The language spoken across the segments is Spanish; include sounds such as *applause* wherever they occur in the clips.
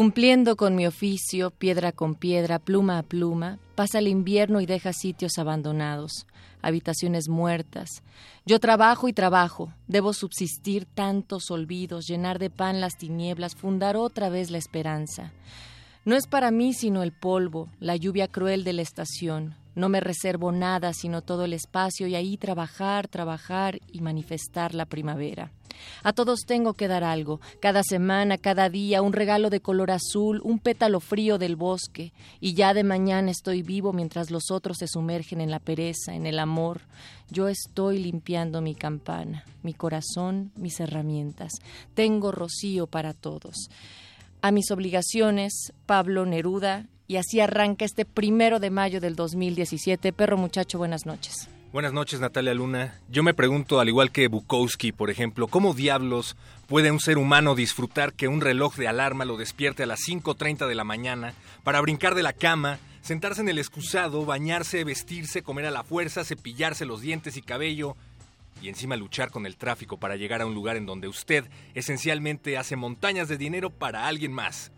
Cumpliendo con mi oficio, piedra con piedra, pluma a pluma, pasa el invierno y deja sitios abandonados, habitaciones muertas. Yo trabajo y trabajo, debo subsistir tantos olvidos, llenar de pan las tinieblas, fundar otra vez la esperanza. No es para mí sino el polvo, la lluvia cruel de la estación. No me reservo nada sino todo el espacio y ahí trabajar, trabajar y manifestar la primavera. A todos tengo que dar algo, cada semana, cada día, un regalo de color azul, un pétalo frío del bosque, y ya de mañana estoy vivo mientras los otros se sumergen en la pereza, en el amor. Yo estoy limpiando mi campana, mi corazón, mis herramientas. Tengo rocío para todos. A mis obligaciones, Pablo Neruda, y así arranca este primero de mayo del 2017. Perro muchacho, buenas noches. Buenas noches, Natalia Luna. Yo me pregunto, al igual que Bukowski, por ejemplo, ¿cómo diablos puede un ser humano disfrutar que un reloj de alarma lo despierte a las 5.30 de la mañana para brincar de la cama, sentarse en el excusado, bañarse, vestirse, comer a la fuerza, cepillarse los dientes y cabello y encima luchar con el tráfico para llegar a un lugar en donde usted esencialmente hace montañas de dinero para alguien más?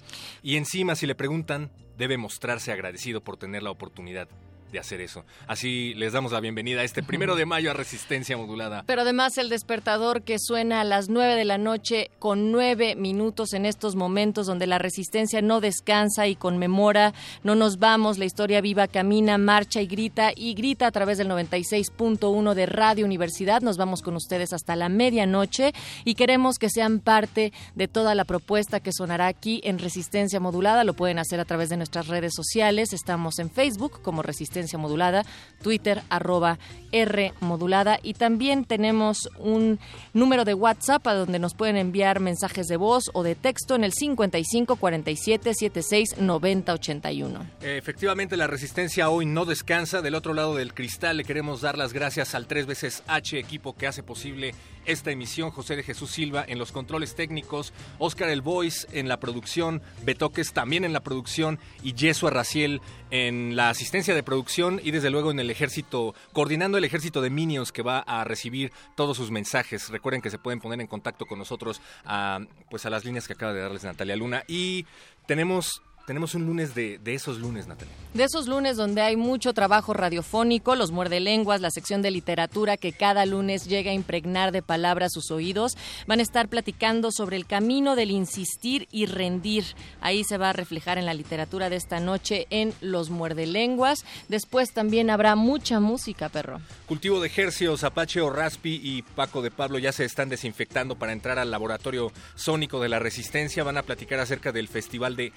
Y encima, si le preguntan, debe mostrarse agradecido por tener la oportunidad de hacer eso. Así les damos la bienvenida a este primero de mayo a Resistencia Modulada. Pero además el despertador que suena a las nueve de la noche con nueve minutos en estos momentos donde la resistencia no descansa y conmemora, no nos vamos, la historia viva camina, marcha y grita y grita a través del 96.1 de Radio Universidad. Nos vamos con ustedes hasta la medianoche y queremos que sean parte de toda la propuesta que sonará aquí en Resistencia Modulada. Lo pueden hacer a través de nuestras redes sociales. Estamos en Facebook como Resistencia modulada, Twitter arroba R modulada y también tenemos un número de WhatsApp a donde nos pueden enviar mensajes de voz o de texto en el 55 47 76 90 81. Efectivamente, la resistencia hoy no descansa. Del otro lado del cristal le queremos dar las gracias al tres veces H equipo que hace posible esta emisión. José de Jesús Silva en los controles técnicos, Oscar El Voice en la producción, Betoques también en la producción y Yesua Raciel en la asistencia de producción y desde luego en el ejército, coordinando el ejército de Minions que va a recibir todos sus mensajes. Recuerden que se pueden poner en contacto con nosotros a, pues a las líneas que acaba de darles Natalia Luna y tenemos tenemos un lunes de, de, esos lunes, Natalia. De esos lunes donde hay mucho trabajo radiofónico, los muerde lenguas, la sección de literatura que cada lunes llega a impregnar de palabras sus oídos. Van a estar platicando sobre el camino del insistir y rendir. Ahí se va a reflejar en la literatura de esta noche en Los muerde lenguas. Después también habrá mucha música, perro. Cultivo de ejercios, Apache o Raspi y Paco de Pablo ya se están desinfectando para entrar al laboratorio sónico de la resistencia. Van a platicar acerca del Festival de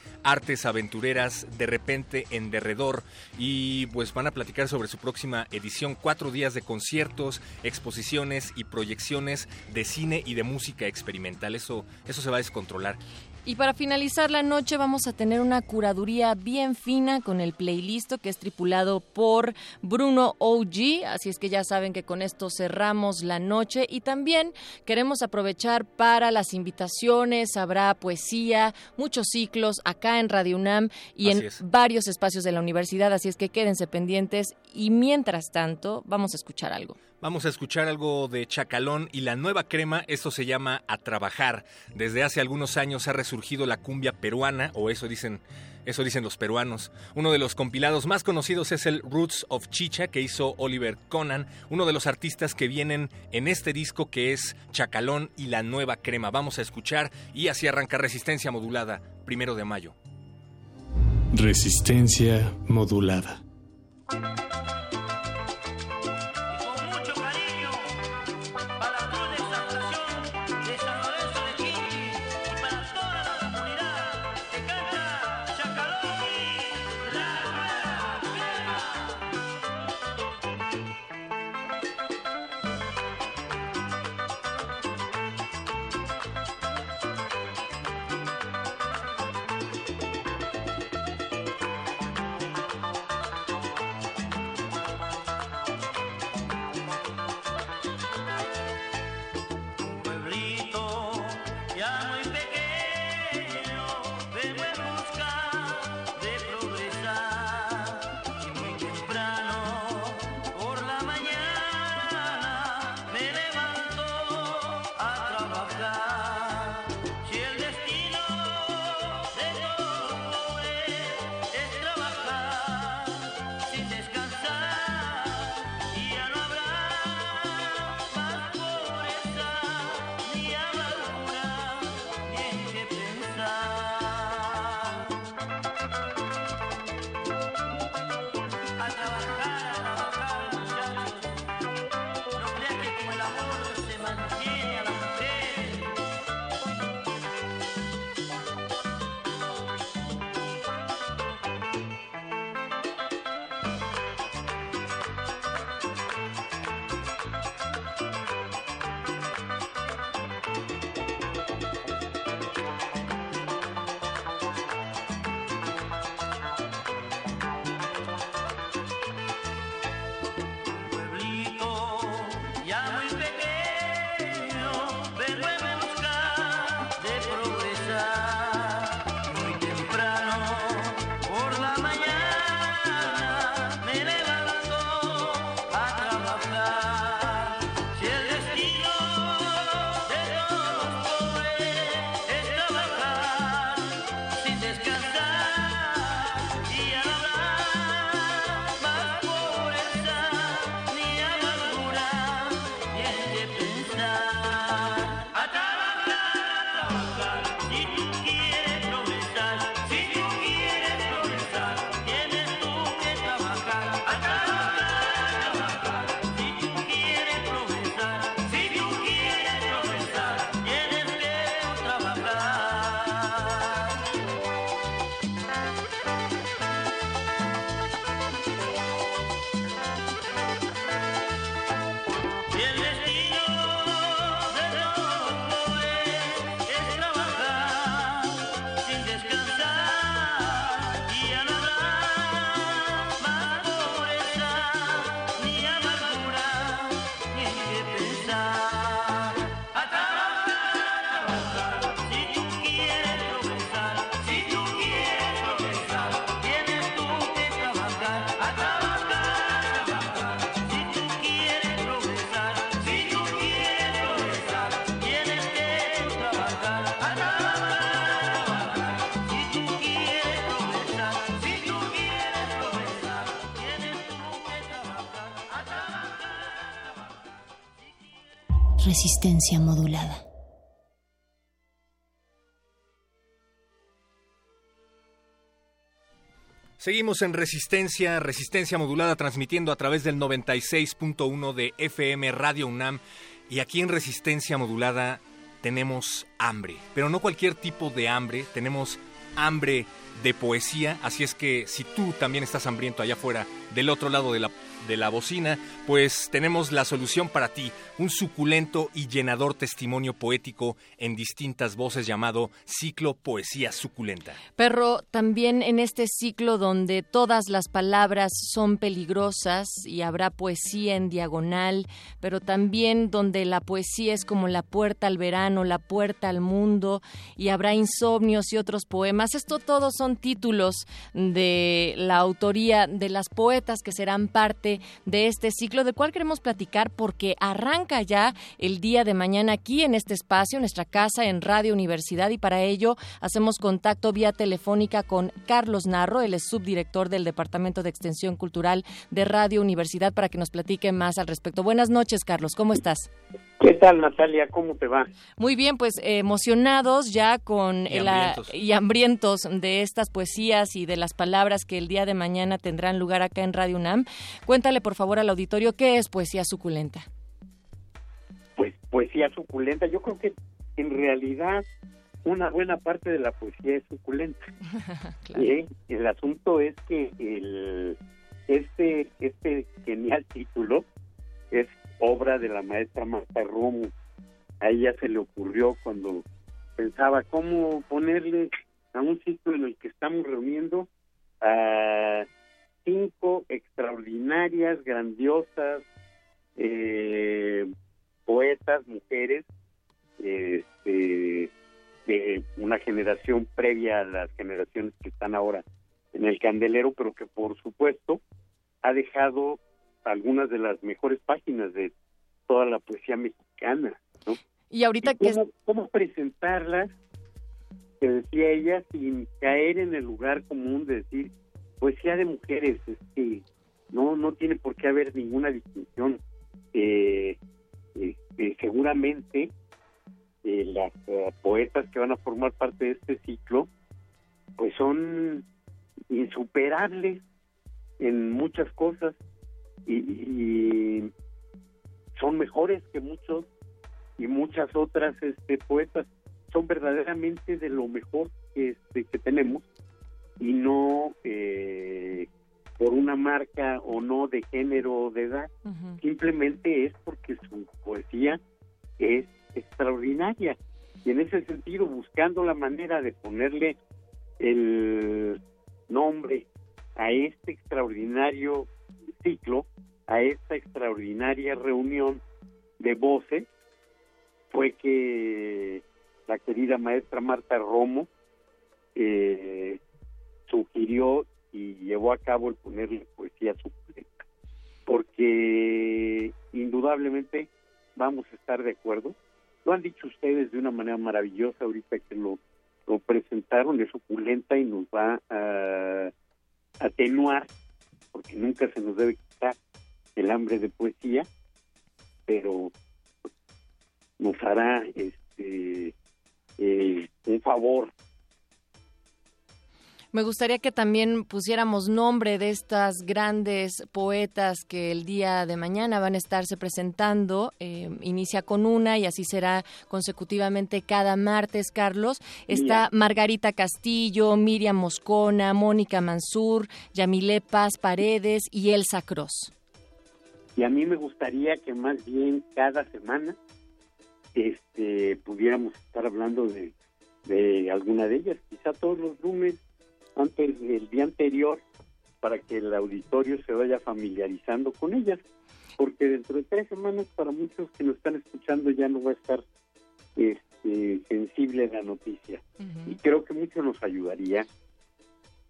Aventureras de repente en derredor y pues van a platicar sobre su próxima edición, cuatro días de conciertos, exposiciones y proyecciones de cine y de música experimental. Eso, eso se va a descontrolar. Y para finalizar la noche vamos a tener una curaduría bien fina con el playlist que es tripulado por Bruno OG, así es que ya saben que con esto cerramos la noche. Y también queremos aprovechar para las invitaciones, habrá poesía, muchos ciclos acá en Radio UNAM y en varios espacios de la universidad, así es que quédense pendientes y mientras tanto vamos a escuchar algo. Vamos a escuchar algo de Chacalón y la nueva crema, esto se llama A Trabajar. Desde hace algunos años ha resurgido la cumbia peruana, o eso dicen, eso dicen los peruanos. Uno de los compilados más conocidos es el Roots of Chicha que hizo Oliver Conan, uno de los artistas que vienen en este disco que es Chacalón y la nueva crema. Vamos a escuchar y así arranca Resistencia Modulada, primero de mayo. Resistencia modulada. Resistencia modulada. Seguimos en Resistencia, Resistencia Modulada, transmitiendo a través del 96.1 de FM Radio UNAM. Y aquí en Resistencia Modulada tenemos hambre, pero no cualquier tipo de hambre, tenemos hambre de poesía, así es que si tú también estás hambriento allá afuera, del otro lado de la de la bocina, pues tenemos la solución para ti, un suculento y llenador testimonio poético en distintas voces llamado Ciclo Poesía Suculenta. Perro, también en este ciclo donde todas las palabras son peligrosas y habrá poesía en diagonal, pero también donde la poesía es como la puerta al verano, la puerta al mundo y habrá insomnios y otros poemas. Esto todos son títulos de la autoría de las poetas que serán parte de este ciclo, de cual queremos platicar porque arranca ya el día de mañana aquí en este espacio, en nuestra casa, en Radio Universidad, y para ello hacemos contacto vía telefónica con Carlos Narro, es subdirector del Departamento de Extensión Cultural de Radio Universidad, para que nos platique más al respecto. Buenas noches, Carlos, ¿cómo estás? ¿Qué tal, Natalia? ¿Cómo te va? Muy bien, pues emocionados ya con y el, hambrientos. y hambrientos de estas poesías y de las palabras que el día de mañana tendrán lugar acá en Radio UNAM. Cuéntale, por favor, al auditorio qué es poesía suculenta. Pues poesía suculenta. Yo creo que en realidad una buena parte de la poesía es suculenta. *laughs* Claro. ¿eh? El asunto es que el, este, este genial título es obra de la maestra Marta Romo. A ella se le ocurrió cuando pensaba cómo ponerle a un ciclo en el que estamos reuniendo a cinco extraordinarias, grandiosas eh, poetas, mujeres, este, de una generación previa a las generaciones que están ahora en el candelero, pero que por supuesto ha dejado algunas de las mejores páginas de toda la poesía mexicana, ¿no? Y ahorita ¿Y que cómo, cómo presentarlas, que decía ella, sin caer en el lugar común de decir poesía de mujeres, es que no, no tiene por qué haber ninguna distinción. Eh, eh, eh, seguramente eh, las poetas que van a formar parte de este ciclo, pues son insuperables en muchas cosas y, y son mejores que muchos y muchas otras este, poetas. Son verdaderamente de lo mejor que, este, que tenemos y no eh, por una marca o no de género o de edad, simplemente es porque su poesía es extraordinaria. Y en ese sentido buscando la manera de ponerle el nombre a este extraordinario a esta extraordinaria reunión de voces, fue que la querida maestra Marta Romo eh, sugirió y llevó a cabo el ponerle poesía suculenta, porque indudablemente vamos a estar de acuerdo. Lo han dicho ustedes de una manera maravillosa ahorita que lo, lo presentaron, es suculenta y nos va a atenuar, porque nunca se nos debe quitar el hambre de poesía, pero nos hará este eh, un favor Me gustaría que también pusiéramos nombre de estas grandes poetas que el día de mañana van a estarse presentando. Eh, inicia con una y así será consecutivamente cada martes, Carlos. Está Margarita Castillo, Miriam Moscona, Mónica Mansur, Yamilé Paz Paredes y Elsa Cross. y a mí me gustaría que más bien cada semana este pudiéramos estar hablando de, de alguna de ellas, quizá todos los lunes antes del día anterior para que el auditorio se vaya familiarizando con ellas, porque dentro de tres semanas para muchos que nos están escuchando ya no va a estar este, sensible la noticia y creo que mucho nos ayudaría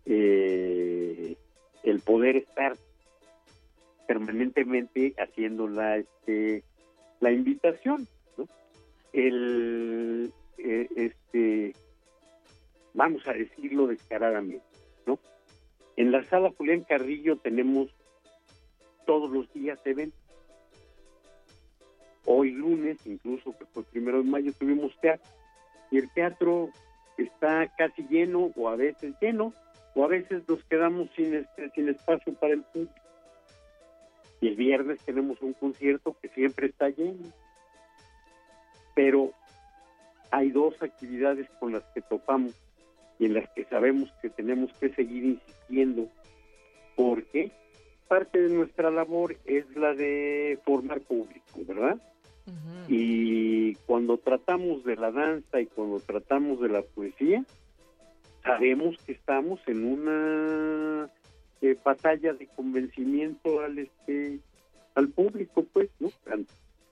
eh, el poder estar permanentemente haciendo la este la invitación ¿no? el eh, este vamos a decirlo descaradamente no en la sala Julián Carrillo tenemos todos los días eventos. Hoy lunes incluso que fue primero de mayo tuvimos teatro. Y el teatro está casi lleno o a veces lleno o a veces nos quedamos sin este, sin espacio para el público. Y el viernes tenemos un concierto que siempre está lleno. Pero hay dos actividades con las que topamos y en las que sabemos que tenemos que seguir insistiendo porque parte de nuestra labor es la de formar público, ¿verdad? Y cuando tratamos de la danza y cuando tratamos de la poesía, sabemos que estamos en una eh, batalla de convencimiento al este al público pues no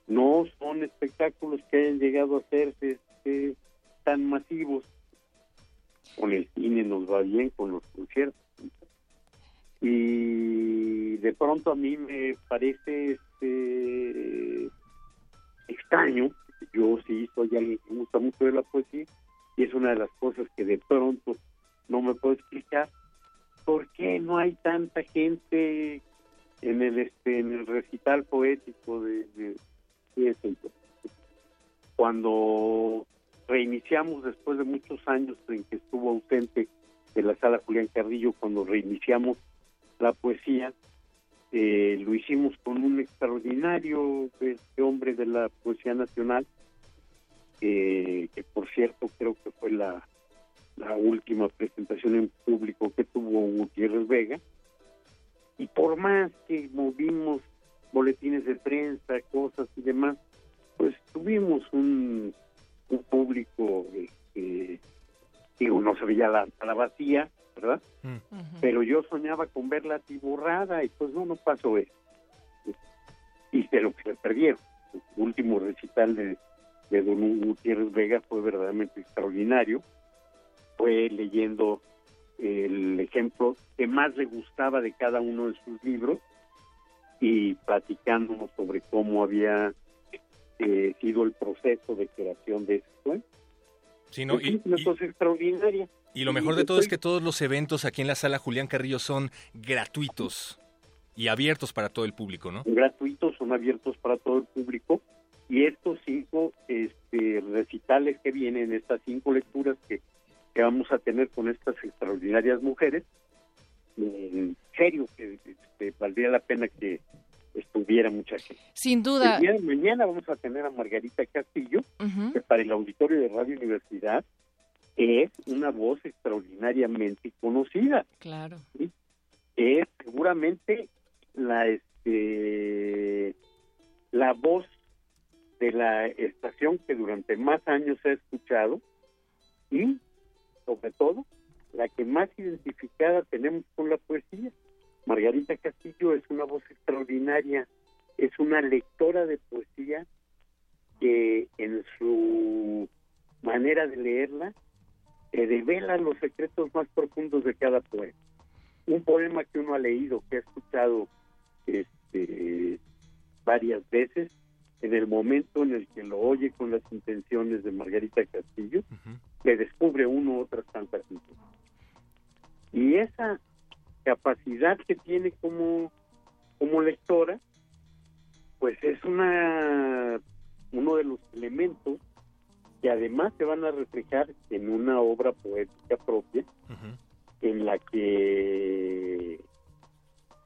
no son espectáculos que hayan llegado a hacerse este, tan masivos con el cine nos va bien con los conciertos. Y de pronto a mí me parece este extraño yo sí soy alguien que gusta mucho de la poesía y es una de las cosas que de pronto no me puedo explicar por qué no hay tanta gente en el este en el recital poético de, de, cuando reiniciamos después de muchos años en que estuvo ausente de la sala Julián Carrillo, cuando reiniciamos la poesía, eh, lo hicimos con un extraordinario este hombre de la poesía nacional, eh, que por cierto creo que fue la, la última presentación en público que tuvo Gutiérrez Vega. Y por más que movimos boletines de prensa, cosas y demás, pues tuvimos un, un público, este, digo, no se veía la, la vacía, ¿verdad? Mm. Pero yo soñaba con verla atiborrada y pues no, no pasó eso. Y de lo que se perdieron. El último recital de, de Don Gutiérrez Vega fue verdaderamente extraordinario. Fue leyendo el ejemplo que más le gustaba de cada uno de sus libros y platicándonos sobre cómo había eh, sido el proceso de creación de ese cuento. Sí, ¿no? Es Y, una y- cosa extraordinaria. y lo mejor de todo es que todos los eventos aquí en la sala Julián Carrillo son gratuitos y abiertos para todo el público, ¿no? gratuitos, son abiertos para todo el público y estos cinco este, recitales que vienen, estas cinco lecturas que, que vamos a tener con estas extraordinarias mujeres, en serio que este, valdría la pena que estuviera mucha gente. Sin duda. El día de mañana vamos a tener a Margarita Castillo, que para el auditorio de Radio Universidad es una voz extraordinariamente conocida Claro. es seguramente la este la voz de la estación que durante más años he escuchado y sobre todo la que más identificada tenemos con la poesía. Margarita Castillo es una voz extraordinaria, es una lectora de poesía que en su manera de leerla eh, devela los secretos más profundos de cada poema un poema que uno ha leído, que ha escuchado este, varias veces, en el momento en el que lo oye con las intenciones de Margarita Castillo, Ujú. le descubre uno otras tantas intenciones. Y esa capacidad que tiene como, como lectora, pues es una uno de los elementos que además se van a reflejar en una obra poética propia en la que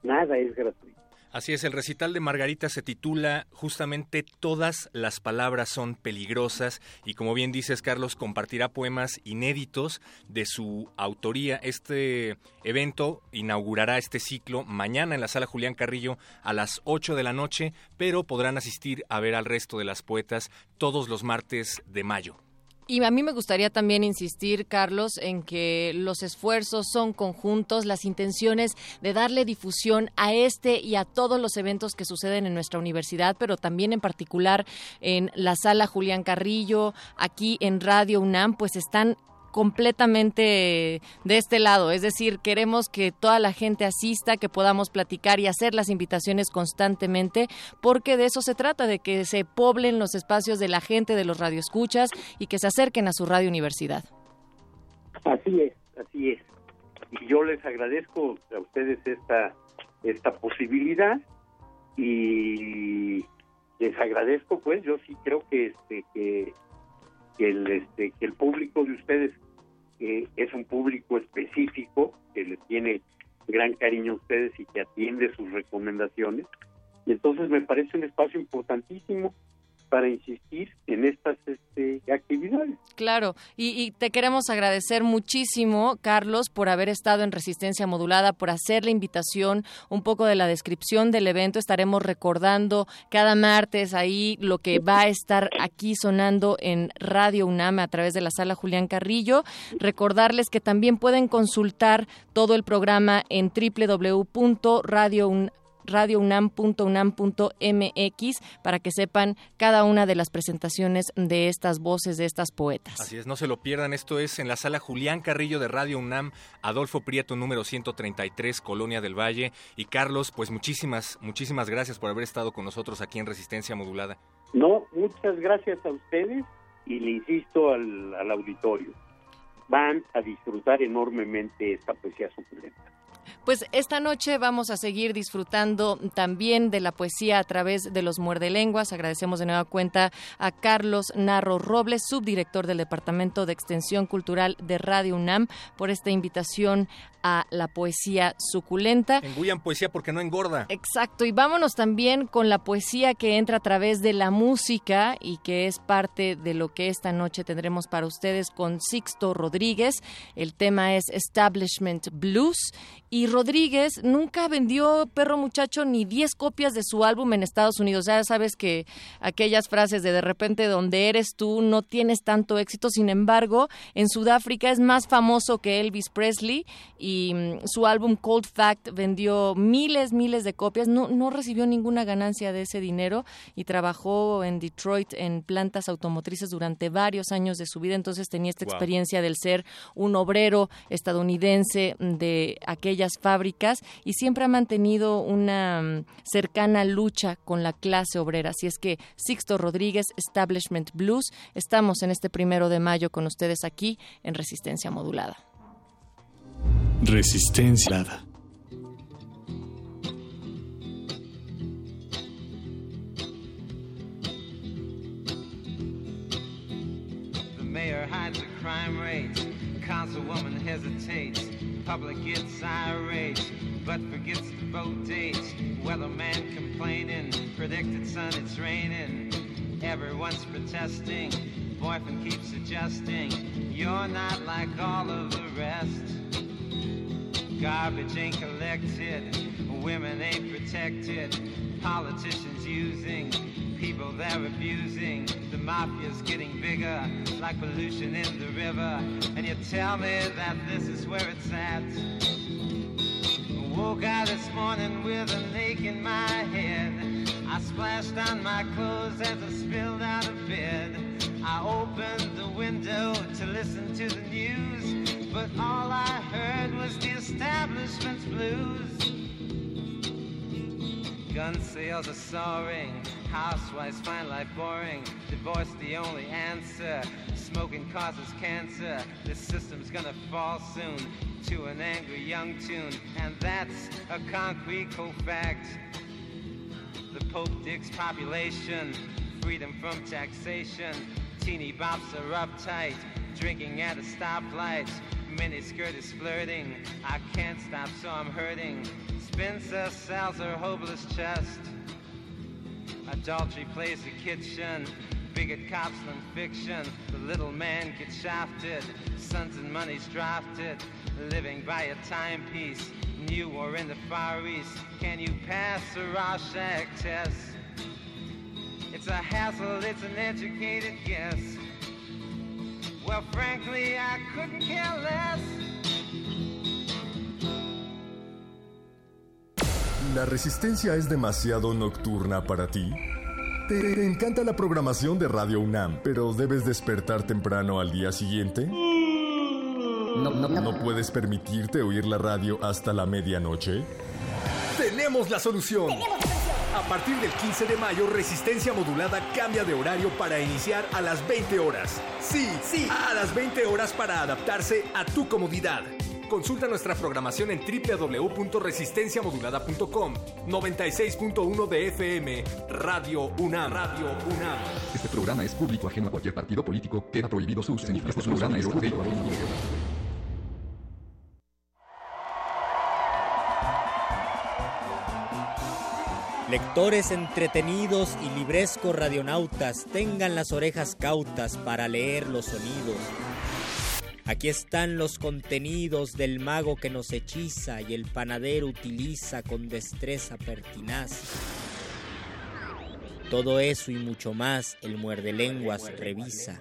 nada es gratuito. Así es, el recital de Margarita se titula justamente Todas las palabras son peligrosas y como bien dices Carlos, compartirá poemas inéditos de su autoría. Este evento inaugurará este ciclo mañana en la sala Julián Carrillo a las 8 de la noche, pero podrán asistir a ver al resto de las poetas todos los martes de mayo. Y a mí me gustaría también insistir, Carlos, en que los esfuerzos son conjuntos, las intenciones de darle difusión a este y a todos los eventos que suceden en nuestra universidad, pero también en particular en la sala Julián Carrillo, aquí en Radio UNAM, pues están completamente de este lado, es decir, queremos que toda la gente asista, que podamos platicar y hacer las invitaciones constantemente, porque de eso se trata, de que se poblen los espacios de la gente, de los radioescuchas y que se acerquen a su radio universidad. Así es, así es. Y yo les agradezco a ustedes esta esta posibilidad y les agradezco pues yo sí creo que este que, que el este que el público de ustedes eh, es un público específico que le tiene gran cariño a ustedes y que atiende sus recomendaciones. Y entonces me parece un espacio importantísimo para insistir en estas este, actividades. Claro, y, y, te queremos agradecer muchísimo, Carlos, por haber estado en Resistencia Modulada, por hacer la invitación, un poco de la descripción del evento. Estaremos recordando cada martes ahí lo que va a estar aquí sonando en Radio UNAM a través de la sala Julián Carrillo. Recordarles que también pueden consultar todo el programa en www.radiounam radiounam.unam.mx para que sepan cada una de las presentaciones de estas voces, de estas poetas. Así es, no se lo pierdan. Esto es en la sala Julián Carrillo de Radio UNAM, Adolfo Prieto, número 133, Colonia del Valle. Y Carlos, pues muchísimas, muchísimas gracias por haber estado con nosotros aquí en Resistencia Modulada. No, muchas gracias a ustedes y le insisto al, al auditorio. Van a disfrutar enormemente esta poesía suculenta. Pues esta noche vamos a seguir disfrutando también de la poesía a través de los muerdelenguas. Agradecemos de nueva cuenta a Carlos Narro Robles, subdirector del Departamento de Extensión Cultural de Radio UNAM, por esta invitación a la poesía suculenta. Engullan poesía porque no engorda. Exacto, y vámonos también con la poesía que entra a través de la música y que es parte de lo que esta noche tendremos para ustedes con Sixto Rodríguez. El tema es Establishment Blues y Rodríguez nunca vendió Perro Muchacho ni 10 copias de su álbum en Estados Unidos. Ya sabes que aquellas frases de de repente donde eres tú no tienes tanto éxito, sin embargo, en Sudáfrica es más famoso que Elvis Presley y mm, su álbum Cold Fact vendió miles, miles de copias, no, no recibió ninguna ganancia de ese dinero y trabajó en Detroit en plantas automotrices durante varios años de su vida, entonces tenía esta experiencia del ser un obrero estadounidense de fábricas y siempre ha mantenido una mm, cercana lucha con la clase obrera. Así es que Sixto Rodríguez, Establishment Blues, estamos en este primero de mayo con ustedes aquí en Resistencia Modulada. Resistencia. The mayor hides the crime rate. Councilwoman hesitates. Public gets irate, but forgets to vote dates. Weatherman complaining. Predicted sun, it's raining. Everyone's protesting. Boyfriend keeps suggesting you're not like all of the rest. Garbage ain't collected, women ain't protected, politicians using people they're abusing. Mafia's getting bigger, like pollution in the river. And you tell me that this is where it's at. Woke out this morning with an ache in my head. I splashed on my clothes as I spilled out of bed. I opened the window to listen to the news, but all I heard was the establishment's blues. Gun sales are soaring, housewives find life boring, divorce the only answer, smoking causes cancer, this system's gonna fall soon to an angry young tune, and that's a concrete cold fact. The Pope digs population, freedom from taxation. Teeny bops are uptight, drinking at a stoplight. Miniskirt is flirting, I can't stop so I'm hurting. Spencer sells her hopeless chest. Adultery plays the kitchen, bigot cops than fiction. The little man gets shafted, sons and money's drafted. Living by a timepiece, new or in the Far East. Can you pass a Rorschach test? It's a hassle, it's an educated guess. Well, frankly, I couldn't care less. ¿La resistencia es demasiado nocturna para ti? ¿Te, encanta la programación de Radio UNAM, pero debes despertar temprano al día siguiente? No, no, no. ¿No puedes permitirte oír la radio hasta la medianoche? Tenemos la solución. A partir del 15 de mayo, Resistencia Modulada cambia de horario para iniciar a las 20 horas. Sí, sí, a las 20 horas para adaptarse a tu comodidad. Consulta nuestra programación en www.resistenciamodulada.com 96.1 de FM Radio UNAM. Radio UNAM. Este programa es público ajeno a cualquier partido político. Queda prohibido su uso. Este programa es público. Lectores entretenidos y librescos radionautas, tengan las orejas cautas para leer los sonidos. Aquí están los contenidos del mago que nos hechiza y el panadero utiliza con destreza pertinaz. Todo eso y mucho más el muerde lenguas revisa.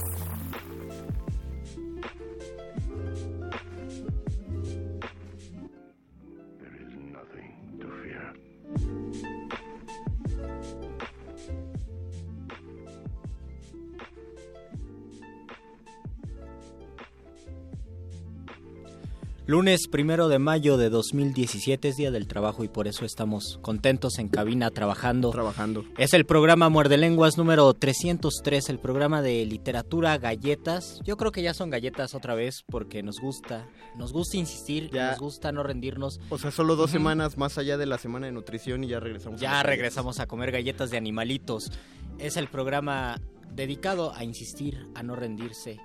Lunes primero de mayo de 2017 es Día del Trabajo y por eso estamos contentos en cabina trabajando. Trabajando. Es el programa Muerde Lenguas número 303, el programa de literatura galletas. Yo creo que ya son galletas otra vez porque nos gusta, nos gusta insistir, Ya. nos gusta no rendirnos. O sea, solo dos semanas más allá de la semana de nutrición y ya regresamos. Ya regresamos a comer galletas de animalitos. Es el programa dedicado a insistir, a no rendirse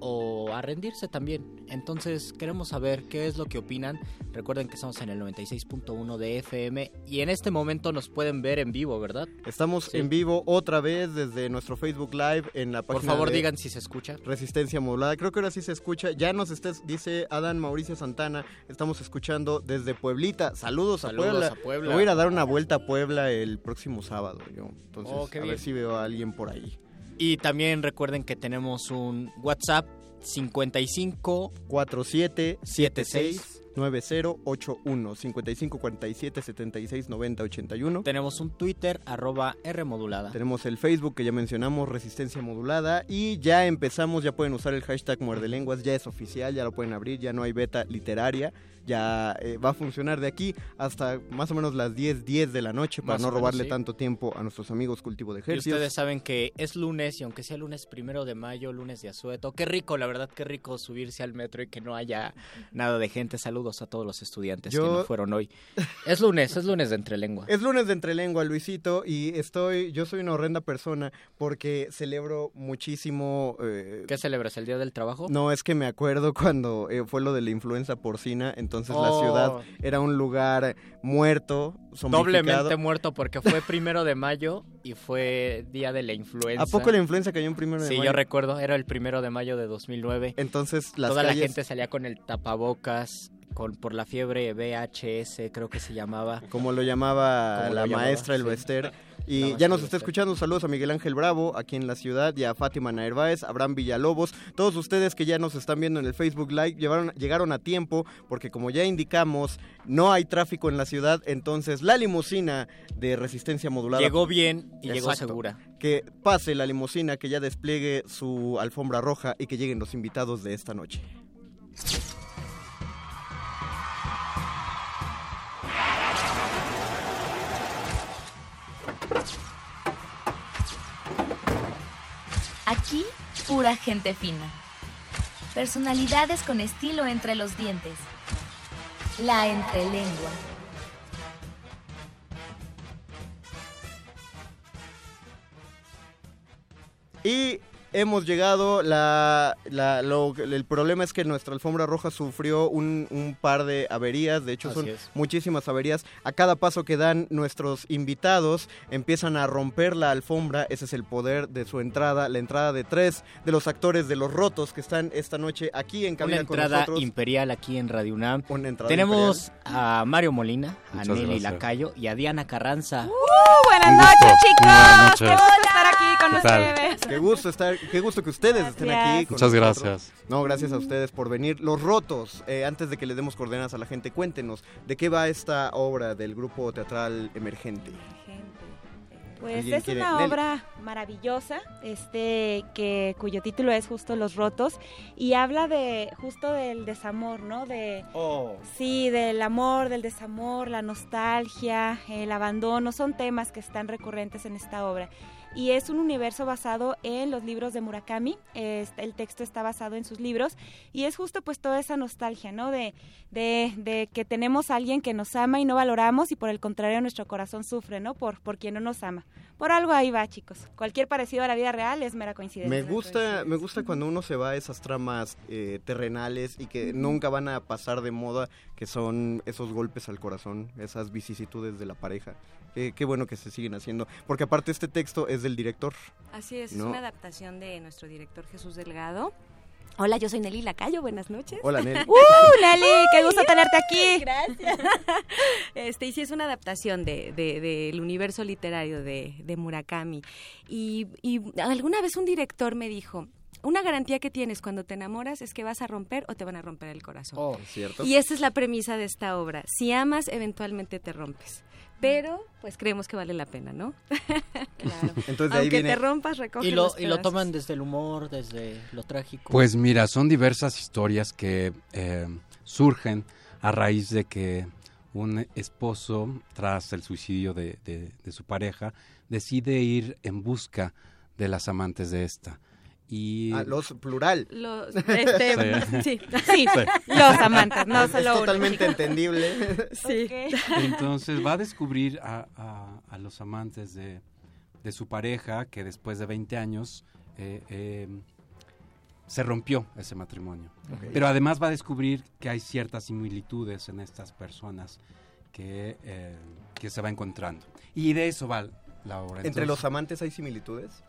o a rendirse también. Entonces queremos saber qué es lo que opinan. Recuerden que estamos en el 96.1 de FM y en este momento nos pueden ver en vivo, ¿verdad? Estamos Sí. en vivo otra vez desde nuestro Facebook Live en la Por página favor de digan si se escucha. Resistencia Modulada. Creo que ahora sí se escucha. Ya nos estés, dice Adán Mauricio Santana. Estamos escuchando desde Pueblita. Saludos, a, Saludos Puebla. a Puebla. Voy a ir a dar una vuelta a Puebla el próximo sábado. Yo. Entonces, Oh, a ver si veo a alguien por ahí. Y también recuerden que tenemos un WhatsApp 55 47 76 9081 55 47 76 90 81. Tenemos un Twitter arroba R modulada. Tenemos el Facebook que ya mencionamos, Resistencia Modulada. Y ya empezamos, ya pueden usar el hashtag Muerde Lenguas, ya es oficial, ya lo pueden abrir, ya no hay beta literaria. Ya eh, va a funcionar de aquí hasta más o menos las 10, 10 de la noche para Más no menos, robarle sí. tanto tiempo a nuestros amigos Cultivo de Y Ejercicios. ustedes saben que es lunes y aunque sea lunes primero de mayo, lunes de asueto, qué rico, la verdad, qué rico subirse al metro y que no haya nada de gente. Saludos a todos los estudiantes que no fueron hoy. Es lunes, es lunes de entrelengua. Es lunes de Entrelengua, Luisito, y estoy, yo soy una horrenda persona porque celebro muchísimo... eh, ¿Qué celebras? ¿El Día del Trabajo? No, es que me acuerdo cuando eh, fue lo de la influenza porcina, entonces la Oh. ciudad era un lugar muerto. Doblemente muerto porque fue primero de mayo y fue día de la influenza. ¿A poco la influenza cayó en primero de Sí, mayo? yo recuerdo, era el primero de mayo de 2009. Entonces las Toda la calles- gente salía con el tapabocas, con por la fiebre VHS, creo que se llamaba. Como lo llamaba Como lo la llamaba, maestra sí. El Bester. *laughs* La Y ya nos está escuchando. Saludos a Miguel Ángel Bravo, aquí en la ciudad, y a Fátima Naerváez, Abraham Villalobos. Todos ustedes que ya nos están viendo en el Facebook Live llevaron, llegaron a tiempo, porque como ya indicamos, no hay tráfico en la ciudad. Entonces, la limusina de resistencia modulada. Llegó bien y llegó segura. Que pase la limusina, que ya despliegue su alfombra roja y que lleguen los invitados de esta noche. Aquí, pura gente fina. Personalidades con estilo entre los dientes. La entrelengua. Y hemos llegado, la, la- lo- el problema es que nuestra alfombra roja sufrió un, un par de averías, de hecho Así son es. muchísimas averías. A cada paso que dan nuestros invitados empiezan a romper la alfombra, ese es el poder de su entrada, la entrada de tres de los actores de Los Rotos que están esta noche aquí en Una cabina con entrada nosotros. imperial aquí en Radio UNAM. Una entrada Tenemos a Mario Molina, a Nelly gracias. Lacayo y a Diana Carranza. ¡Uh! Buenas noches, gusto. chicos. Buenas Qué noches. gusto estar aquí con ustedes. Qué gusto estar, qué gusto que ustedes estén aquí. con Muchas nosotros. gracias. No, gracias a ustedes por venir. Los Rotos, eh, antes de que le demos coordenadas a la gente, cuéntenos, ¿de qué va esta obra del grupo teatral emergente? Pues ¿Alguien es quiere? una Nelly. obra maravillosa, este, que cuyo título es justo Los Rotos y habla de justo del desamor, ¿no? De sí, del amor, del desamor, la nostalgia, el abandono, son temas que están recurrentes en esta obra. Y es un universo basado en los libros de Murakami. El texto está basado en sus libros y es justo pues toda esa nostalgia, ¿no? De, de, de que tenemos a alguien que nos ama y no valoramos y por el contrario nuestro corazón sufre, ¿no? Por, por quien no nos ama. Por algo ahí va, chicos. Cualquier parecido a la vida real es mera coincidencia. Me gusta, me gusta cuando uno se va a esas tramas eh, terrenales y que nunca van a pasar de moda, que son esos golpes al corazón, esas vicisitudes de la pareja. Qué, qué bueno que se siguen haciendo, porque aparte este texto es del director. Así es, ¿no? es una adaptación de nuestro director Jesús Delgado. Hola, yo soy Nelly Lacayo, buenas noches. Hola, Nelly. *laughs* ¡Uh, Nelly! ¡Qué gusto tenerte aquí! *laughs* Gracias. *laughs* Este, y sí, es una adaptación del de, del universo literario de, de Murakami. Y, y alguna vez un director me dijo, una garantía que tienes cuando te enamoras es que vas a romper o te van a romper el corazón. Oh, ¿cierto? Y esa es la premisa de esta obra. Si amas, eventualmente te rompes. Pero, pues creemos que vale la pena, ¿no? *laughs* Entonces de ahí Aunque viene... te rompas, recoge Y lo, los y lo pedazos. toman desde el humor, desde lo trágico. Pues mira, son diversas historias que eh, surgen a raíz de que un esposo, tras el suicidio de, de, de su pareja, decide ir en busca de las amantes de esta. Y... Ah, los plural. Los, este, sí. *laughs* *laughs* Sí, los amantes, no es solo totalmente uno. entendible. *laughs* Sí. Entonces va a descubrir a, a, a los amantes de, de, su pareja que después de 20 años eh, eh, se rompió ese matrimonio. Okay. Pero además va a descubrir que hay ciertas similitudes en estas personas que, eh, que se va encontrando. Y de eso va la obra. ¿Entre los amantes hay similitudes?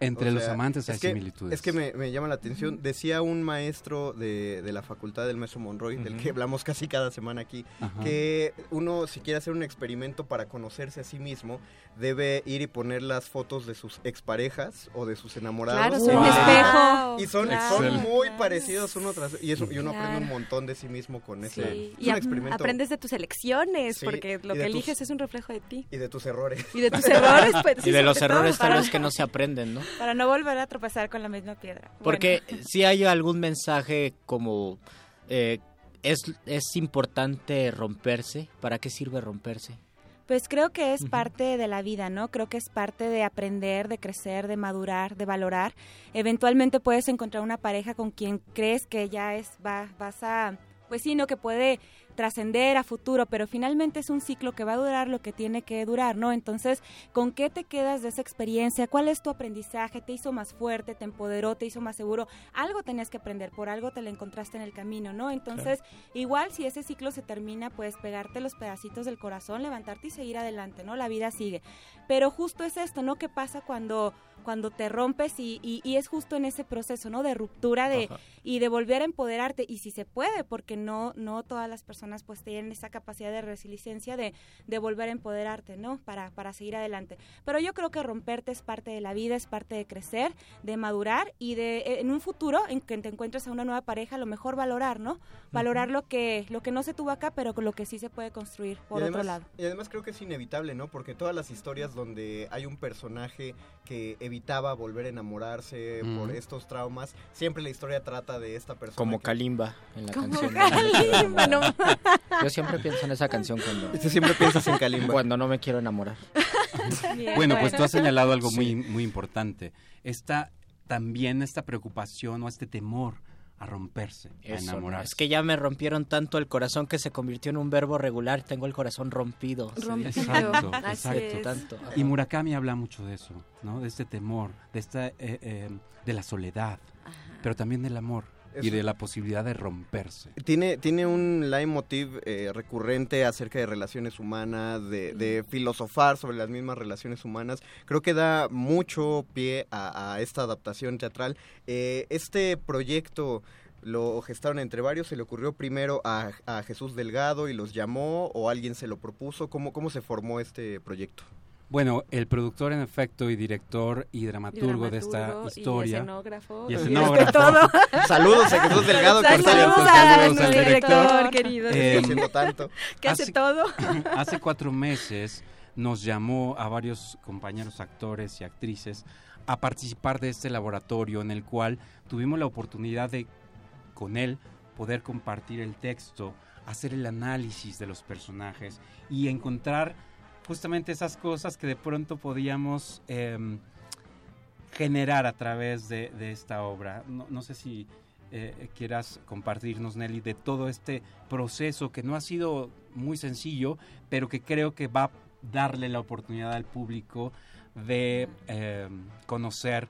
Entre O los sea, amantes hay es que, similitudes. Es que me, me, llama la atención. Decía un maestro de, de la facultad del Meso Monroy, uh -huh. del que hablamos casi cada semana aquí, que uno, si quiere hacer un experimento para conocerse a sí mismo, debe ir y poner las fotos de sus exparejas o de sus enamorados. Claro, son wow. espejo. Y son, son muy parecidos uno tras otro. Y, eso, y uno claro. aprende un montón de sí mismo con ese sí. y experimento. aprendes de tus elecciones, sí, porque lo que eliges es un reflejo de ti. Y de tus errores. Y de tus errores. Pues, y de los errores tal vez que *laughs* no se aprenden, ¿no? Para no volver a tropezar con la misma piedra. Porque bueno. si hay algún mensaje como eh, es, es importante romperse, ¿para qué sirve romperse? Pues creo que es parte de la vida, ¿no? Creo que es parte de aprender, de crecer, de madurar, de valorar. Eventualmente puedes encontrar una pareja con quien crees que ya es va, vas a pues sí, no que puede trascender a futuro, pero finalmente es un ciclo que va a durar lo que tiene que durar, ¿no? Entonces, ¿con qué te quedas de esa experiencia? ¿Cuál es tu aprendizaje? ¿Te hizo más fuerte? ¿Te empoderó? ¿Te hizo más seguro? Algo tenías que aprender, por algo te lo encontraste en el camino, ¿no? Entonces, claro. igual si ese ciclo se termina, puedes pegarte los pedacitos del corazón, levantarte y seguir adelante, ¿no? La vida sigue. Pero justo es esto, ¿no? ¿Qué pasa cuando cuando te rompes y, y, y, es justo en ese proceso, ¿no? De ruptura de, y de volver a empoderarte y si se puede, porque no, no todas las personas pues tienen esa capacidad de resiliencia de, de volver a empoderarte, ¿no? Para, para seguir adelante. Pero yo creo que romperte es parte de la vida, es parte de crecer, de madurar y de en un futuro en que te encuentres a una nueva pareja, a lo mejor valorar, ¿no? Valorar lo que lo que no se tuvo acá, pero lo que sí se puede construir por además, otro lado. Y además creo que es inevitable, ¿no? Porque todas las historias donde hay un personaje que evitaba volver a enamorarse mm. por estos traumas. Siempre la historia trata de esta persona. Como que... Kalimba en la Como canción. Kalimba, no. Yo siempre pienso en esa canción cuando. Tú siempre piensas en Kalimba. Cuando no me quiero enamorar. Bien, bueno, pues tú has señalado algo sí. muy, muy importante. Esta, también esta preocupación o este temor a romperse, Eso, a enamorarse. Es que ya me rompieron tanto el corazón que se convirtió en un verbo regular. Tengo el corazón rompido. Rompido. Exacto, *laughs* exacto. Tanto. Y Murakami habla mucho de eso, ¿no? De este temor, de esta, eh, eh, de la soledad, Ajá. pero también del amor. Eso. Y de la posibilidad de romperse. Tiene, tiene un leitmotiv eh, recurrente acerca de relaciones humanas, de, de, filosofar sobre las mismas relaciones humanas. Creo que da mucho pie a, a esta adaptación teatral. Eh, este proyecto lo gestaron entre varios, se le ocurrió primero a, a, Jesús Delgado y los llamó o alguien se lo propuso. ¿Cómo, cómo se formó este proyecto? Bueno, el productor en efecto y director y dramaturgo, y dramaturgo de esta historia. Y escenógrafo. Y escenógrafo. todo. *laughs* Saludos a Jesús Delgado. Saludos, Saludos a nuestro director, querido. Eh, tanto. Que hace, hace todo. *laughs* Hace cuatro meses nos llamó a varios compañeros actores y actrices a participar de este laboratorio en el cual tuvimos la oportunidad de, con él, poder compartir el texto, hacer el análisis de los personajes y encontrar justamente esas cosas que de pronto podíamos eh, generar a través de, esta obra. No, sé si eh, quieras compartirnos, Nelly, de todo este proceso que no ha sido muy sencillo, pero que creo que va a darle la oportunidad al público de eh, conocer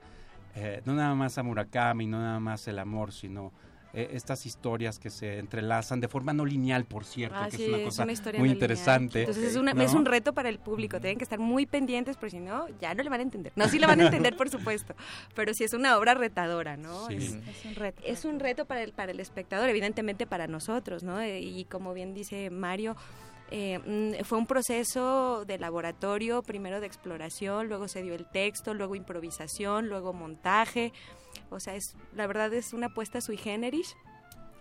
eh, no nada más a Murakami, no nada más el amor, sino eh, estas historias que se entrelazan de forma no lineal, por cierto, ah, que sí, es una cosa es una muy no interesante. Entonces es, una, ¿no? es, un reto para el público, tienen que estar muy pendientes, porque si no, ya no le van a entender. No, sí le van a entender, por supuesto, pero sí es una obra retadora, ¿no? Sí. Es, es, un reto. Es un reto para el, para el espectador, evidentemente para nosotros, ¿no? Y como bien dice Mario, eh, fue un proceso de laboratorio, primero de exploración, luego se dio el texto, luego improvisación, luego montaje. O sea, es la verdad es una apuesta sui generis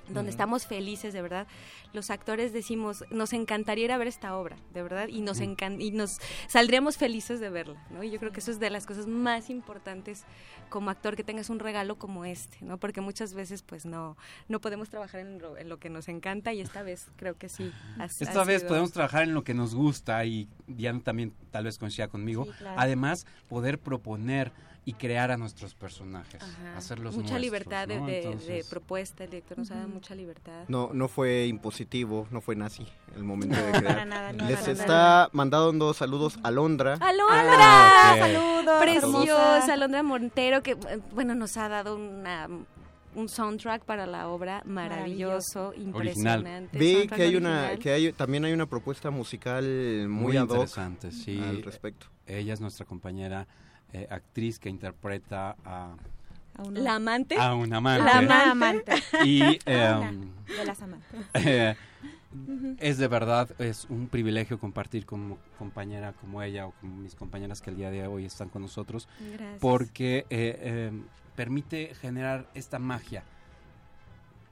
donde Ujú. estamos felices, de verdad. Los actores decimos, nos encantaría ir a ver esta obra, de verdad, y nos encan y nos saldríamos felices de verla, ¿no? Y yo creo que eso es de las cosas más importantes como actor, que tengas un regalo como este, ¿no? Porque muchas veces, pues, no, no podemos trabajar en lo, en lo que nos encanta y esta vez creo que sí. ha- Esta ha vez sido- podemos trabajar en lo que nos gusta y Diana también tal vez coincida conmigo. Sí, claro. Además, poder proponer y crear a nuestros personajes, Ajá. hacerlos Mucha nuestros, libertad de, ¿no? de- de propuesta, el director nos ha dado mucha libertad. No, no fue impositivo, no fue nazi el momento de No, crear. para nada, no, Les para está nada. mandando saludos a Londra. ¡Alondra! Ah. ¡Saludos! Preciosa. Alondra Montero, que bueno, nos ha dado una un soundtrack para la obra maravilloso, impresionante. Vi soundtrack que hay una, que hay, también hay una propuesta musical muy, muy ad hoc interesante, sí. al respecto. Ella es nuestra compañera eh, actriz que interpreta a, ¿La amante? a un amante. La amante. Y *laughs* em, de las amantes. eh, *laughs* es de verdad, es un privilegio compartir como compañera como ella o como mis compañeras que el día de hoy están con nosotros, Gracias. porque eh, eh, permite generar esta magia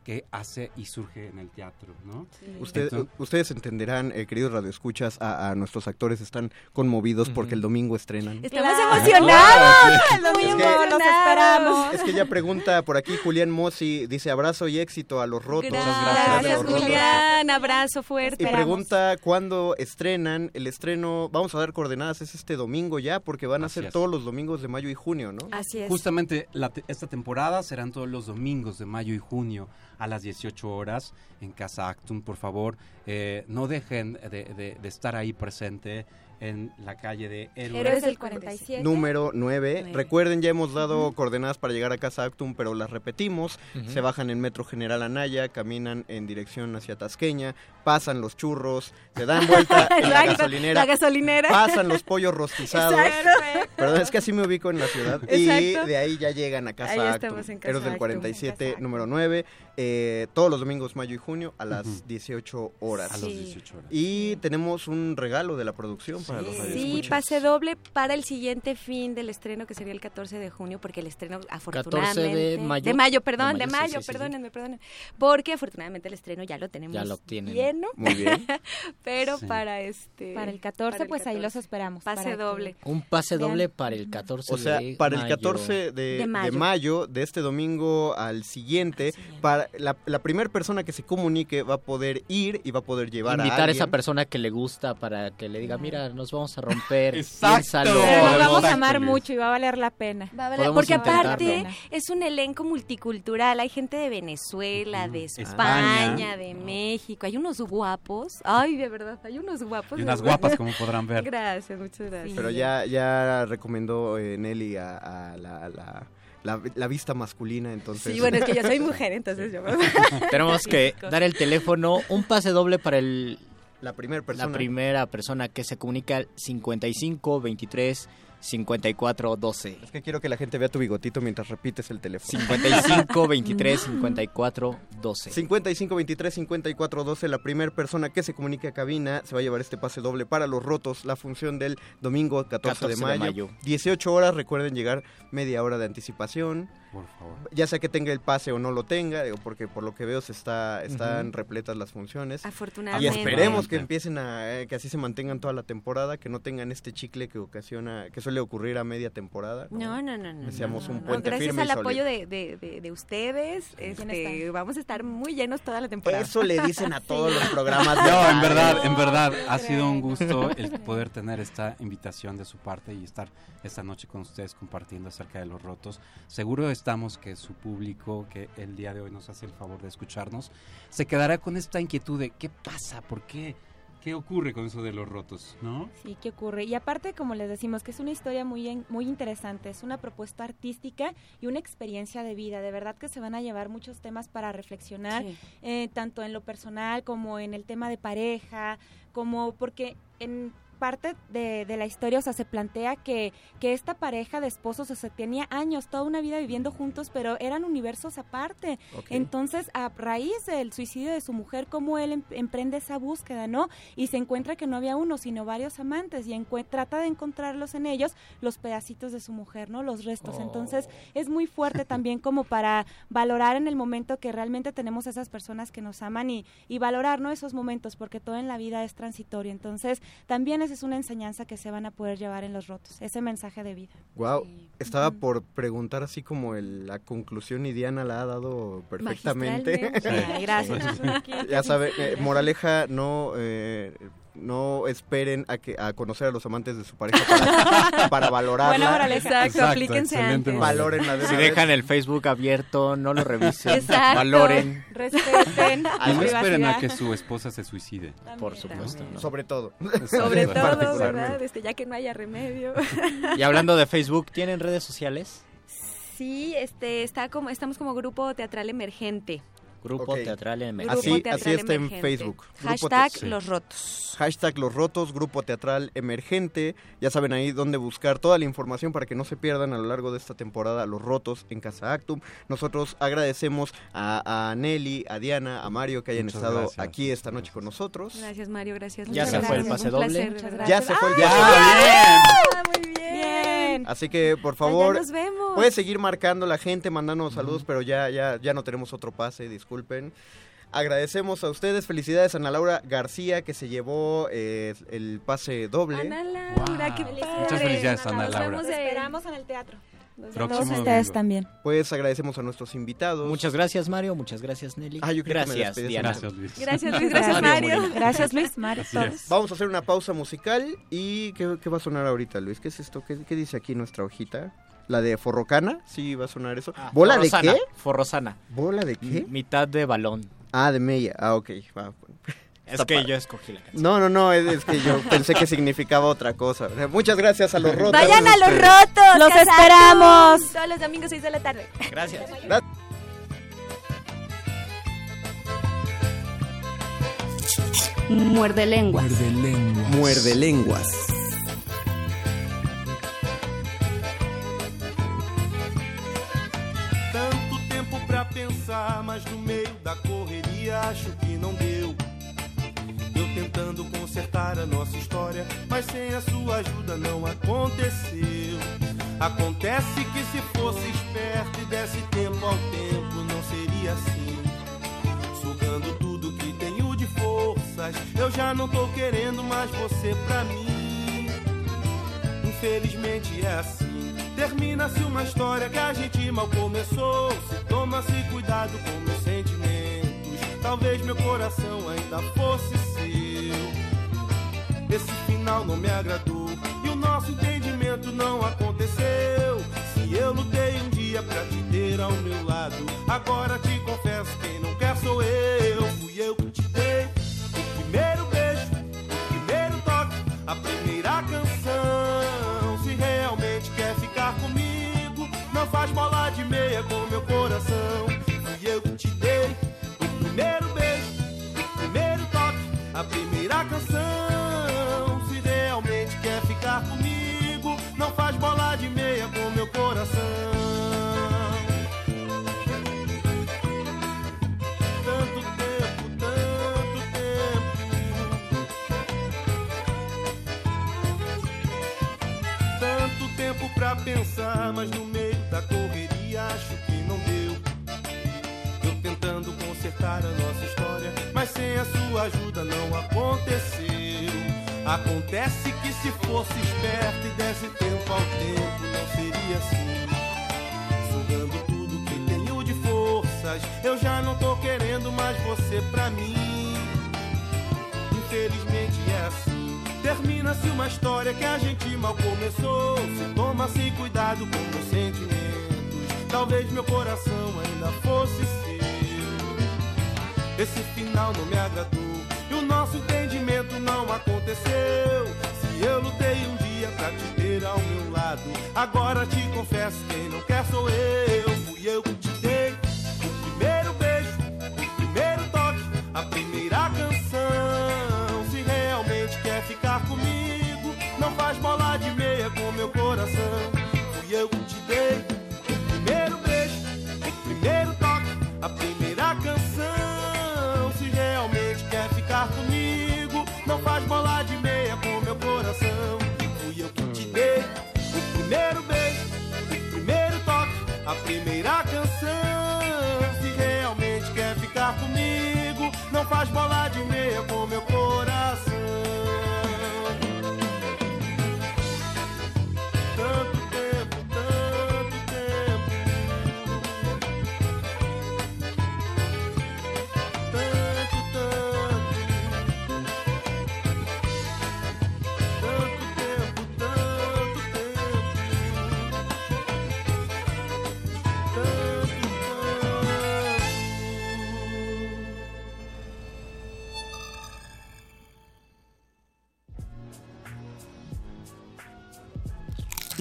que hace y surge en el teatro, ¿no? Usted- Entonces- ustedes entenderán, eh, queridos radioescuchas, a, a nuestros actores están conmovidos porque el domingo estrenan. Estamos Claro. emocionados. Sí. El domingo Es que- los esperamos. Es que ya pregunta por aquí Julián Mossi, dice abrazo y éxito a los rotos. Gracias, rotos. Julián. Abrazo fuerte. Y pregunta cuándo estrenan el estreno. Vamos a dar coordenadas, es este domingo ya, porque van a ser es. todos los domingos de mayo y junio, ¿no? Así es. Justamente la te- esta temporada serán todos los domingos de mayo y junio a las 18 horas en Casa Actum, por favor. eh, no dejen de, de- de estar ahí presente en la calle de Héroes. Héroes del 47. Número 9. Nueve. Recuerden, ya hemos dado coordenadas para llegar a Casa Actum, pero las repetimos. Se bajan en Metro General Anaya, caminan en dirección hacia Tasqueña, pasan los churros, se dan *laughs* vuelta en la gasolinera. la gasolinera. Pasan los pollos rostizados. Exacto. Perdón, es que así me ubico en la ciudad. Exacto. Y de ahí ya llegan a Casa Ahí Actum. en Casa Héroes del Actum. 47, número 9. Eh, todos los domingos, mayo y junio, a las Ujú. 18 horas. A los 18 horas. Y tenemos un regalo de la producción para los Sí, pase doble para el siguiente fin del estreno, que sería el 14 de junio, porque el estreno, afortunadamente... mayo. De mayo, perdón, De de mayo, mayo, sí, sí, sí, sí. perdónenme, perdónenme. Porque afortunadamente el estreno ya lo tenemos Ya lo tienen. lleno. Muy bien. *laughs* Pero Sí. para este... Para el 14, para el pues ahí 14. los esperamos. Pase que- doble. Un pase Vean. doble para el 14 O sea, de para el mayo. 14 de, De de mayo. mayo. de este domingo al siguiente, para la, la primera persona que se comunique va a poder ir y va a poder llevar Invitar a a esa persona que le gusta para que le diga, mira, nos vamos a romper. *laughs* Exacto. piénsalo". Pero nos vamos a amar mucho y va a valer la pena. Va a valer- Podemos porque intentarlo. aparte es un elenco multicultural, hay gente de Venezuela, de España, España. de México, hay unos guapos, ay de verdad, hay unos guapos. Y unas guapas, como podrán ver. *laughs* Gracias, muchas gracias. Pero ya, ya recomendó eh, Nelly a, a la, la, la- la vista masculina, entonces... Sí, bueno, es que yo soy mujer, entonces yo... *laughs* Tenemos que dar el teléfono, un pase doble para el, La primera persona. la primera persona que se comunica al 55 23 54 12. Es que quiero que la gente vea tu bigotito mientras repites el teléfono. 55 23 54 12. 55 23 54 12 la primera persona que se comunique a cabina se va a llevar este pase doble para los rotos la función del domingo 14, 14 de, de mayo. mayo. 18 horas recuerden llegar media hora de anticipación Por favor. ya sea que tenga el pase o no lo tenga digo, porque por lo que veo se está están repletas las funciones y Afortunadamente. esperemos que empiecen a eh, que así se mantengan toda la temporada que no tengan este chicle que ocasiona que suele ocurrir a media temporada No, no, no, no. Deseamos no, un no. puente Gracias firme al y apoyo de, de, de, de ustedes, este, vamos a estar muy llenos toda la temporada. eso le dicen a todos los programas *laughs* No, en verdad, en No, verdad, no ha sido un gusto el poder tener esta invitación de su parte y estar esta noche con ustedes compartiendo acerca de los rotos. Seguro estamos que su público, que el día de hoy nos hace el favor de escucharnos, se quedará con esta inquietud de qué pasa, por qué, qué ocurre con eso de los rotos, ¿no? Sí, ¿qué ocurre? Y aparte, como les decimos, que es una historia muy, en- muy interesante, es una propuesta artística y una experiencia de vida. De verdad que se van a llevar muchos temas para reflexionar, Sí. eh, tanto en lo personal como en el tema de pareja, como porque en parte de, de la historia, o sea, se plantea que, que esta pareja de esposos, o sea, tenía años, toda una vida viviendo juntos, pero eran universos aparte. Entonces, a raíz del suicidio de su mujer, cómo él em- emprende esa búsqueda, ¿no? Y se encuentra que no había uno, sino varios amantes, y trata de encontrarlos en ellos los pedacitos de su mujer, ¿no? Los restos. Oh. Entonces, es muy fuerte *laughs* también como para valorar en el momento que realmente tenemos esas personas que nos aman y, y valorar, ¿no? Esos momentos, porque todo en la vida es transitorio. Entonces, también es una enseñanza que se van a poder llevar en los rotos, ese mensaje de vida. Wow, estaba por preguntar así como el- la conclusión y Diana la ha dado perfectamente. *laughs* Ay, gracias. *laughs* ya saben, eh, moraleja, no eh, no esperen a que a conocer a los amantes de su pareja para, *laughs* para valorarla. Exacto, Exacto, aplíquense excelente antes. moraleja. Valórenla de Si dejan el Facebook abierto, no lo revisen. Exacto. Valoren. Respeten. *laughs* Y no esperen a que su esposa se suicide. Por supuesto. ¿no? Sobre todo. *laughs* Sobre todo. ¿verdad? Este, ya que no haya remedio. Y hablando de Facebook, ¿tienen redes sociales? Sí, este, está como, estamos como grupo teatral emergente. Grupo Ok. Teatral en Grupo Así, Teatral así está en Emergente. Facebook. Grupo Hashtag Los Rotos. Hashtag Los Rotos, Grupo Teatral Emergente. Ya saben ahí dónde buscar toda la información para que no se pierdan a lo largo de esta temporada Los Rotos en Casa Actum. Nosotros agradecemos a, a Nelly, a Diana, a Mario que hayan Muchas estado gracias. aquí esta noche con nosotros. Gracias, Mario, gracias. Ya muchas se fue el pase doble. Ya se fue el ¡Ah, pase muy bien! Bien. Así que, por favor, nos vemos. puedes seguir marcando la gente, mandándonos saludos, pero ya, ya, ya no tenemos otro pase, disculpen. Agradecemos a ustedes, felicidades a Ana Laura García que se llevó eh, el pase doble. Ana Laura, qué padre. Muchas felicidades, Ana Nos Laura. vemos Te de- esperamos en el teatro. Nos vemos Todos en- ustedes también. Pues agradecemos a nuestros invitados. Muchas gracias, Mario. Muchas gracias, Nelly. Ah, yo creí que me gracias. Diana. Gracias, Luis. Gracias, Luis, gracias, Mario. Gracias, Luis, Mario. Vamos a hacer una pausa musical y ¿qué, qué va a sonar ahorita, Luis? ¿Qué es esto? ¿Qué, qué dice aquí nuestra hojita? ¿La de Forrocana? Sí, va a sonar eso. Ah, ¿Bola Forrosana, de qué? Forrosana. ¿Bola de qué? Mitad de balón. Ah, de Mella. Ah, ok. va. Es que yo escogí la canción. No, no, no, es, es que yo *laughs* pensé que significaba otra cosa. Muchas gracias a los rotos. Vayan a los Ustedes. rotos. Los esperamos. Todos los domingos 6 de la tarde. Gracias. Muerde lenguas. Muerde lenguas. Tanto tempo pra pensar, mas no meio da correria acho que não deu. Tentando consertar a nossa história, mas sem a sua ajuda não aconteceu. Acontece que se fosse esperto e desse tempo ao tempo, não seria assim. Sugando tudo que tenho de forças, eu já não tô querendo mais você pra mim. Infelizmente é assim. Termina-se uma história que a gente mal começou. Se toma-se cuidado com meus sentimentos. Talvez meu coração ainda fosse seu. Esse final não me agradou e o nosso entendimento não aconteceu. Se eu lutei um dia pra te ter ao meu lado, agora te pensar, mas no meio da correria acho que não deu. Eu tentando consertar a nossa história, mas sem a sua ajuda não aconteceu. Acontece que se fosse esperto e desse tempo ao tempo, não seria assim. Sugando tudo que tenho de forças, eu já não tô querendo mais você pra mim. Infelizmente é assim. Termina-se uma história que a gente mal começou. Se toma-se cuidado com meus sentimentos. Talvez meu coração ainda fosse seu. Esse final não me agradou e o nosso entendimento não aconteceu. Se eu lutei um dia pra te ter ao meu lado, agora te confesso quem não quer sou eu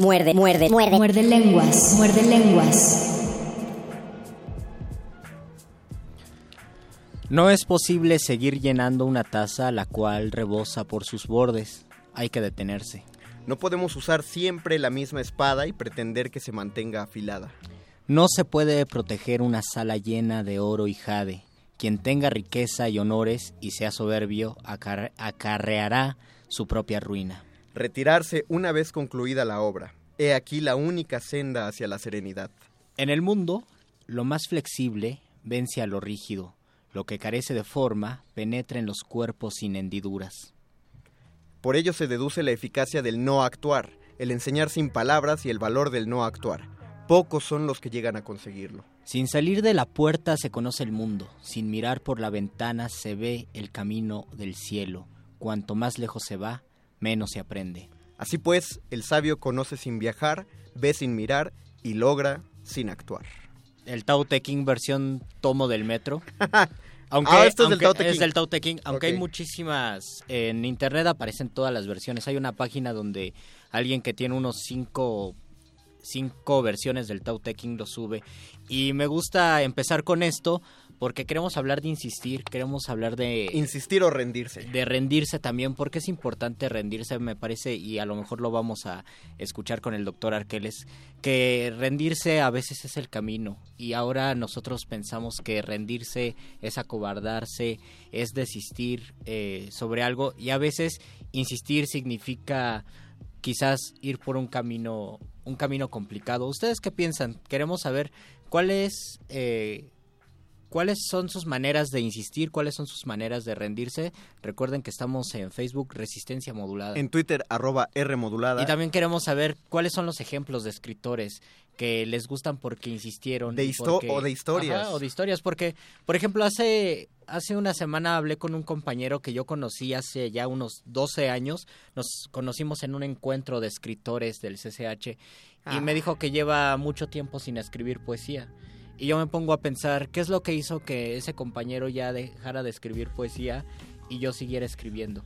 Muerde, muerde, muerde. Muerde lenguas, muerde lenguas. No es posible seguir llenando una taza la cual rebosa por sus bordes. Hay que detenerse. No podemos usar siempre la misma espada y pretender que se mantenga afilada. No se puede proteger una sala llena de oro y jade. Quien tenga riqueza y honores y sea soberbio acar- acarreará su propia ruina. Retirarse una vez concluida la obra. He aquí la única senda hacia la serenidad. En el mundo, lo más flexible vence a lo rígido. Lo que carece de forma penetra en los cuerpos sin hendiduras. Por ello se deduce la eficacia del no actuar, el enseñar sin palabras y el valor del no actuar. Pocos son los que llegan a conseguirlo. Sin salir de la puerta se conoce el mundo, sin mirar por la ventana se ve el camino del cielo. Cuanto más lejos se va, menos se aprende. Así pues, el sabio conoce sin viajar, ve sin mirar y logra sin actuar. El Tao Te Ching versión tomo del metro. *laughs* Aunque, Ah, esto es del Tao Te es del Tao Te Ching, aunque hay muchísimas, en internet aparecen todas las versiones. Hay una página donde alguien que tiene unos cinco, cinco versiones del Tao Te Ching lo sube. Y me gusta empezar con esto porque queremos hablar de insistir, queremos hablar de... Insistir o rendirse. De rendirse también, porque es importante rendirse, me parece, y a lo mejor lo vamos a escuchar con el doctor Arqueles, que rendirse a veces es el camino, y ahora nosotros pensamos que rendirse es acobardarse, es desistir eh, sobre algo, y a veces insistir significa quizás ir por un camino, un camino complicado. ¿Ustedes qué piensan? Queremos saber cuál es... eh, ¿Cuáles son sus maneras de insistir? ¿Cuáles son sus maneras de rendirse? Recuerden que estamos en Facebook Resistencia Modulada. En Twitter, arroba R modulada. Y también queremos saber cuáles son los ejemplos de escritores que les gustan porque insistieron. De porque- o de historias. Ajá, o de historias, porque, por ejemplo, hace, hace una semana hablé con un compañero que yo conocí hace ya unos 12 años. Nos conocimos en un encuentro de escritores del CCH y Ah. me dijo que lleva mucho tiempo sin escribir poesía. Y yo me pongo a pensar, ¿qué es lo que hizo que ese compañero ya dejara de escribir poesía y yo siguiera escribiendo?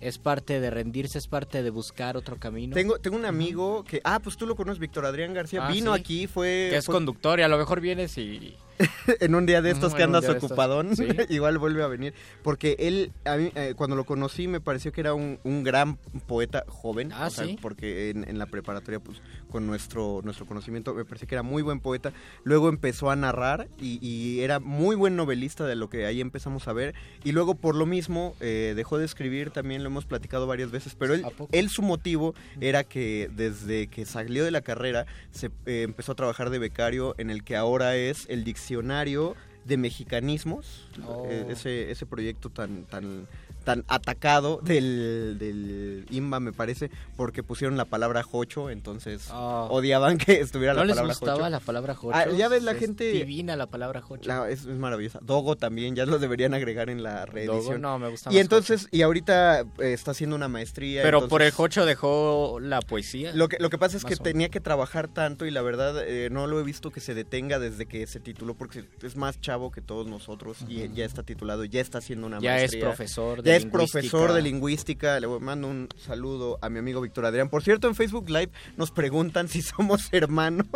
Es parte de rendirse, es parte de buscar otro camino. Tengo, tengo un amigo que, ah, pues tú lo conoces, Víctor Adrián García, Ah, vino sí. aquí, fue... que es fue- conductor y a lo mejor vienes y... *laughs* en un día de estos que andas ocupadón, sí. *laughs* igual vuelve a venir. Porque él, a mí, eh, cuando lo conocí, me pareció que era un, un gran poeta joven. Ah, o sea, ¿sí? Porque en, en la preparatoria, pues, con nuestro, nuestro conocimiento, me pareció que era muy buen poeta. Luego empezó a narrar y, y era muy buen novelista de lo que ahí empezamos a ver. Y luego, por lo mismo, eh, dejó de escribir, también lo hemos platicado varias veces. Pero él, él su motivo era que desde que salió de la carrera, se eh, empezó a trabajar de becario en el que ahora es el diccionario de mexicanismos, Oh. eh, ese, ese proyecto tan, tan, tan atacado del, del IMBA, me parece, porque pusieron la palabra jocho, entonces odiaban que estuviera ¿No la les palabra gustaba jocho. la palabra jocho? Ah, ya ves la Es gente... divina la palabra jocho. La- es, es maravillosa. Dogo también, ya lo deberían agregar en la reedición. no, me gusta Y más entonces, y ahorita eh, está haciendo una maestría. Pero entonces- por el jocho dejó la poesía. lo que, lo que pasa es que tenía que trabajar tanto y la verdad eh, no lo he visto que se detenga desde que se tituló porque es más chavo que todos nosotros y ya está titulado, ya está haciendo una Ya es maestría. profesor de Es profesor de lingüística. Le mando un saludo a mi amigo Víctor Adrián. Por cierto, en Facebook Live nos preguntan si somos hermanos.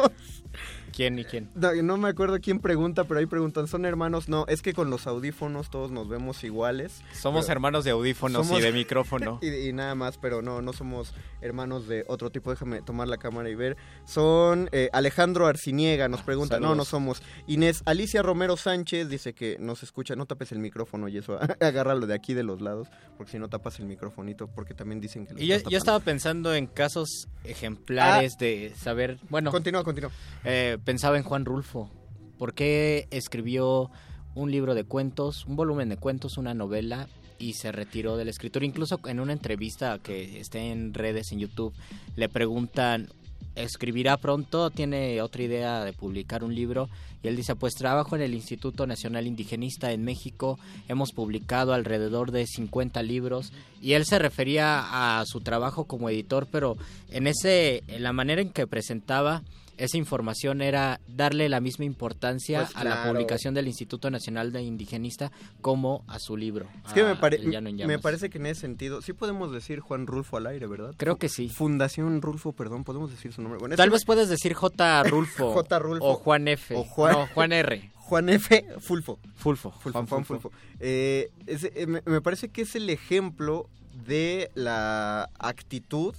¿Quién y quién? No, no me acuerdo quién pregunta, pero ahí preguntan, ¿son hermanos? No, es que con los audífonos todos nos vemos iguales. Somos Pero- hermanos de audífonos somos- y de micrófono. *laughs* y, y nada más, pero no, no somos hermanos de otro tipo. Déjame tomar la cámara y ver. Son eh, Alejandro Arciniega, nos pregunta. No, saludos. no somos. Inés Alicia Romero Sánchez dice que nos escucha. No tapes el micrófono y eso. *laughs* Agárralo de aquí de los lados, porque si no tapas el microfonito, porque también dicen que Y yo, yo estaba pensando en casos ejemplares de saber, bueno... Continúa, continúa. Eh, pensaba en Juan Rulfo. ¿Por qué escribió un libro de cuentos, un volumen de cuentos, una novela y se retiró de la escritura? Incluso en una entrevista que está en redes, en YouTube, le preguntan, ¿escribirá pronto? ¿Tiene otra idea de publicar un libro? Y él dice, pues trabajo en el Instituto Nacional Indigenista en México, hemos publicado alrededor de 50 libros y él se refería a su trabajo como editor, pero en ese en la manera en que presentaba esa información era darle la misma importancia Pues a la publicación del Instituto Nacional de Indigenista como a su libro. Es que me, pare- me parece que en ese sentido, sí podemos decir Juan Rulfo al aire, ¿verdad? Creo que sí. Fundación Rulfo, perdón, podemos decir su nombre. Bueno, Tal vez puedes decir J. *laughs* Rulfo. J. Rulfo. O Juan F. O Juan, No, Juan R. *laughs* Juan F. Fulfo. Fulfo. Fulfo, Juan Juan Fulfo. Fulfo. Eh, ese- eh, me, me parece que es el ejemplo de la actitud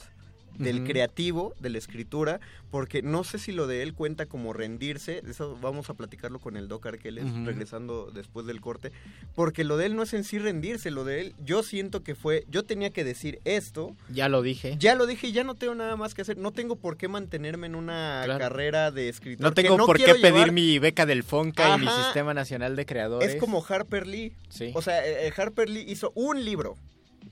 del Ujú. creativo, de la escritura, porque no sé si lo de él cuenta como rendirse, eso vamos a platicarlo con el Doc Arqueles, Ujú. regresando después del corte, porque lo de él no es en sí rendirse, lo de él, yo siento que fue, yo tenía que decir esto, Ya lo dije. ya lo dije y ya no tengo nada más que hacer, no tengo por qué mantenerme en una Claro. carrera de escritor. No tengo por qué pedir llevar- mi beca del FONCA y mi Ajá. Sistema Nacional de Creadores. Es como Harper Lee. Sí. O sea, eh, eh, Harper Lee hizo un libro.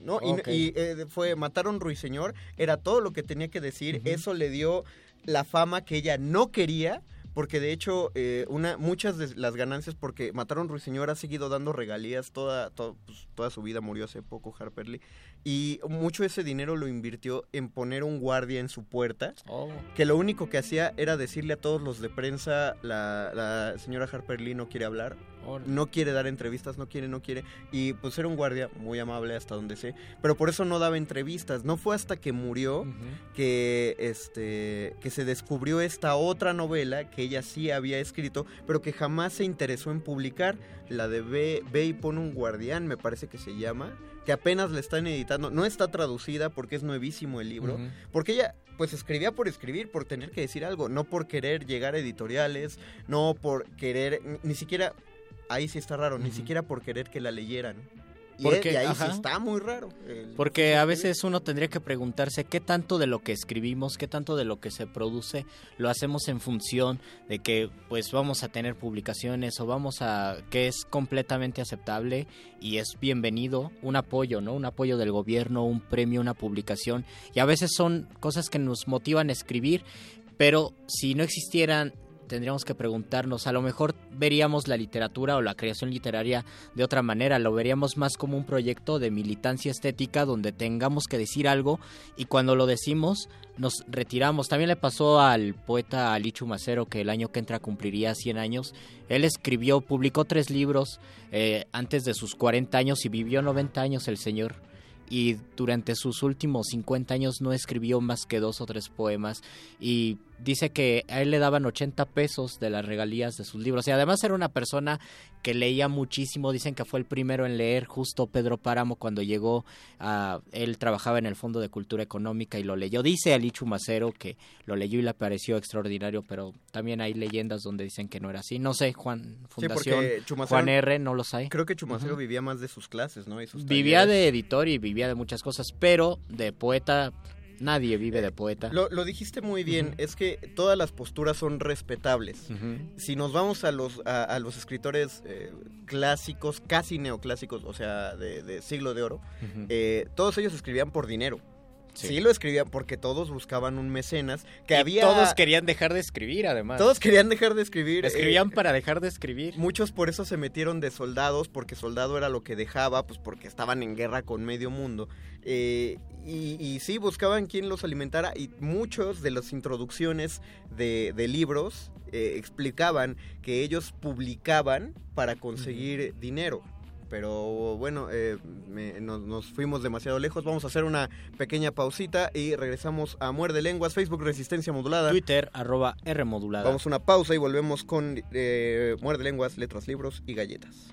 ¿No? Y-. Y, eh, fue Mataron Ruiseñor, era todo lo que tenía que decir, eso le dio la fama que ella no quería, porque de hecho eh, una muchas de las ganancias, porque Mataron Ruiseñor ha seguido dando regalías toda, to- pues, toda su vida, murió hace poco Harper Lee, y mucho ese dinero lo invirtió en poner un guardia en su puerta, Oh. que lo único que hacía era decirle a todos los de prensa, la, la señora Harper Lee no quiere hablar, no quiere dar entrevistas, no quiere, no quiere. Y pues era un guardia muy amable hasta donde sé. Pero por eso no daba entrevistas. No fue hasta que murió que, este, que se descubrió esta otra novela que ella sí había escrito, pero que jamás se interesó en publicar. La de Ve, Ve y pone un guardián, me parece que se llama. Que apenas la están editando. No está traducida porque es nuevísimo el libro. Porque ella pues escribía por escribir, por tener que decir algo, no por querer llegar a editoriales, no por querer, ni, ni siquiera, ahí sí está raro, ni siquiera por querer que la leyeran. Y, Porque, y ahí ajá. sí está muy raro. el- Porque a veces uno tendría que preguntarse qué tanto de lo que escribimos, qué tanto de lo que se produce lo hacemos en función de que pues vamos a tener publicaciones o vamos a que es completamente aceptable y es bienvenido un apoyo, ¿no? Un apoyo del gobierno, un premio, una publicación y a veces son cosas que nos motivan a escribir, pero si no existieran tendríamos que preguntarnos, a lo mejor veríamos la literatura o la creación literaria de otra manera, lo veríamos más como un proyecto de militancia estética donde tengamos que decir algo y cuando lo decimos nos retiramos. También le pasó al poeta Alichu Macero que el año que entra cumpliría 100 años. Él escribió, publicó tres libros eh, antes de sus 40 años y vivió 90 años el señor y durante sus últimos 50 años no escribió más que dos o tres poemas y dice que a él le daban 80 pesos de las regalías de sus libros. Y además era una persona que leía muchísimo, dicen que fue el primero en leer justo Pedro Páramo cuando llegó a él trabajaba en el Fondo de Cultura Económica y lo leyó, dice Alichu Macero que lo leyó y le pareció extraordinario, pero también hay leyendas donde dicen que no era así, no sé, Juan Fundación, Juan R, no los hay. Creo que Chumacero vivía más de sus clases, ¿no? Y sus Vivía de editor y vivía de muchas cosas, pero de poeta nadie vive de poeta. Lo, lo dijiste muy bien, es que todas las posturas son respetables. Si nos vamos a los, a, a los escritores eh, clásicos, casi neoclásicos, o sea, de, de siglo de oro, eh, todos ellos escribían por dinero. Sí. Sí. lo escribían porque todos buscaban un mecenas, que Y había... Todos querían dejar de escribir, además. Todos querían dejar de escribir. Escribían eh, para dejar de escribir. Muchos por eso se metieron de soldados, porque soldado era lo que dejaba, pues porque estaban en guerra con medio mundo. Eh, y, y sí, buscaban quien los alimentara y muchos de las introducciones de, de libros eh, explicaban que ellos publicaban para conseguir dinero. pero bueno, eh, me- nos, nos fuimos demasiado lejos. Vamos a hacer una pequeña pausita y regresamos a Muerde Lenguas, Facebook Resistencia Modulada. Twitter, arroba R modulada. Vamos a una pausa y volvemos con eh, Muerde Lenguas, Letras, Libros y Galletas.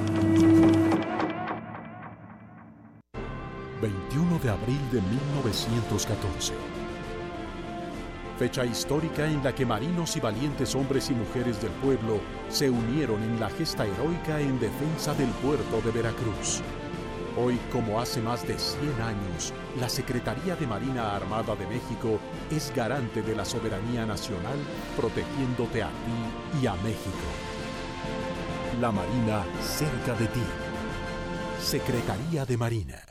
21 de abril de 1914. Fecha histórica en la que marinos y valientes hombres y mujeres del pueblo se unieron en la gesta heroica en defensa del puerto de Veracruz. Hoy, como hace más de 100 años, la Secretaría de Marina Armada de México es garante de la soberanía nacional, protegiéndote a ti y a México. La Marina cerca de ti. Secretaría de Marina.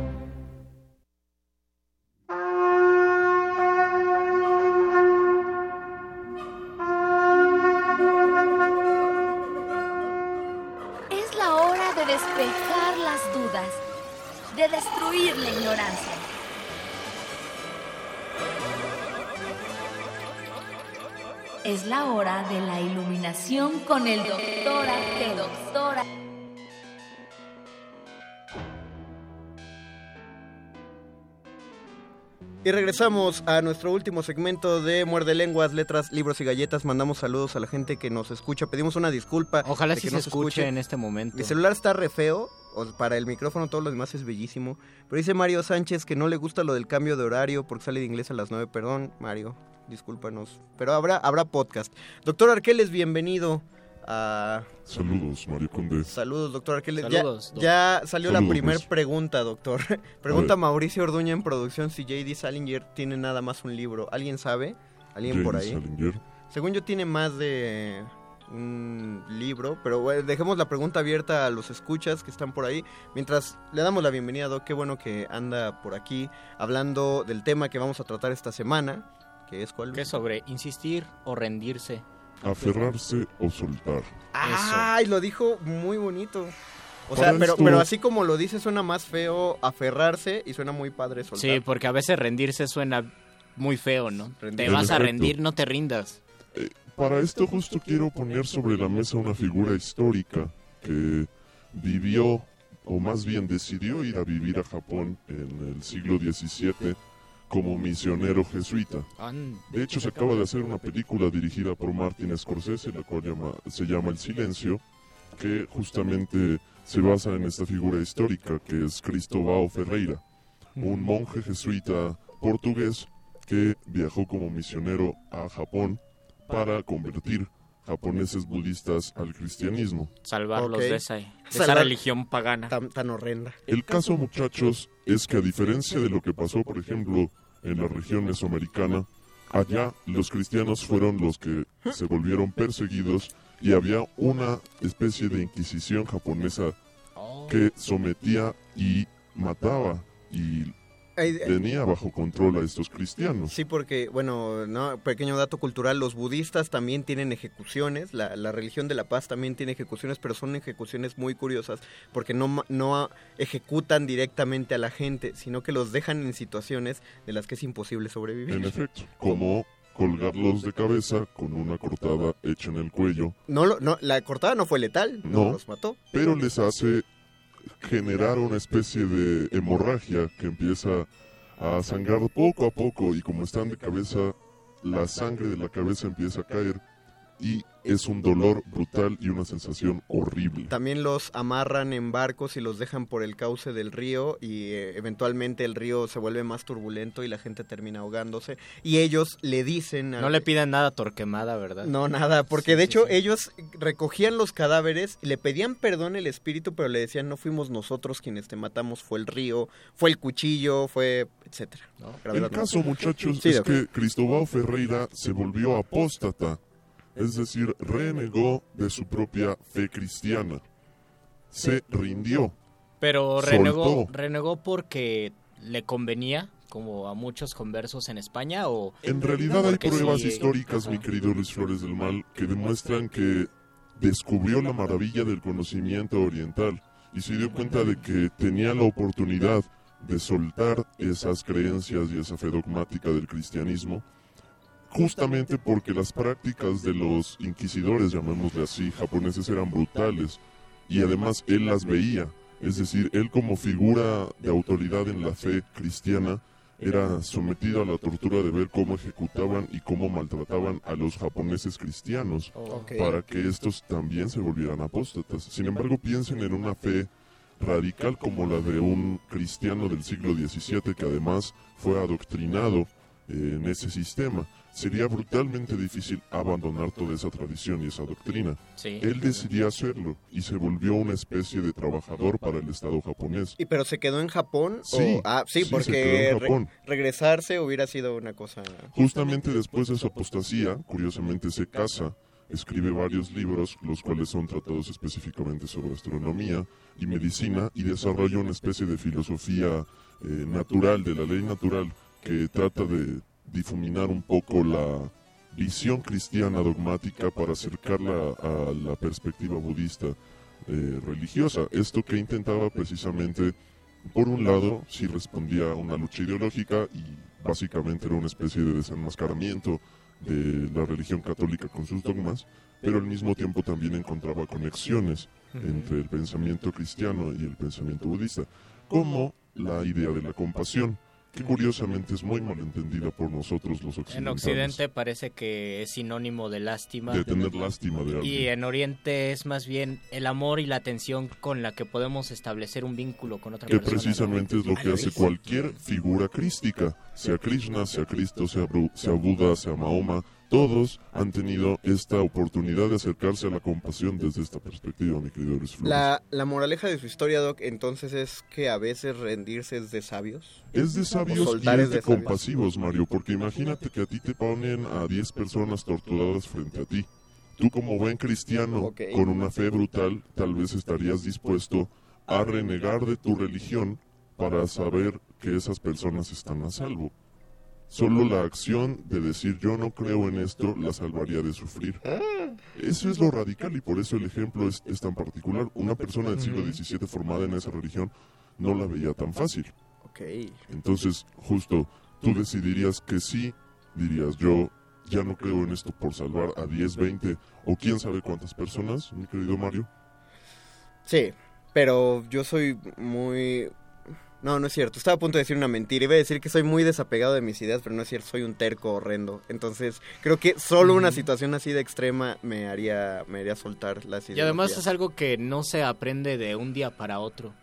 De destruir la ignorancia. Es la hora de la iluminación con el doctor doctora. Y regresamos a nuestro último segmento de Muerde Lenguas, Letras, Libros y Galletas. Mandamos saludos a la gente que nos escucha. Pedimos una disculpa. Ojalá sí que se no escuche en este momento. Mi celular está re feo. o para el micrófono todo lo demás es bellísimo. Pero dice Mario Sánchez que no le gusta lo del cambio de horario porque sale de inglés a las 9. Perdón, Mario, discúlpanos. Pero habrá, habrá podcast. Doctor Arqueles, bienvenido a... Saludos, Mario Conde. Saludos, doctor Arqueles. Saludos, doc- ya, ya salió la primera Luis. pregunta, doctor. *laughs* Pregunta Mauricio Orduña en producción si J.D. Salinger tiene nada más un libro. ¿Alguien sabe? ¿Alguien por ahí? Salinger. Según yo tiene más de un libro, pero bueno, dejemos la pregunta abierta a los escuchas que están por ahí. Mientras le damos la bienvenida a Doc, qué bueno que anda por aquí hablando del tema que vamos a tratar esta semana, que es cuál. ¿Qué sobre insistir o rendirse? Aferrarse o soltar. Ay, lo dijo muy bonito. O sea, pero, pero así como lo dice suena más feo aferrarse y suena muy padre soltar. Sí, porque a veces rendirse suena muy feo, ¿no? Te vas a rendir, no te rindas. Para esto justo quiero poner sobre la mesa una figura histórica que vivió, o más bien decidió ir a vivir a Japón en el siglo XVII como misionero jesuita. De hecho, se acaba de hacer una película dirigida por Martin Scorsese, la cual llama- se llama El Silencio, que justamente se basa en esta figura histórica, que es Cristóbal Ferreira, un monje jesuita portugués que viajó como misionero a Japón para convertir japoneses budistas al cristianismo. Salvarlos de esa, de esa Salvar- religión pagana. Tan, tan horrenda. El caso, muchachos, es que a diferencia de lo que pasó, por ejemplo, en la región mesoamericana, allá los cristianos fueron los que se volvieron perseguidos y había una especie de inquisición japonesa que sometía y mataba y eh, tenía bajo control a estos cristianos. Sí, porque, bueno, no, pequeño dato cultural, los budistas también tienen ejecuciones, la, la, religión de la paz también tiene ejecuciones, pero son ejecuciones muy curiosas, porque no, no ejecutan directamente a la gente, sino que los dejan en situaciones de las que es imposible sobrevivir. En efecto, como colgarlos de cabeza con una cortada hecha en el cuello. No, no la cortada no fue letal, no, los mató. Pero les hace generar una especie de hemorragia que empieza a sangrar poco a poco y como están de cabeza, la sangre de la cabeza empieza a caer y es un dolor brutal y una sensación horrible. También los amarran en barcos y los dejan por el cauce del río y eh, eventualmente el río se vuelve más turbulento y la gente termina ahogándose y ellos le dicen... No le piden nada a Torquemada, ¿verdad? No, nada, porque de hecho ellos recogían los cadáveres y le pedían perdón el espíritu, pero le decían no fuimos nosotros quienes te matamos, fue el río, fue el cuchillo, fue etcétera. El caso, muchachos, es que Cristóbal Ferreira se volvió apóstata es decir, renegó de su propia fe cristiana. Se rindió. Pero renegó, renegó porque le convenía, como a muchos conversos en España, o... En realidad hay pruebas históricas, mi querido Luis Flores del Mal, que demuestran que descubrió la maravilla del conocimiento oriental y se dio cuenta de que tenía la oportunidad de soltar esas creencias y esa fe dogmática del cristianismo justamente porque las prácticas de los inquisidores, llamémosle así, japoneses eran brutales y además él las veía, es decir, él como figura de autoridad en la fe cristiana era sometido a la tortura de ver cómo ejecutaban y cómo maltrataban a los japoneses cristianos para que estos también se volvieran apóstatas. Sin embargo, piensen en una fe radical como la de un cristiano del siglo XVII que además fue adoctrinado en ese sistema sería brutalmente difícil abandonar toda esa tradición y esa doctrina. Él decidió hacerlo y se volvió una especie de trabajador para el Estado japonés. ¿Y pero se quedó en Japón? Sí, ah, sí, porque regresarse hubiera sido una cosa... Justamente después de su apostasía, curiosamente se casa, escribe varios libros, los cuales son tratados específicamente sobre astronomía y medicina, y desarrolla una especie de filosofía eh, natural, de la ley natural, que trata de difuminar un poco la visión cristiana dogmática para acercarla a la perspectiva budista eh, religiosa. Esto que intentaba precisamente, por un lado, si respondía a una lucha ideológica y básicamente era una especie de desenmascaramiento de la religión católica con sus dogmas, pero al mismo tiempo también encontraba conexiones entre el pensamiento cristiano y el pensamiento budista, como la idea de la compasión que curiosamente es muy malentendida por nosotros los occidentales. En Occidente parece que es sinónimo de lástima. De tener lástima de alguien. Y en Oriente es más bien el amor y la atención con la que podemos establecer un vínculo con otra persona. Que precisamente es lo que hace cualquier figura crística, sea Krishna, sea Cristo, sea, sea Buda, sea Mahoma, todos han tenido esta oportunidad de acercarse a la compasión desde esta perspectiva, mi querido Luis La, la moraleja de su historia, Doc, entonces es que a veces rendirse es de sabios. Es de sabios y es de, compasivos, Mario, porque imagínate que a ti te ponen a 10 personas torturadas frente a ti. Tú como buen cristiano, con una fe brutal, tal vez estarías dispuesto a renegar de tu religión para saber que esas personas están a salvo. Solo la acción de decir yo no creo en esto la salvaría de sufrir. Eso es lo radical y por eso el ejemplo es, tan particular. Una persona del siglo XVII formada en esa religión no la veía tan fácil. Entonces, justo, tú decidirías que sí, dirías yo ya no creo en esto por salvar a 10, 20 o quién sabe cuántas personas, mi querido Mario. Sí, pero yo soy muy no, no es cierto. Estaba a punto de decir una mentira. Iba a decir que soy muy desapegado de mis ideas, pero no es cierto. Soy un terco horrendo. Entonces, creo que solo una situación así de extrema me haría, me haría soltar las ideas. Y además es algo que no se aprende de un día para otro.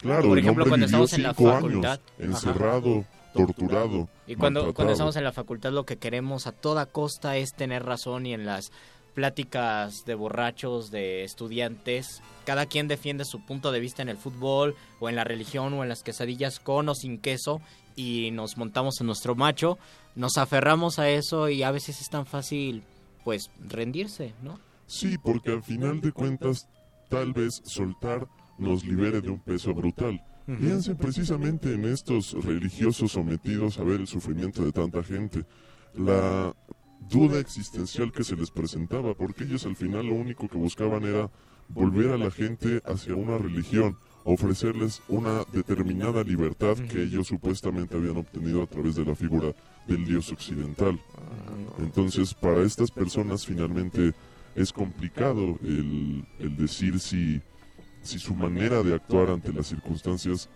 Claro, por ejemplo, cuando estamos en la facultad. encerrado, torturado. Y cuando, cuando estamos en la facultad, lo que queremos a toda costa es tener razón y en las pláticas de borrachos, de estudiantes. Cada quien defiende su punto de vista en el fútbol o en la religión o en las quesadillas con o sin queso y nos montamos en nuestro macho, nos aferramos a eso y a veces es tan fácil pues rendirse, ¿no? Sí, porque al final de cuentas tal vez soltar nos libere de un peso brutal. Piensen precisamente en estos religiosos sometidos a ver el sufrimiento de tanta gente. La duda existencial que se les presentaba, porque ellos al final lo único que buscaban era volver a la gente hacia una religión, ofrecerles una determinada libertad que ellos supuestamente habían obtenido a través de la figura del dios occidental. Entonces, para estas personas finalmente es complicado el, el decir si, si su manera de actuar ante las circunstancias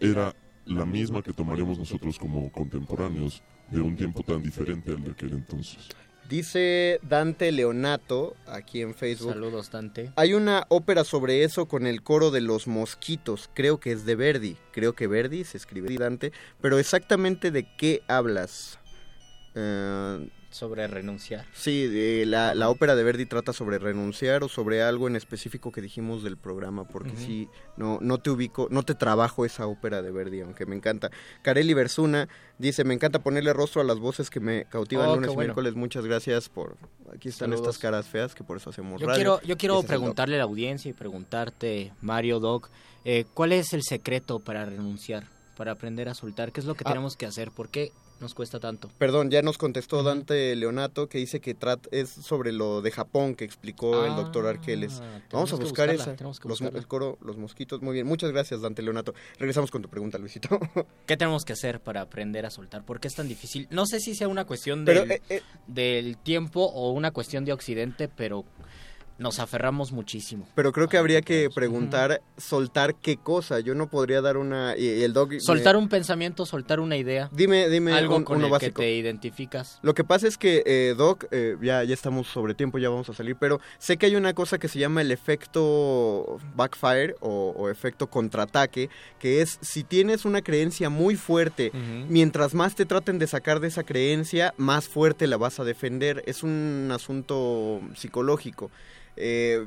era la misma que tomaríamos nosotros como contemporáneos de un tiempo tan diferente al de aquel entonces. Dice Dante Leonato aquí en Facebook. Saludos, Dante. Hay una ópera sobre eso con el coro de los mosquitos. Creo que es de Verdi. Creo que Verdi se escribe Dante. Pero exactamente de qué hablas. Eh, sobre renunciar. Sí, la, la, ópera de Verdi trata sobre renunciar o sobre algo en específico que dijimos del programa, porque uh -huh. sí, no, no te ubico, no te trabajo esa ópera de Verdi, aunque me encanta. Carely Bersuna dice, me encanta ponerle rostro a las voces que me cautivan oh, lunes y bueno. miércoles, muchas gracias por... Aquí están Saludos. estas caras feas, que por eso hacemos yo radio. Quiero, yo quiero preguntarle a la audiencia y preguntarte, Mario, Doc, eh, ¿cuál es el secreto para renunciar, para aprender a soltar? ¿Qué es lo que Ah. tenemos que hacer? ¿Por qué nos cuesta tanto? Perdón, ya nos contestó Dante Leonato que dice que trat es sobre lo de Japón que explicó el doctor Arqueles. Vamos a Ah, buscar buscarla, esa. Los, el coro, los mosquitos. Muy bien, muchas gracias Dante Leonato. Regresamos con tu pregunta, Luisito. *laughs* ¿Qué tenemos que hacer para aprender a soltar? ¿Por qué es tan difícil? No sé si sea una cuestión Pero, del, eh, eh, del tiempo o una cuestión de Occidente, pero nos aferramos muchísimo. Pero creo que habría que preguntar, soltar qué cosa. Yo no podría dar una... Y, el me- Soltar un pensamiento, soltar una idea. Dime, dime algo un- con uno el básico. que te identificas. Lo que pasa es que, eh, Doc, eh, ya, ya estamos sobre tiempo, ya vamos a salir, pero sé que hay una cosa que se llama el efecto backfire o, o efecto contraataque, que es si tienes una creencia muy fuerte, mientras más te traten de sacar de esa creencia, más fuerte la vas a defender. Es un asunto psicológico. Eh,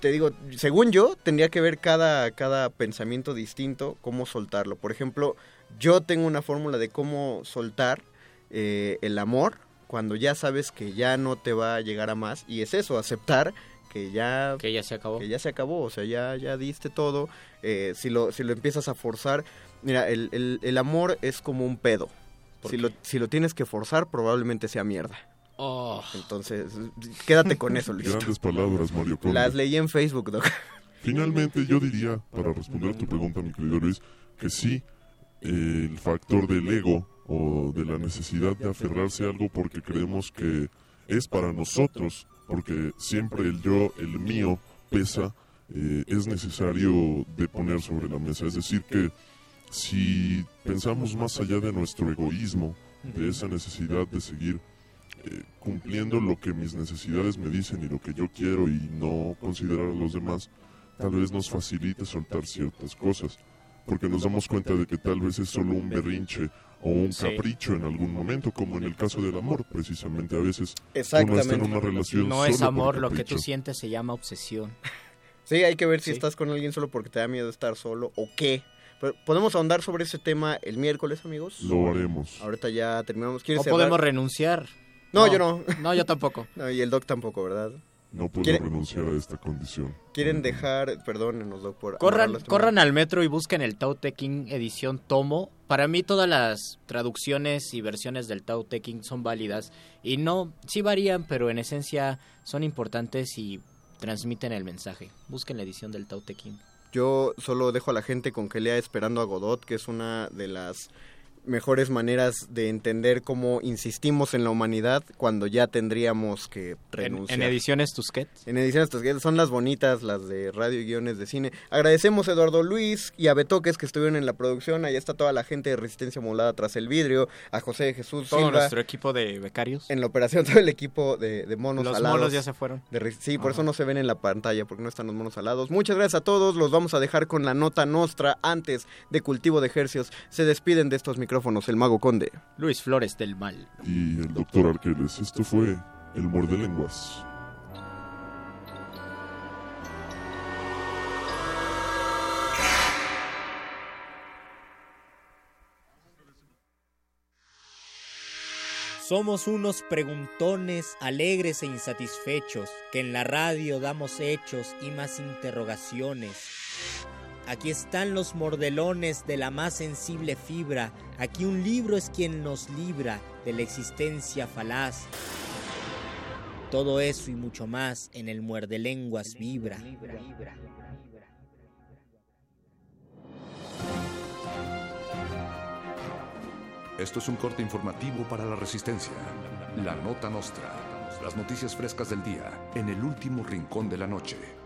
te digo, según yo, tendría que ver cada, cada pensamiento distinto, cómo soltarlo. Por ejemplo, yo tengo una fórmula de cómo soltar eh, el amor cuando ya sabes que ya no te va a llegar a más. Y es eso, aceptar que ya, que ya se acabó. Que ya se acabó, o sea, ya, ya diste todo. Eh, si, lo, si lo empiezas a forzar, mira, el, el, el amor es como un pedo. Si lo, si lo tienes que forzar, probablemente sea mierda. Oh. Entonces, quédate con eso, Luis. Grandes palabras, Mario Conde. Las leí en Facebook, Doc. Finalmente, yo diría, para responder tu pregunta, mi querido Luis, que sí, eh, el factor del ego o de la necesidad de aferrarse a algo porque creemos que es para nosotros, porque siempre el yo, el mío, pesa, eh, es necesario de poner sobre la mesa. Es decir, que si pensamos más allá de nuestro egoísmo, de esa necesidad de seguir eh, cumpliendo lo que mis necesidades me dicen y lo que yo quiero y no considerar a los demás, tal vez nos facilite soltar ciertas cosas, porque nos damos cuenta de que tal vez es solo un berrinche o un Sí. capricho en algún momento, como en el caso del amor, precisamente a veces uno Exactamente. está en una relación No es solo por amor, lo que capricho. tú sientes se llama obsesión. Sí, hay que ver si Sí. estás con alguien solo porque te da miedo estar solo o qué. Pero podemos ahondar sobre ese tema el miércoles, amigos. Lo haremos. Ahorita ya terminamos. ¿Quieres O cerrar? podemos renunciar. No, yo no. No, yo tampoco. *laughs* No, y el doc tampoco, ¿verdad? No puedo ¿Quiere- renunciar a esta condición. Quieren dejar, perdónenos, doc, por Corran, corran al metro y busquen el Tao Te Ching edición tomo. Para mí todas las traducciones y versiones del Tao Te Ching son válidas y no, sí varían, pero en esencia son importantes y transmiten el mensaje. Busquen la edición del Tao Te Ching. Yo solo dejo a la gente con que lea Esperando a Godot, que es una de las mejores maneras de entender cómo insistimos en la humanidad cuando ya tendríamos que En, renunciar. en ediciones Tusquets. En ediciones Tusquets, son las bonitas, las de radio y guiones de cine. Agradecemos a Eduardo Luis y a Betoques que estuvieron en la producción. Ahí está toda la gente de Resistencia Molada tras el vidrio. A José Jesús Todo Silva. nuestro equipo de becarios. En la operación, *laughs* todo el equipo de, de monos Los alados. monos ya se fueron. De sí, por eso no se ven en la pantalla, porque no están los monos alados. Muchas gracias a todos. Los vamos a dejar con la nota nostra antes de cultivo de ejercios. Se despiden de estos micrófonos el Mago Conde. Luis Flores del Mal. Y el doctor Arqueles, esto fue el muerde lenguas. Somos unos preguntones alegres e insatisfechos, que en la radio damos hechos y más interrogaciones. Aquí están los mordelones de la más sensible fibra. Aquí un libro es quien nos libra de la existencia falaz. Todo eso y mucho más en el muerde lenguas vibra. Esto es un corte informativo para la resistencia. La nota nostra. Las noticias frescas del día en el último rincón de la noche.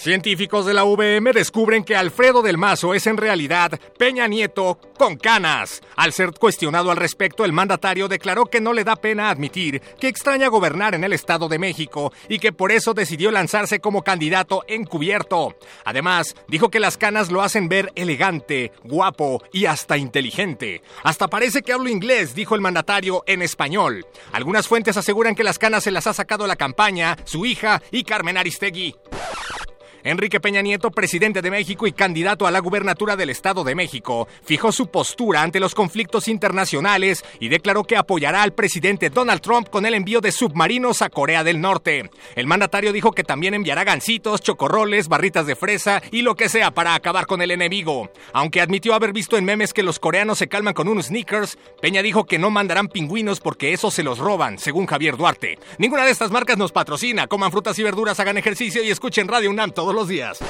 Científicos de la UVM descubren que Alfredo del Mazo es en realidad Peña Nieto con canas. Al ser cuestionado al respecto, el mandatario declaró que no le da pena admitir que extraña gobernar en el Estado de México y que por eso decidió lanzarse como candidato encubierto. Además, dijo que las canas lo hacen ver elegante, guapo y hasta inteligente. Hasta parece que hablo inglés, dijo el mandatario en español. Algunas fuentes aseguran que las canas se las ha sacado la campaña, su hija y Carmen Aristegui. Enrique Peña Nieto, presidente de México y candidato a la gubernatura del Estado de México, fijó su postura ante los conflictos internacionales y declaró que apoyará al presidente Donald Trump con el envío de submarinos a Corea del Norte. El mandatario dijo que también enviará gancitos, chocorroles, barritas de fresa y lo que sea para acabar con el enemigo. Aunque admitió haber visto en memes que los coreanos se calman con unos sneakers, Peña dijo que no mandarán pingüinos porque eso se los roban, según Javier Duarte. Ninguna de estas marcas nos patrocina. Coman frutas y verduras, hagan ejercicio y escuchen Radio UNAM todo los días.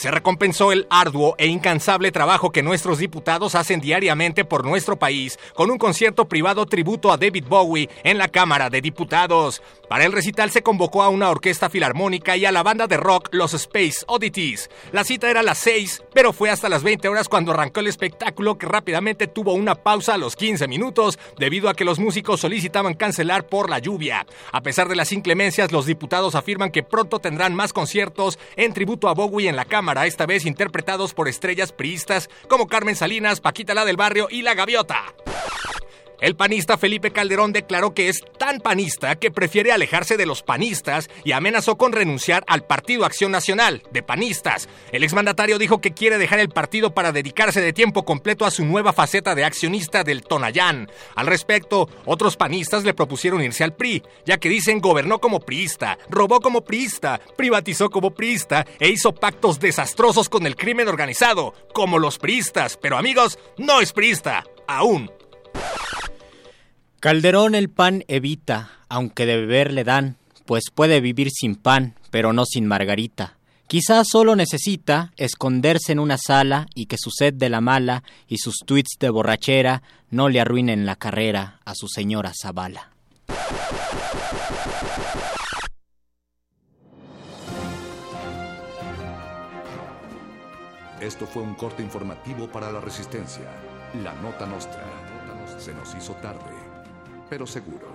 Se recompensó el arduo e incansable trabajo que nuestros diputados hacen diariamente por nuestro país con un concierto privado tributo a David Bowie en la Cámara de Diputados. Para el recital se convocó a una orquesta filarmónica y a la banda de rock Los Space Oddities. La cita era a las 6, pero fue hasta las 20 horas cuando arrancó el espectáculo que rápidamente tuvo una pausa a los 15 minutos debido a que los músicos solicitaban cancelar por la lluvia. A pesar de las inclemencias, los diputados afirman que pronto tendrán más conciertos en tributo a Bowie en la Cámara, esta vez interpretados por estrellas priistas como Carmen Salinas, Paquita la del Barrio y La Gaviota. El panista Felipe Calderón declaró que es tan panista que prefiere alejarse de los panistas y amenazó con renunciar al Partido Acción Nacional, de panistas. El exmandatario dijo que quiere dejar el partido para dedicarse de tiempo completo a su nueva faceta de accionista del Tonayán. Al respecto, otros panistas le propusieron irse al PRI, ya que dicen gobernó como priista, robó como priista, privatizó como priista e hizo pactos desastrosos con el crimen organizado, como los priistas. Pero amigos, no es priista, aún. Calderón el pan evita, aunque de beber le dan, pues puede vivir sin pan, pero no sin margarita. Quizás solo necesita esconderse en una sala y que su sed de la mala y sus tweets de borrachera no le arruinen la carrera a su señora Zavala. Esto fue un corte informativo para la resistencia. La nota nostra. Se nos hizo tarde, pero seguro.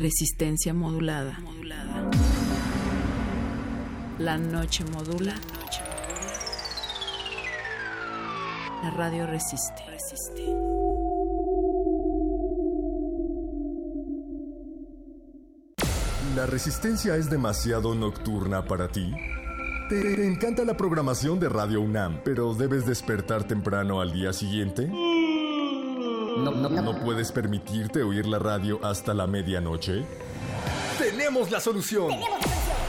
Resistencia modulada. La noche modula. La radio resiste. ¿La resistencia es demasiado nocturna para ti? ¿Te encanta la programación de Radio UNAM, pero debes despertar temprano al día siguiente? ¿No, puedes permitirte oír la radio hasta la medianoche? Tenemos la solución.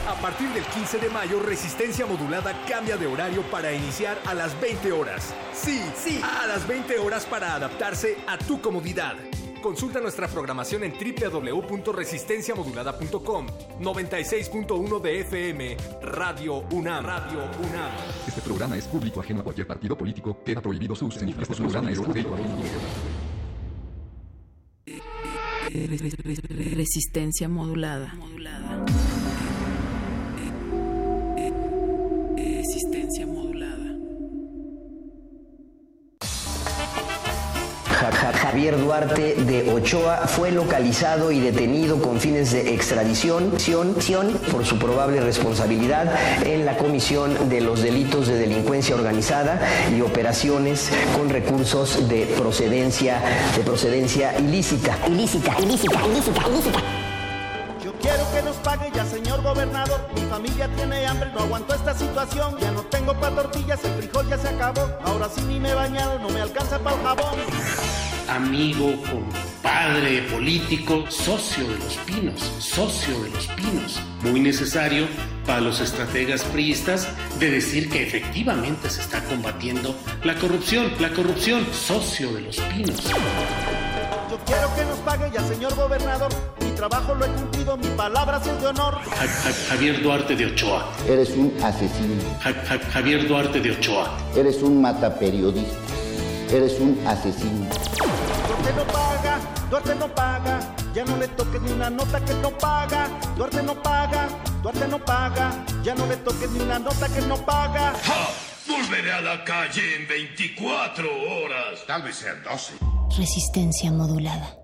A partir del 15 de mayo, Resistencia Modulada cambia de horario para iniciar a las 20 horas. Sí, sí, a las 20 horas para adaptarse a tu comodidad. Consulta nuestra programación en www.resistenciamodulada.com 96.1 de FM Radio UNAM. Radio UNAM. Este programa es público ajeno a cualquier partido político. Queda prohibido su uso. Este programa es Resistencia modulada. Javier Duarte de Ochoa fue localizado y detenido con fines de extradición por su probable responsabilidad en la comisión de los delitos de delincuencia organizada y operaciones con recursos de procedencia de procedencia ilícita. Ilícita, ilícita, ilícita, ilícita. Yo quiero que nos pague ya, señor gobernador. Mi familia tiene hambre, no aguanto esta situación. Ya no tengo para tortillas, el frijol ya se acabó. Ahora sí ni me he bañado, no me alcanza para el jabón. Amigo, con padre político, socio de los pinos, socio de los pinos. Muy necesario para los estrategas priistas de decir que efectivamente se está combatiendo la corrupción, la corrupción, socio de los pinos. Yo quiero que nos pague ya, señor gobernador. Mi trabajo lo he cumplido, mi palabra es de honor. Ja- Ja- Javier Duarte de Ochoa. Eres un asesino. Ja- Ja- Javier Duarte de Ochoa. Eres un mataperiodista. Eres un asesino. Duarte no paga, Duarte no paga. Ya no le toques ni una nota que no paga. Duarte no paga, Duarte no paga. Ya no le toques ni una nota que no paga. Volveré a la calle en 24 horas. Tal vez sean 12. Resistencia modulada.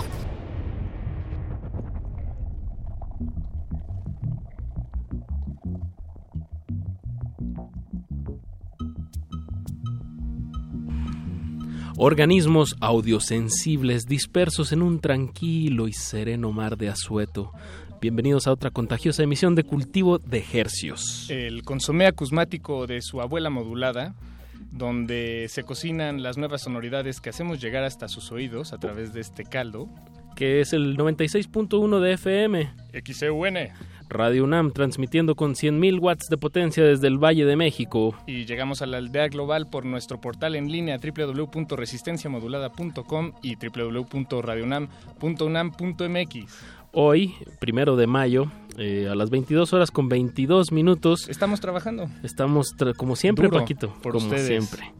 Organismos audiosensibles dispersos en un tranquilo y sereno mar de asueto. Bienvenidos a otra contagiosa emisión de Cultivo de Hercios. el consomé acusmático de su abuela modulada, donde se cocinan las nuevas sonoridades que hacemos llegar hasta sus oídos a través de este caldo. Que es el 96.1 de FM. XEUN. Radio UNAM transmitiendo con 100.000 watts de potencia desde el Valle de México. Y llegamos a la aldea global por nuestro portal en línea www.resistenciamodulada.com y www.radiounam.unam.mx. Hoy, primero de mayo, eh, a las 22 horas con 22 minutos. Estamos trabajando. Estamos, tra- como siempre, Duro Paquito. por como ustedes. siempre.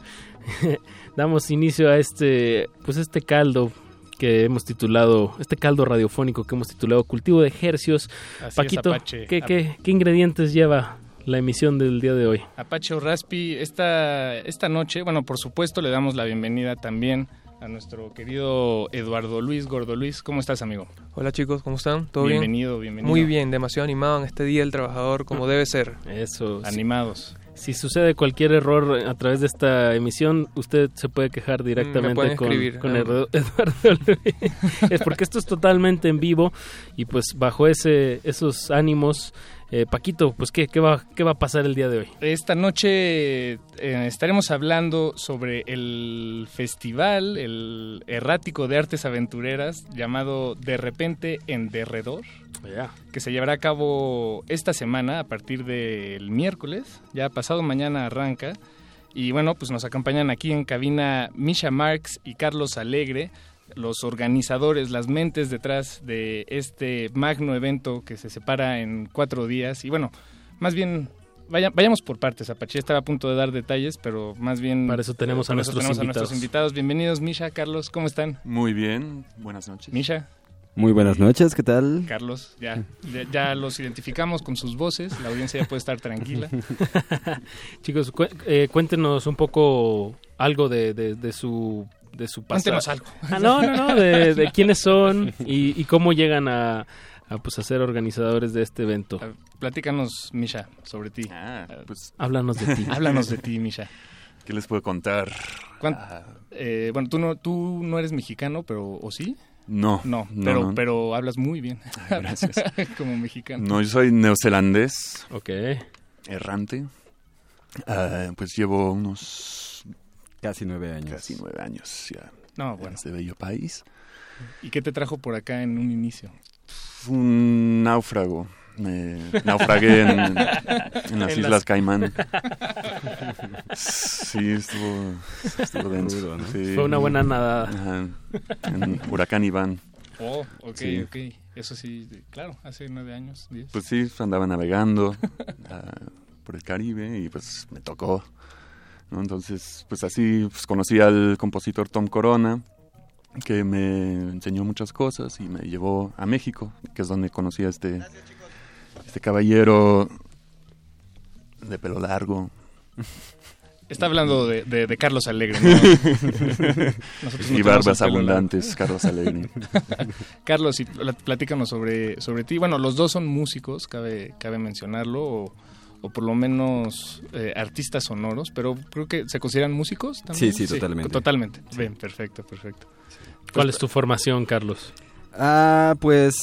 *laughs* Damos inicio a este, pues este caldo que hemos titulado, este caldo radiofónico que hemos titulado Cultivo de Ejercios. Así es, Paquito, Apache. ¿qué, qué, qué ingredientes lleva la emisión del día de hoy? Apache o Raspi, esta, esta noche, bueno, por supuesto le damos la bienvenida también a nuestro querido Eduardo Luis Gordo Luis. ¿Cómo estás, amigo? Hola chicos, ¿cómo están? ¿Todo Bienvenido, bien? bienvenido. Muy bien, demasiado animado en este Día del Trabajador como *laughs* debe ser. Eso. Animados. Si sucede cualquier error a través de esta emisión, usted se puede quejar directamente pueden con, con. Edu- *laughs* Eduardo. Es porque esto es totalmente en vivo y pues bajo ese esos ánimos, eh, Paquito, pues ¿qué, qué, va, ¿qué va a pasar el día de hoy? Esta noche eh, estaremos hablando sobre el festival, el errático de artes aventureras llamado De repente en Derredor, que se llevará a cabo esta semana a partir del miércoles, ya pasado mañana arranca. Y bueno, pues nos acompañan aquí en cabina Misha Marx y Carlos Alegre, los organizadores, las mentes detrás de este magno evento que se separa en cuatro días. Y bueno, más bien vaya- vayamos por partes. Apache estaba a punto de dar detalles, pero más bien... Para eso tenemos a nuestros tenemos invitados. nuestros invitados. Bienvenidos, Misha, Carlos, ¿cómo están? Muy bien, buenas noches. Misha, Muy buenas noches, ¿qué tal? Carlos, ya, ya, ya los identificamos con sus voces, la audiencia ya puede estar tranquila. *laughs* Chicos, cu- eh, cuéntenos un poco algo de, de, de su de su pasado. Cuéntenos algo. Ah, no, no, no, de, de quiénes son y, y cómo llegan a, a, pues, a ser organizadores de este evento. Platícanos, Misha, sobre ti. pues Háblanos de ti. *laughs* Háblanos de ti, Misha. ¿Qué les puedo contar? ¿Cuán- eh, bueno, tú no, tú no eres mexicano, pero ¿o sí? No, No, no, pero, no. pero hablas muy bien. gracias. *laughs* Como mexicano. No, yo soy neozelandés. Ok. Errante. Ah, pues llevo unos... Casi nueve años. Casi nueve años ya. No, en bueno. Este bello país. ¿Y qué te trajo por acá en un inicio? Fue un náufrago. Me naufragué en, en las En Islas las- Caimán. *laughs* Sí, estuvo, estuvo denso. Duro, ¿no? sí. Fue una buena nadada. Ajá. En Huracán Iván. Oh, ok, Sí. ok. Eso sí, claro, hace nueve años, diez. Pues sí, andaba navegando ah, por el Caribe y pues me tocó. ¿No? Entonces, pues así pues, conocí al compositor Tom Corona, que me enseñó muchas cosas y me llevó a México, que es donde conocí a este, este caballero de pelo largo. Está hablando de, de- de Carlos Alegre, ¿no? *laughs* Y barbas largo. abundantes, Carlos Alegre. *laughs* Carlos, y pla- platícanos sobre, sobre ti. Bueno, los dos son músicos, cabe, cabe mencionarlo. O, o por lo menos eh, artistas sonoros, pero creo que se consideran músicos también. Sí, sí, totalmente. Totalmente. Bien, perfecto, perfecto. ¿Cuál es tu formación, Carlos? Ah, pues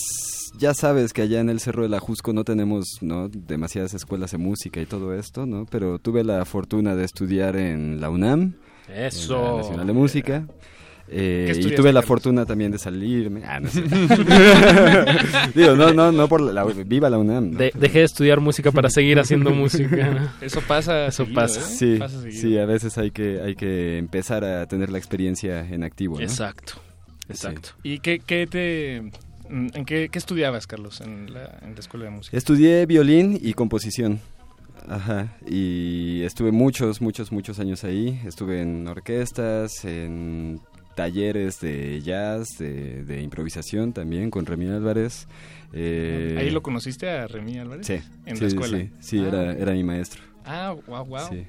ya sabes que allá en el Cerro de la Jusco no tenemos ¿no? demasiadas escuelas de música y todo esto, ¿no? Pero tuve la fortuna de estudiar en la UNAM, Eso. en la Nacional de Música. Eh, ¿Qué y tuve la fortuna también de salirme. Ah, no sé. *laughs* *laughs* Digo, no, no, no por la, viva la UNAM. ¿no? De- dejé de estudiar música para seguir haciendo música. *laughs* Eso pasa. Eso seguido, pasa. ¿eh? Sí, Pasa sí, a veces hay que, hay que empezar a tener la experiencia en activo, ¿no? Exacto, exacto. ¿Y qué, qué te... mm, ¿En qué, qué estudiabas, Carlos, en la, en la escuela de música? Estudié violín y composición. Ajá, y estuve muchos, muchos, muchos años ahí. Estuve en orquestas, en talleres de jazz, de, de improvisación también con Remí Álvarez. Eh, ¿Ahí lo conociste a Remy Álvarez? Sí, En sí, la escuela. Sí, sí, Ah, era, era mi maestro. Ah, wow, wow. Sí.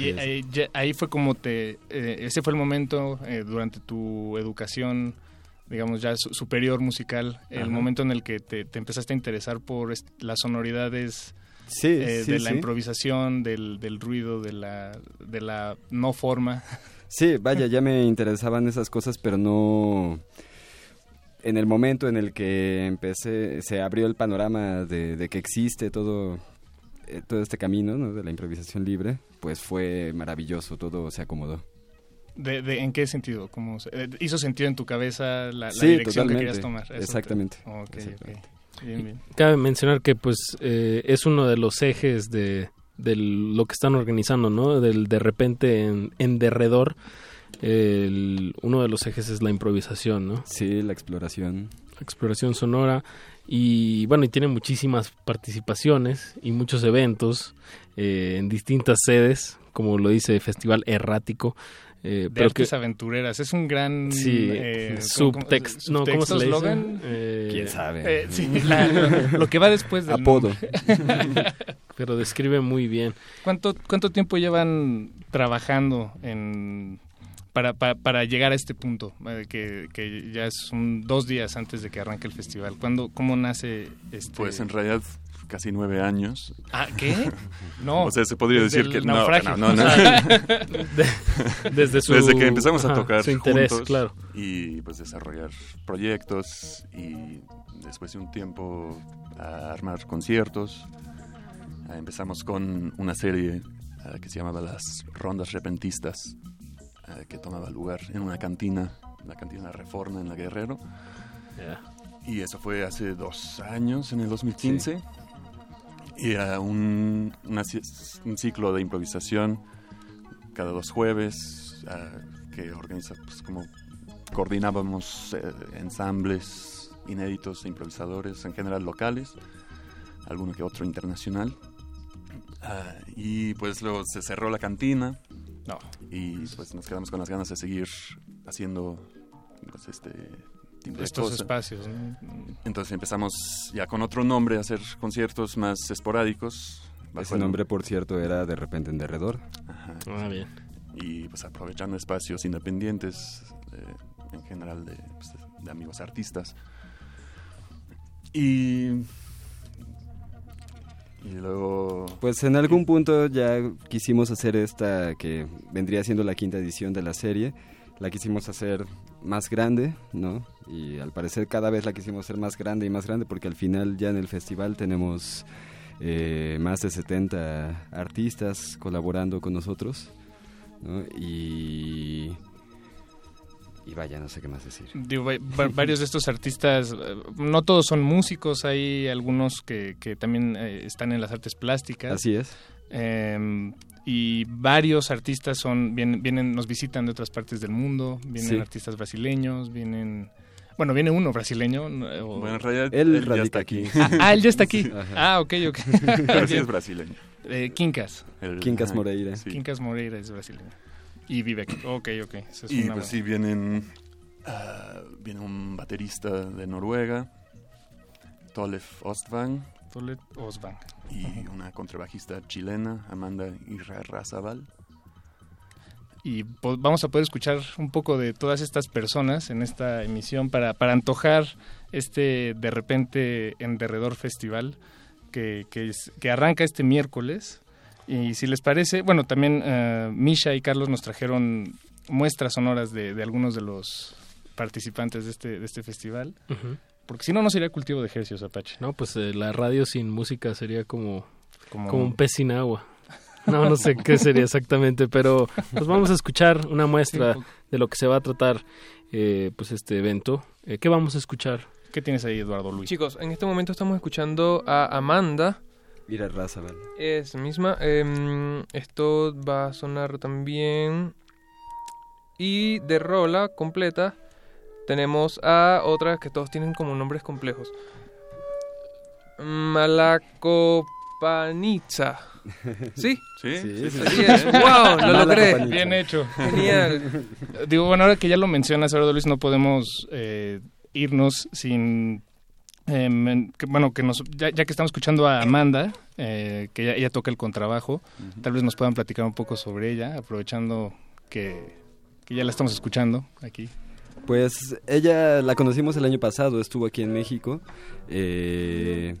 Y ahí, ya- ahí fue como te... eh, ese fue el momento eh, durante tu educación, digamos, ya su- superior musical, el Ajá. momento en el que te, te empezaste a interesar por las sonoridades Sí, eh, sí, de la sí. improvisación, del, del ruido, de la, de la no forma. Sí, vaya, ya me interesaban esas cosas, pero no... En el momento en el que empecé, se abrió el panorama de, de que existe todo, eh, todo este camino ¿no? de la improvisación libre, pues fue maravilloso, todo se acomodó. De, de- ¿En qué sentido? ¿Cómo se- eh, ¿Hizo sentido en tu cabeza la, la Sí, dirección que querías tomar? Eso te- Exactamente. Ok, Exactamente. ok. Bien, bien. Cabe mencionar que pues eh, es uno de los ejes de, de lo que están organizando, ¿no? Del de repente en, en derredor, el- uno de los ejes es la improvisación, ¿no? Sí, la exploración. Exploración sonora y bueno, y tiene muchísimas participaciones y muchos eventos eh, en distintas sedes, como lo dice Festival Errático. Eh, De pero que- artes aventureras. Es un gran... Sí, eh, ¿cómo- cómo- subtext- no, ¿cómo se le dice? eslogan? Eh, ¿Quién sabe? Eh, sí, *laughs* la- lo que va después del Apodo. *laughs* pero describe muy bien. ¿Cuánto, ¿Cuánto tiempo llevan trabajando en para, para, para llegar a este punto? eh, que, que ya son dos días antes de que arranque el festival. ¿Cuándo, ¿Cómo nace este...? Pues en realidad casi nueve años. Ah, ¿qué? *laughs* No. O sea, se podría desde decir que no, no, no, *laughs* no. Desde su- Desde que empezamos a tocar su interés, juntos claro. y pues desarrollar proyectos y después de un tiempo a armar conciertos. Ah, empezamos con una serie ah, que se llamaba Las Rondas Repentistas, ah, que tomaba lugar en una cantina, la cantina Reforma en la Guerrero. Y eso fue hace dos años, en el 2015. Y era un, una un ciclo de improvisación cada dos jueves ah, que organiza, pues como coordinábamos eh, ensambles inéditos improvisadores, en general locales, alguno que otro internacional. Ah, y pues luego se cerró la cantina. No. Y pues nos quedamos con las ganas de seguir haciendo pues, este Estos cosa. espacios, ¿no? Entonces empezamos ya con otro nombre a hacer conciertos más esporádicos. Ese el- nombre, por cierto, era de repente en derredor. Ajá. Ah, bien. Y pues aprovechando espacios independientes, eh, en general de, pues, de amigos artistas. Y, y luego... Pues en algún punto ya quisimos hacer esta que vendría siendo la quinta edición de la serie. La quisimos hacer más grande, ¿no? Y al parecer cada vez la quisimos hacer más grande y más grande porque al final ya en el festival tenemos eh, más de 70 artistas colaborando con nosotros, ¿no? Y... Y vaya, no sé qué más decir. Digo, varios de estos artistas, eh, no todos son músicos, hay algunos que, que también eh, están en las artes plásticas. Así es. Eh, y varios artistas son vienen, vienen nos visitan de otras partes del mundo, vienen Sí. artistas brasileños, vienen... Bueno, viene uno brasileño. ¿no? O- Bueno, en realidad Él él, ya está aquí. aquí. Ah, ah, él ya está aquí. *laughs* Ajá. Ah, ok, ok. *laughs* Pero sí es brasileño. Eh, Quincas. El- Quincas Moreira. sí. Quincas Moreira es brasileño. Y vive aquí. Ok, ok. Eso es Y una pues buena- sí, vienen, ah, viene un baterista de Noruega, Tolef Ostvang, Tolet Osvang. y una contrabajista chilena, Amanda Irarrazabal. Y po- vamos a poder escuchar un poco de todas estas personas en esta emisión para, para antojar este de repente en derredor festival que, que, es- que arranca este miércoles. Y si les parece, bueno, también eh, Misha y Carlos nos trajeron muestras sonoras de, de algunos de los participantes de este, de este festival. Porque si no, no sería cultivo de ejercicios, Apache. No, pues eh, la radio sin música sería como, Como- como un pez sin agua. No, no sé qué sería exactamente, pero pues vamos a escuchar una muestra de lo que se va a tratar eh, pues este evento. Eh, ¿Qué vamos a escuchar? ¿Qué tienes ahí, Eduardo Luis? Chicos, en este momento estamos escuchando a Amanda. Ira Razabal. Es misma. em, esto va a sonar también. Y de rola completa tenemos a otras que todos tienen como nombres complejos. Malacopanitza. ¿Sí? Sí, sí. ¡Wow! Lo logré. Bien hecho. Genial. Digo, bueno, ahora que ya lo mencionas, Eduardo Luis, no podemos eh, irnos sin... eh, que, bueno, que nos, ya, ya que estamos escuchando a Amanda, eh, que ella, ella toca el contrabajo, tal vez nos puedan platicar un poco sobre ella, aprovechando que, que ya la estamos escuchando aquí. Pues ella la conocimos el año pasado, estuvo aquí en México. eh,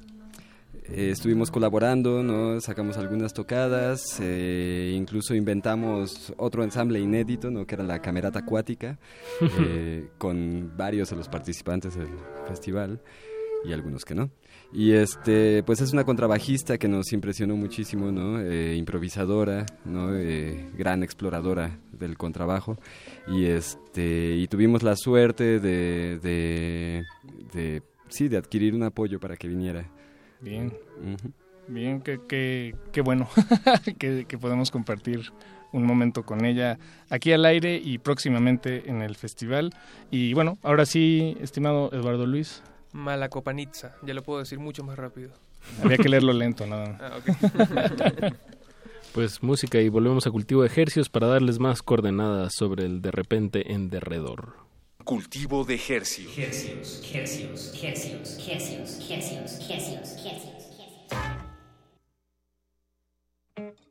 eh, estuvimos colaborando, ¿no? sacamos algunas tocadas, eh, incluso inventamos otro ensamble inédito, ¿no? que era la Camerata Acuática, *laughs* eh, con varios de los participantes del festival y algunos que no. Y este, pues es una contrabajista que nos impresionó muchísimo, ¿no? Eh, improvisadora, ¿no? Eh, gran exploradora del contrabajo. Y este, y tuvimos la suerte de, de, de, sí, de adquirir un apoyo para que viniera. Bien. Bien, qué qué- qué bueno *laughs* que, que podemos compartir un momento con ella aquí al aire y próximamente en el festival. Y bueno, ahora sí, estimado Eduardo Luis, Malacopanitza. Ya lo puedo decir mucho más rápido. había que leerlo lento, nada más. *laughs* Ah, ok. *laughs* Pues música y volvemos a cultivo de ejercicios para darles más coordenadas sobre el de repente en derredor. Cultivo de ejercicio. Hercios, hercios, hercios, hercios, hercios, hercios, hercios. Hercios,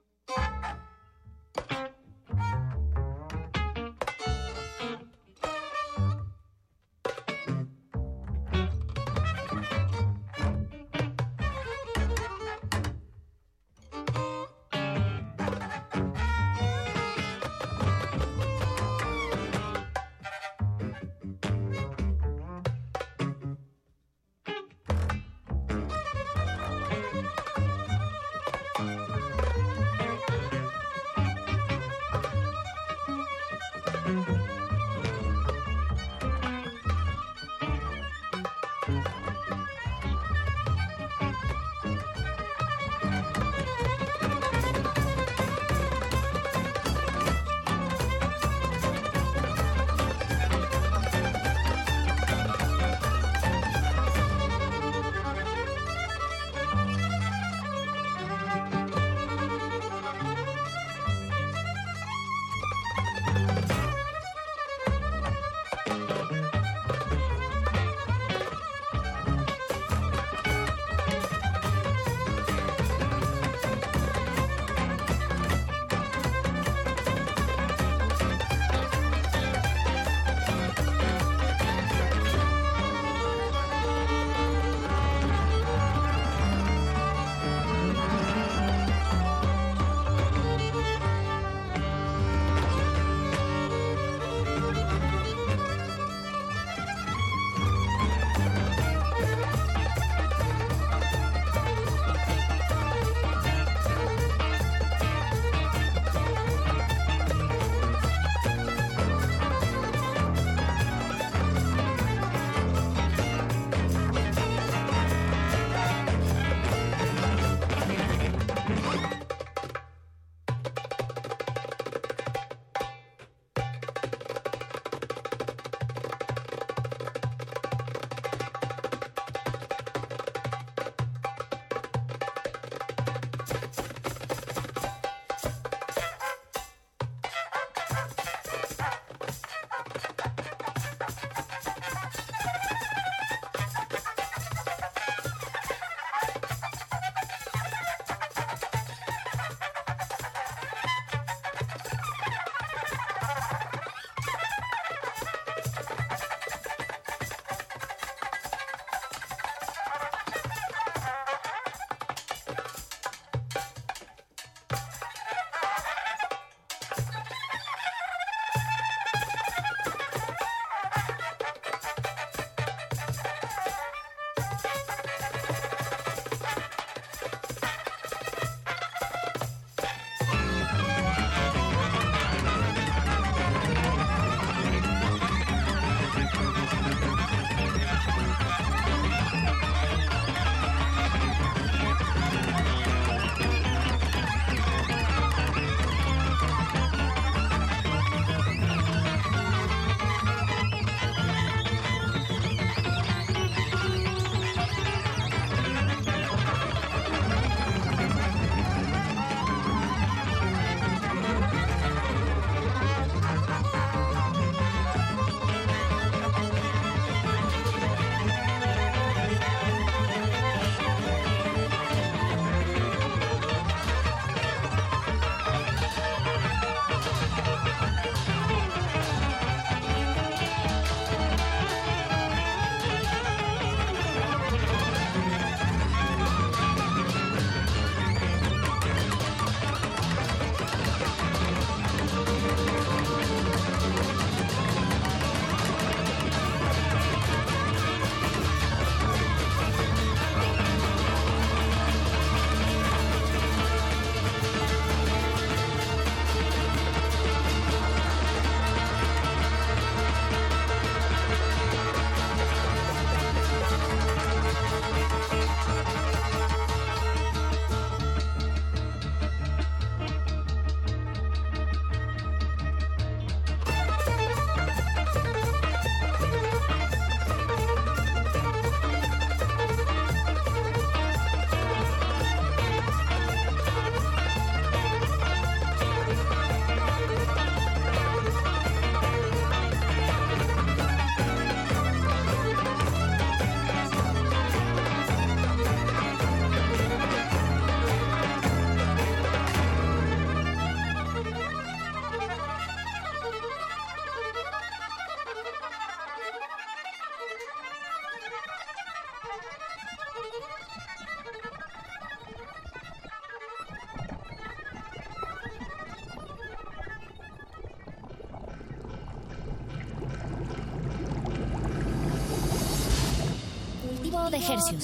De Hercios.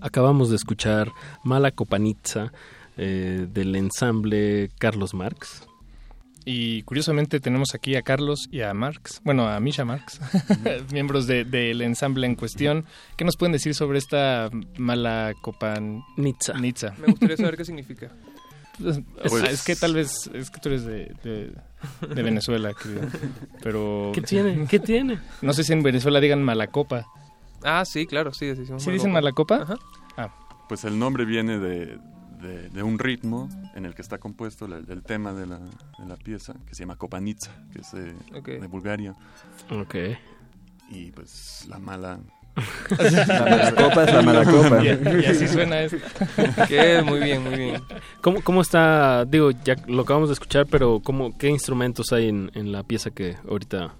Acabamos de escuchar Mala Copanizza eh, del ensamble Carlos Marx. Y curiosamente tenemos aquí a Carlos y a Marx, bueno, a Misha Marx, *laughs* miembros de- del ensamble en cuestión. ¿Qué nos pueden decir sobre esta mala copan Nitza? Me gustaría saber qué significa. Pues, Pues- es que tal vez es que tú eres de, de, de Venezuela, querido. Pero ¿Qué tiene? ¿Qué tiene? No sé si en Venezuela digan malacopa. Ah, sí, claro, sí, ¿Sí dicen malacopa? Ah, Pues el nombre viene de, de- de un ritmo en el que está compuesto la- el, tema de la, de la pieza, que se llama Kopanitsa, que es de, Ok. de Bulgaria. Ok. Y pues la mala... La mala copa es la mala copa. *laughs* Y, y así suena esto. Que muy bien, muy bien. ¿Cómo, ¿Cómo está? Digo, ya lo acabamos de escuchar, pero ¿cómo, ¿qué instrumentos hay en, en la pieza que ahorita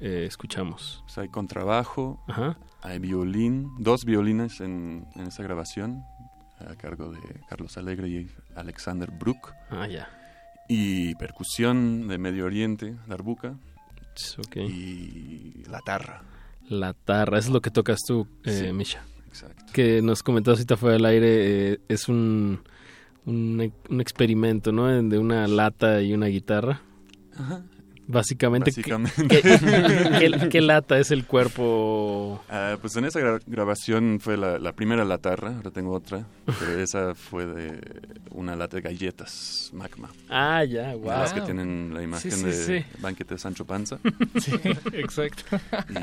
eh, escuchamos? Pues hay contrabajo, Ajá. hay violín, dos violines en, en esa grabación, a cargo de Carlos Alegre y Alexander Brook. Ah, ya. Y percusión de Medio Oriente, darbuka. Ok. Y la tarra. La tarra, eso es lo que tocas tú, eh, Sí, Misha. exacto. Que nos comentaste ahorita fuera del aire, eh, es un, un, un experimento, ¿no? De una lata y una guitarra. Ajá. Básicamente, ¿qué- Básicamente. ¿qué, qué- qué lata es el cuerpo? Ah, pues en esa gra- grabación fue la, la primera latarra, ahora tengo otra, pero *laughs* esa fue de una lata de galletas magma. Ah, ya, wow. Las que tienen la imagen sí, de sí. banquete de Sancho Panza. *laughs* Sí, exacto.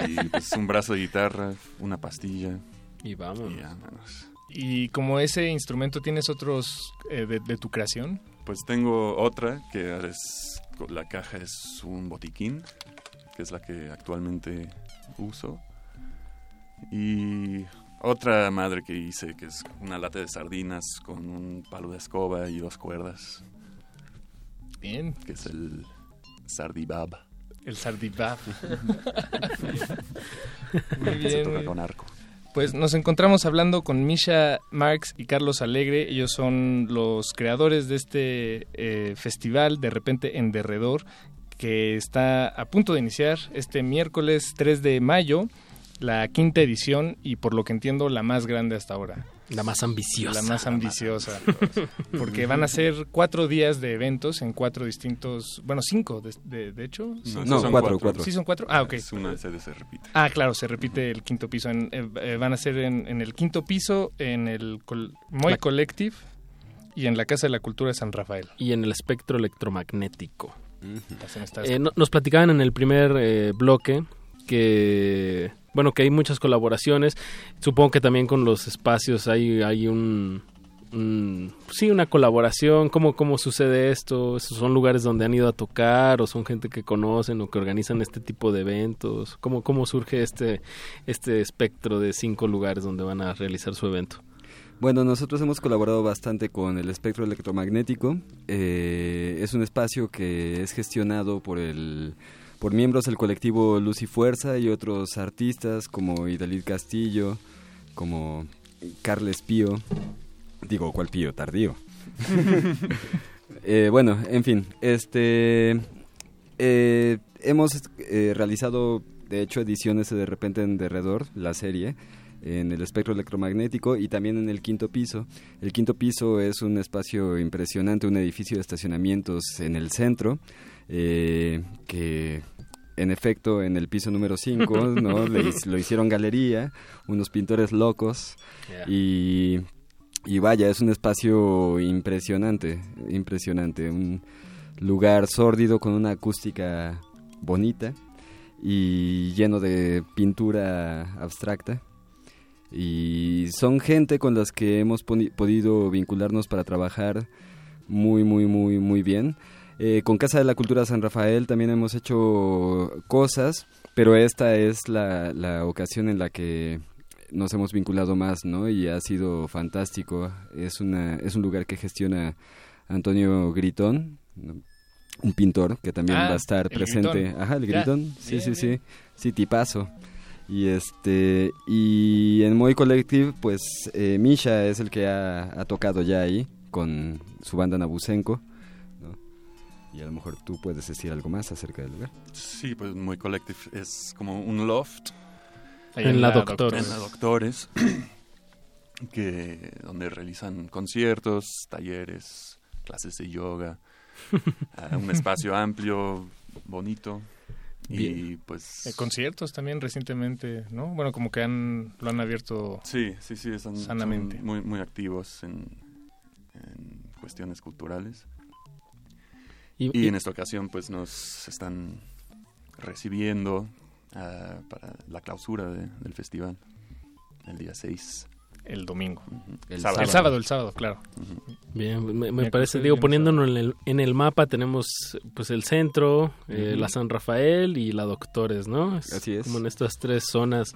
Y pues un brazo de guitarra, una pastilla. Y vamos. Y vámonos. Y como ese instrumento tienes otros eh, de, de tu creación. Pues tengo otra que es la caja es un botiquín, que es la que actualmente uso. Y otra madre que hice, que es una lata de sardinas con un palo de escoba y dos cuerdas. Bien. Que es el sardibab. El sardibab. *laughs* muy Se bien. toca con arco. Pues nos encontramos hablando con Misha Marx y Carlos Alegre. Ellos son los creadores de este eh, festival de repente en derredor que está a punto de iniciar este miércoles 3 de mayo, la quinta edición y por lo que entiendo la más grande hasta ahora. La más ambiciosa. La más ambiciosa. Porque van a ser cuatro días de eventos en cuatro distintos, bueno, cinco de, de- de hecho. No, Sí, sí No, son cuatro, cuatro. ¿Sí son cuatro? Ah, ok. Es una sede se repite. Ah, claro, se repite el quinto piso. En, eh, eh, van a ser en, en el quinto piso, en el col- Moy La- Collective y en la Casa de la Cultura de San Rafael. Y en el espectro electromagnético. Eh, no- nos platicaban en el primer eh, bloque que bueno que hay muchas colaboraciones. Supongo que también con los espacios hay hay un, sí una colaboración. Cómo cómo sucede esto ¿Esos son lugares donde han ido a tocar o son gente que conocen o que organizan este tipo de eventos cómo cómo surge este este espectro de cinco lugares donde van a realizar su evento Bueno, nosotros hemos colaborado bastante con el espectro electromagnético. Eh, es un espacio que es gestionado por el por miembros del colectivo Luz y Fuerza y otros artistas como Idalid Castillo, como Carles Pío. Digo, ¿cuál Pío? Tardío. *laughs* Eh, bueno, en fin, este eh, hemos eh, realizado de hecho ediciones de repente en derredor, la serie, en el espectro electromagnético y también en el quinto piso. El quinto piso es un espacio impresionante, un edificio de estacionamientos en el centro, eh, que en efecto en el piso número 5 ¿no? *laughs* Le lo hicieron galería, unos pintores locos Yeah. y, y vaya, es un espacio impresionante, impresionante, un lugar sórdido con una acústica bonita y lleno de pintura abstracta. Y son gente con las que hemos podido vincularnos para trabajar muy, muy, muy, muy bien. Eh, con Casa de la Cultura San Rafael también hemos hecho cosas, pero esta es la, la ocasión en la que nos hemos vinculado más, ¿no? Y ha sido fantástico. Es, una, es un lugar que gestiona Antonio Gritón, ¿no? un pintor que también Ah, va a estar el presente. Gritón. Ajá, el Ya. Gritón. Sí, Bien, sí, sí. bien. Sí, tipazo. Y este y en Moy Collective, pues eh, Misha es el que ha, ha tocado ya ahí con su banda Nabusenko. Y a lo mejor tú puedes decir algo más acerca del lugar. Sí, pues muy collective. Es como un loft. Ahí en la Doctores. En la Doctores. *clears throat* que, donde realizan conciertos, talleres, clases de yoga. *laughs* ah, un espacio amplio, bonito. Y Bien. pues... Eh, conciertos también recientemente, ¿no? Bueno, como que han lo han abierto Sí, sí, sí, son, son sanamente. muy, muy activos en, en cuestiones culturales. Y- Y, y- en esta ocasión pues nos están recibiendo ah, para la clausura de- del festival el día 6. El domingo. El El sábado. sábado, el sábado, claro. Bien, me, parece, digo, poniéndonos en el, en el mapa tenemos pues el centro, eh, la San Rafael y la Doctores, ¿no? Así es. Como en estas tres zonas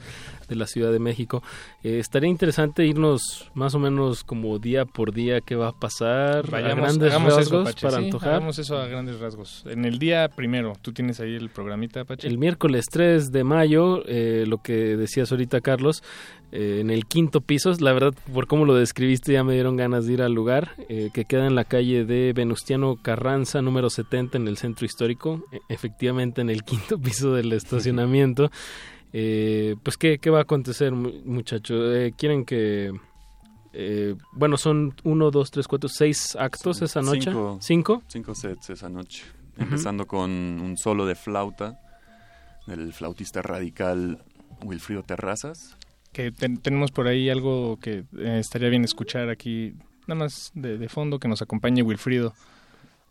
de la Ciudad de México. Eh, estaría interesante irnos más o menos como día por día qué va a pasar, a Vayamos, grandes hagamos rasgos eso, Pache, para sí, antojar. Hagamos eso a grandes rasgos. En el día primero, tú tienes ahí el programita, Pache. El miércoles 3 de mayo, eh, lo que decías ahorita, Carlos, eh, en el quinto piso, la verdad, por cómo lo describiste, ya me dieron ganas de ir al lugar, eh, que queda en la calle de Venustiano Carranza, número 70, en el centro histórico, e- efectivamente en el quinto *laughs* piso del estacionamiento. Eh, pues, ¿qué, ¿qué va a acontecer, mu- muchachos? Eh, ¿Quieren que...? eh, bueno, son uno, dos, tres, cuatro, seis actos esa noche. Cinco, ¿Cinco? Cinco sets esa noche. Empezando con un solo de flauta del flautista radical Wilfrido Terrazas. Que ten- tenemos por ahí algo que eh, estaría bien escuchar aquí, nada más de, de fondo, que nos acompañe Wilfrido,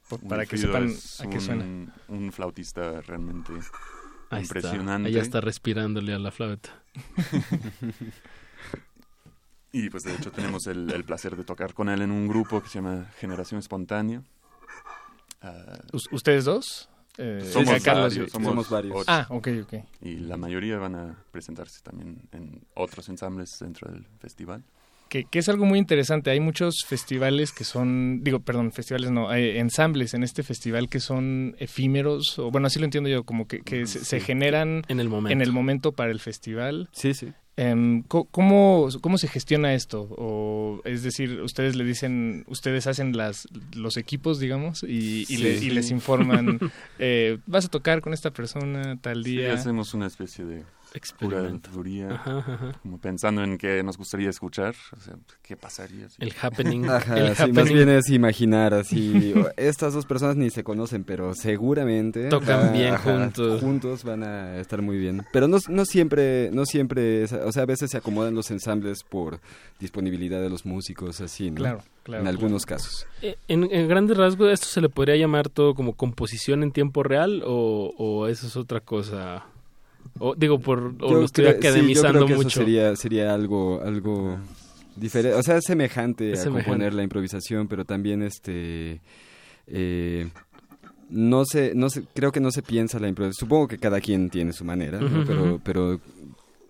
por- para que sepan es a qué un, suena. Un flautista realmente Ahí impresionante. ya está respirándole a la flauta. *laughs* Y pues de hecho tenemos el, el placer de tocar con él en un grupo que se llama Generación Espontánea. ¿Us- ¿Ustedes dos? Eh, somos, a Carlos y- varios, somos, somos varios. ocho. Ah, ok, ok. Y la mayoría van a presentarse también en otros ensambles dentro del festival. Que, que es algo muy interesante. Hay muchos festivales que son, digo, perdón, festivales no, hay ensambles en este festival que son efímeros, o bueno, así lo entiendo yo, como que, que se, se generan En el momento. en el momento para el festival. Sí, sí. Em, ¿cómo, ¿Cómo se gestiona esto? O, es decir, ustedes le dicen, ustedes hacen las, los equipos, digamos, y, y, Sí. le- y les informan, *laughs* eh, vas a tocar con esta persona tal Sí, día. hacemos una especie de. Curaduría, Ajá, ajá. como pensando en qué nos gustaría escuchar, o sea, qué pasaría. si- El happening. *laughs* Ajá, el sí, happening. más bien es imaginar así. Estas dos personas ni se conocen, pero seguramente Tocan bien juntos. Juntos van a estar muy bien. Pero no, no siempre, no siempre, es- o sea, a veces se acomodan los ensambles por disponibilidad de los músicos, así, ¿no? Claro, claro, En algunos claro. casos. Eh, En, en grandes rasgos, ¿esto se le podría llamar todo como composición en tiempo real o, o eso es otra cosa? O, digo, por, o Yo lo estoy creo- sí, yo academizando creo que eso mucho. sería, sería algo, algo diferente, o sea, es semejante Es a semejante. componer la improvisación, pero también este eh, no sé, no sé, creo que no se piensa la improvisación. Supongo que cada quien tiene su manera, ¿no? Pero, pero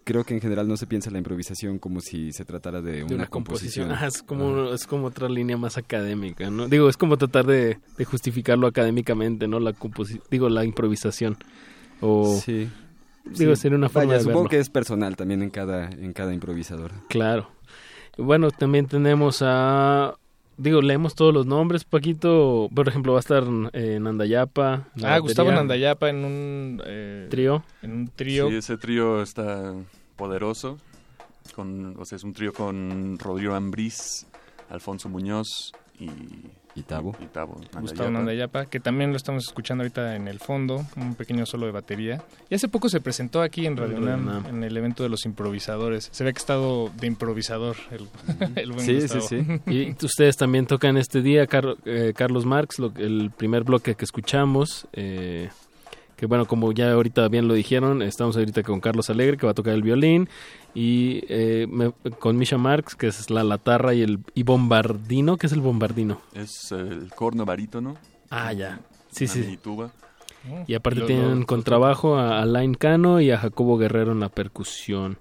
creo que en general no se piensa la improvisación como si se tratara de, de una, composición. es como es como otra línea más académica, ¿no? Digo, es como tratar de, de justificarlo académicamente, ¿no? La digo, la improvisación. O Sí. Digo, Sí. sería una forma Vaya, de supongo verlo. que es personal también en cada, en cada improvisador. Claro. Bueno, también tenemos a digo, leemos todos los nombres, Paquito, por ejemplo, va a estar eh, Nandayapa. Ah, Gustavo. Nandayapa en un eh, Trío. En un trío. Sí, ese trío está poderoso. Con, o sea, es un trío con Rodrigo Ambriz, Alfonso Muñoz y... Y Tabo. Y Tabo Gustavo Nandayapa. Que también lo estamos escuchando ahorita en el fondo, un pequeño solo de batería. Y hace poco se presentó aquí en Radio UNAM, en el evento de los improvisadores. Se ve que ha estado de improvisador el, *laughs* el buen Sí, Gustavo. sí, sí. *laughs* Y ustedes también tocan este día, Car- eh, Carlos Marx, lo- el primer bloque que escuchamos. eh, que bueno, como ya ahorita bien lo dijeron, estamos ahorita con Carlos Alegre, que va a tocar el violín. Y eh, me- con Misha Marx, que es la latarra, y el y Bombardino, que es el Bombardino. Es el corno barítono. Ah, ya. Sí, sí. tuba. Y aparte Los- tienen los- contrabajo a Alain Cano y a Jacobo Guerrero en la percusión.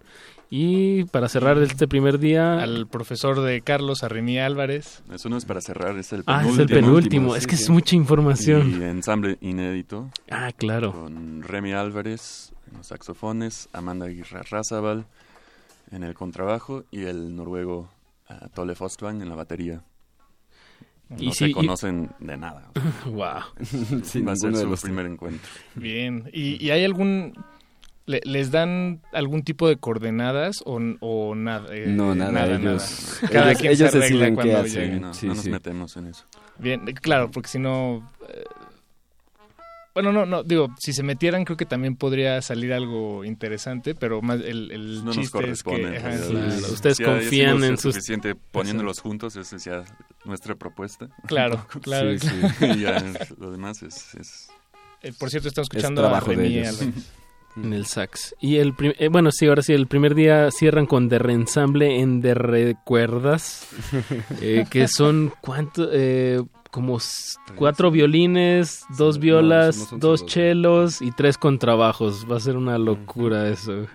Y para cerrar este primer día... Al profesor de Carlos Arrimí Álvarez. Eso no es para cerrar, es el Ah, penúltimo. es el penúltimo. Es que es mucha información. Y ensamble inédito. Ah, claro. Con Remy Álvarez en los saxofones, Amanda Aguirre Razabal en el contrabajo y el noruego uh, Tolle Fostvang en la batería. No Y se y- conocen de nada. *laughs* Wow. Sí, Va a ser su primer encuentro. Bien. ¿Y, y hay algún... le- ¿Les dan algún tipo de coordenadas o, o nada? Eh, No, nada, ellos- nada. *laughs* Cada ellos- quien ellos se arregla deciden qué cuando hacen. llegue. No, Sí, no nos sí. metemos en eso. Bien, claro, porque si no... eh, bueno, no, no, digo, si se metieran creo que también podría salir algo interesante, pero más el, el No nos chiste es corresponde. que... ajá, sí, sí. Ustedes Ya confían en sus- suficiente poniéndolos juntos, esa es ya nuestra propuesta. Claro, *laughs* claro. Sí, sí. *laughs* y ya lo demás es... es- Eh, por cierto, estamos Es escuchando a trabajo de Remy ellos. al- En el sax. Y el prim- eh, bueno, sí, ahora sí, el primer día cierran con de reensamble en de recuerdas, *laughs* eh, que son cuánto, eh, como cuatro violines, dos violas, no dos chelos y tres contrabajos. Va a ser una locura eso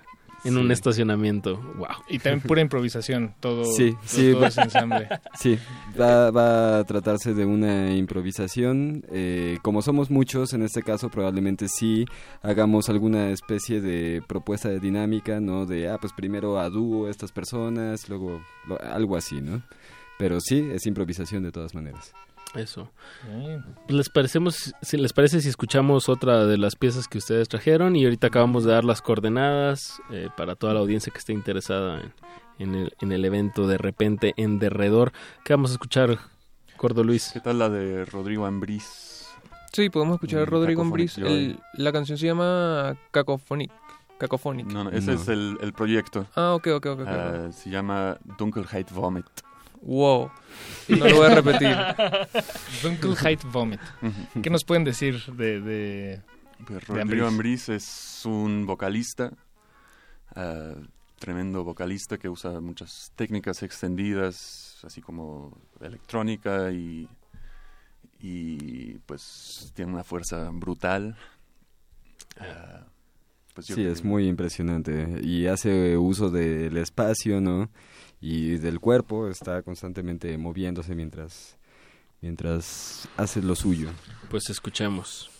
en un estacionamiento. Wow. Y también pura improvisación, todo, Sí, todo- sí, todo va- ese ensamble. *laughs* Sí, va, va a tratarse de una improvisación. eh, como somos muchos, en este caso probablemente sí hagamos alguna especie de propuesta de dinámica, ¿no? De, ah, pues primero a dúo estas personas, luego lo- algo así, ¿no? Pero sí, es improvisación de todas maneras. Eso. Bien. ¿Les, parecemos, si les parece si escuchamos otra de las piezas que ustedes trajeron? Y ahorita acabamos de dar las coordenadas eh, para toda la audiencia que esté interesada en, en el, en el evento de repente en derredor. ¿Qué vamos a escuchar, Gordo Luis? ¿Qué tal la de Rodrigo Ambrís? Sí, podemos escuchar a Mm, Rodrigo. El- La canción se llama Cacophonic. Cacophonic. No, no, ese No. es el, el proyecto. Ah, ok, ok, ok. ok. Ah, se llama Dunkelheit Vomit. Wow. No lo voy a repetir. *laughs* Dunkelheit Vomit. ¿Qué nos pueden decir de...? de... Pues de Rodrigo Ambrís? Ambrís es un vocalista, ah, tremendo vocalista que usa muchas técnicas extendidas, así como electrónica y, y pues tiene una fuerza brutal. Ah, pues Sí, creo es muy impresionante y hace uso del espacio, ¿no? Y del cuerpo, está constantemente moviéndose mientras mientras hace lo suyo. Pues escuchemos.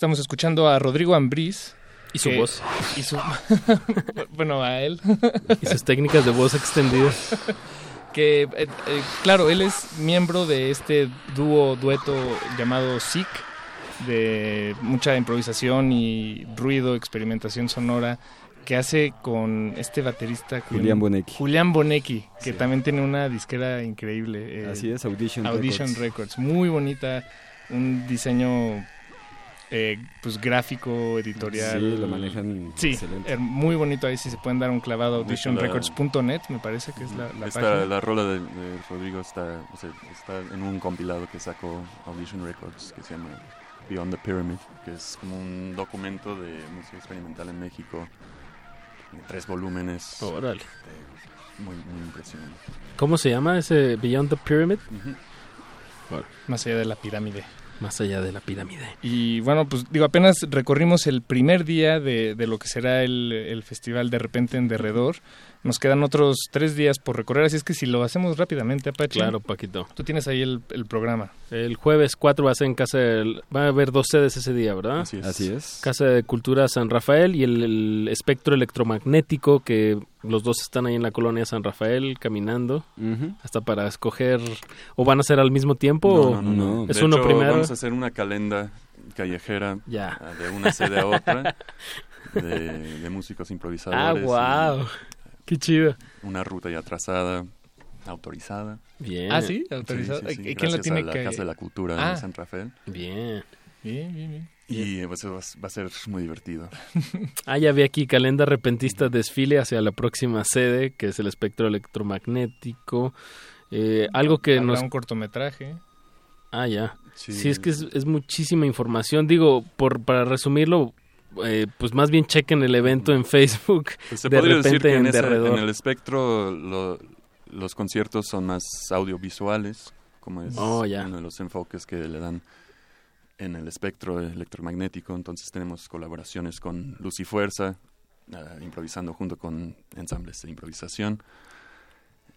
Estamos escuchando a Rodrigo Ambrís. Y su que- voz. Y su... *laughs* bueno, a él. Y sus técnicas de voz extendidas. que, eh, eh, claro, él es miembro de este dúo, dueto llamado SIC, de mucha improvisación y ruido, experimentación sonora, que hace con este baterista Julián Bonecchi. Julián Bonecchi, que también tiene una disquera increíble. eh, Así es, Audition Audition Records. Records. Muy bonita, un diseño eh, pues gráfico, editorial. Sí, lo manejan Sí, excelente. eh, muy bonito ahí si se pueden dar un clavado auditionrecords.net, me parece que es la, la Esta- página. la rola de, de Rodrigo está, o sea, está en un compilado que sacó Audition Records que se llama Beyond the Pyramid, que es como un documento de música experimental en México en tres volúmenes. Órale. Eh, Muy, muy impresionante. ¿Cómo se llama ese Beyond the Pyramid? Bueno, Más allá de la pirámide. Más allá de la pirámide. Y bueno, pues digo, apenas recorrimos el primer día de, de lo que será el, el festival de repente en derredor. Nos quedan otros tres días por recorrer, así es que si lo hacemos rápidamente, Apache. Claro, Paquito. Tú tienes ahí el, el programa. El jueves 4 va a ser en casa del- va a haber dos sedes ese día, ¿verdad? Así es. Así es. Casa de Cultura San Rafael y el, el espectro electromagnético que los dos están ahí en la colonia San Rafael caminando hasta para escoger o van a ser al mismo tiempo o No, no, no, no. es De uno hecho, primero Vamos a hacer una calenda callejera Ya. ah, de una sede a otra de, de músicos ah improvisadores. y wow qué chido Una ruta ya trazada, autorizada. bien Ah, ¿sí? ¿Autorizado? Sí, sí, sí, ¿Y quién la gracias tiene a la que- Casa de la Cultura Ah. de San Rafael. bien Bien, bien, bien. Y pues, va, va a ser muy divertido. *laughs* ah ya vi aquí calenda repentista desfile hacia la próxima sede que es el espectro electromagnético Eh, algo que Habrá nos un cortometraje. Ah, ya. Sí. Sí, es que es, es muchísima información. Digo, por para resumirlo, eh, pues más bien chequen el evento en Facebook. Pues se de podría repente decir que en, derredor. en el espectro lo- los conciertos son más audiovisuales, como es Oh, uno de los enfoques que le dan en el espectro electromagnético. Entonces tenemos colaboraciones con Luz y Fuerza, ah, improvisando junto con ensambles de improvisación.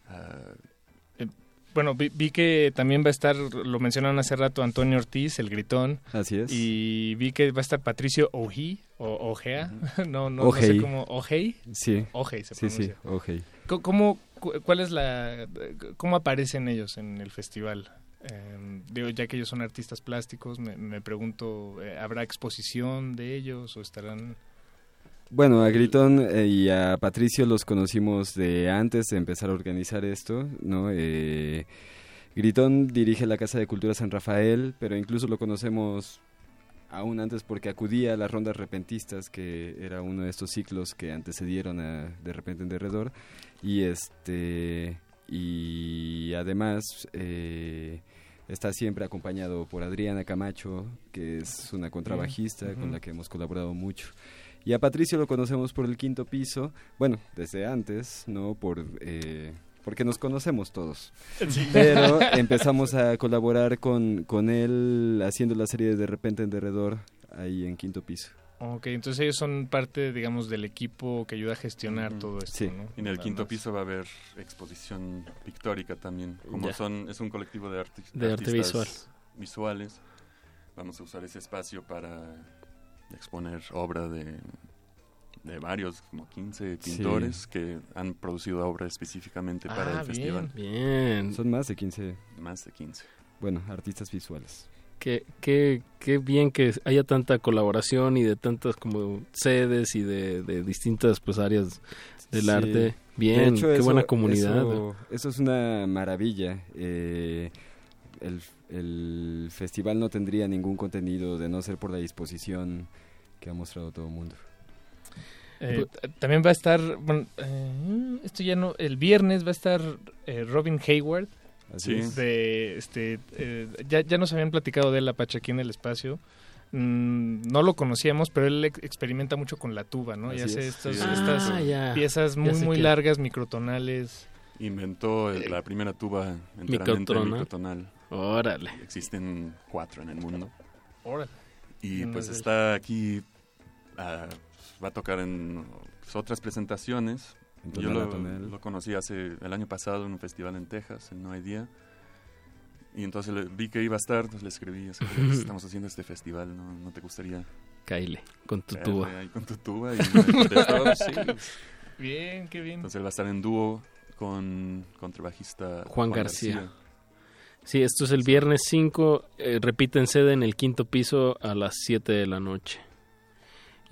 Ah, Bueno, vi, vi que también va a estar, lo mencionaron hace rato, Antonio Ortiz, el gritón. Así es. Y vi que va a estar Patricio Oji, o Ojea, *laughs* no, no, no sé cómo, Ojei. Sí. Ojei se Sí, sí, pronuncia. Ojei. ¿Cómo, cu- cuál es la, cómo aparecen ellos en el festival? Eh, digo, ya que ellos son artistas plásticos, me, me pregunto, eh, ¿habrá exposición de ellos o estarán...? Bueno, a Gritón eh, y a Patricio los conocimos de antes de empezar a organizar esto, ¿no? Eh, Gritón dirige la Casa de Cultura San Rafael, pero incluso lo conocemos aún antes porque acudía a las rondas repentistas, que era uno de estos ciclos que antecedieron a De repente en Derredor. Y este y además eh, está siempre acompañado por Adriana Camacho, que es una contrabajista con la que hemos colaborado mucho. Y a Patricio lo conocemos por el quinto piso, bueno, desde antes, ¿no? Por, eh, porque nos conocemos todos. Sí. Pero empezamos a colaborar con, con él haciendo la serie de De repente en Derredor ahí en quinto piso. Ok, entonces ellos son parte, digamos, del equipo que ayuda a gestionar todo esto, Sí. ¿no? en el Nada quinto más. piso va a haber exposición pictórica también. Como Ya. son es un colectivo de, arti- De arte artistas visual. visuales, vamos a usar ese espacio para exponer obra de, de varios, como 15 Sí. pintores que han producido obra específicamente para Ah, el festival. Bien. Son más de 15, Más de 15. bueno, artistas visuales. Qué, qué, qué bien que haya tanta colaboración y de tantas como sedes y de, de distintas pues áreas del Sí. arte. De Bien, hecho, qué eso- buena comunidad. Eso, eso es una maravilla. Eh, el, el festival no tendría ningún contenido de no ser por la disposición que ha mostrado todo el mundo. Eh, t- también va a estar, bueno, eh, esto ya no, el viernes va a estar eh, Robin Hayward. Así Sí. es. De, este, eh, ya, ya nos habían platicado de él, Apache, aquí en el espacio. Mm, no lo conocíamos, pero él ex- experimenta mucho con la tuba, ¿no? Y Así hace es. estos- Sí, estas Ah, ya. piezas muy, muy que- largas, microtonales. Inventó la primera tuba enteramente Microtonal. microtonal. Órale. Existen cuatro en el mundo. Órale. Y pues está aquí, va a tocar en pues, otras presentaciones. En Yo lo, conocí hace el año pasado en un festival en Texas, en No Hay Día. Y entonces le- vi que iba a estar, entonces le escribí, así, "Oye, pues, *laughs* estamos haciendo este festival, ¿no, ¿No te gustaría Caile, con tu tuba. ahí con tu tuba? Y *laughs* me contestó, "Sí". Bien, qué bien. Entonces él va a estar en dúo con contrabajista Juan García. Sí, esto es el viernes 5, eh, repiten sede en el quinto piso a las 7 de la noche.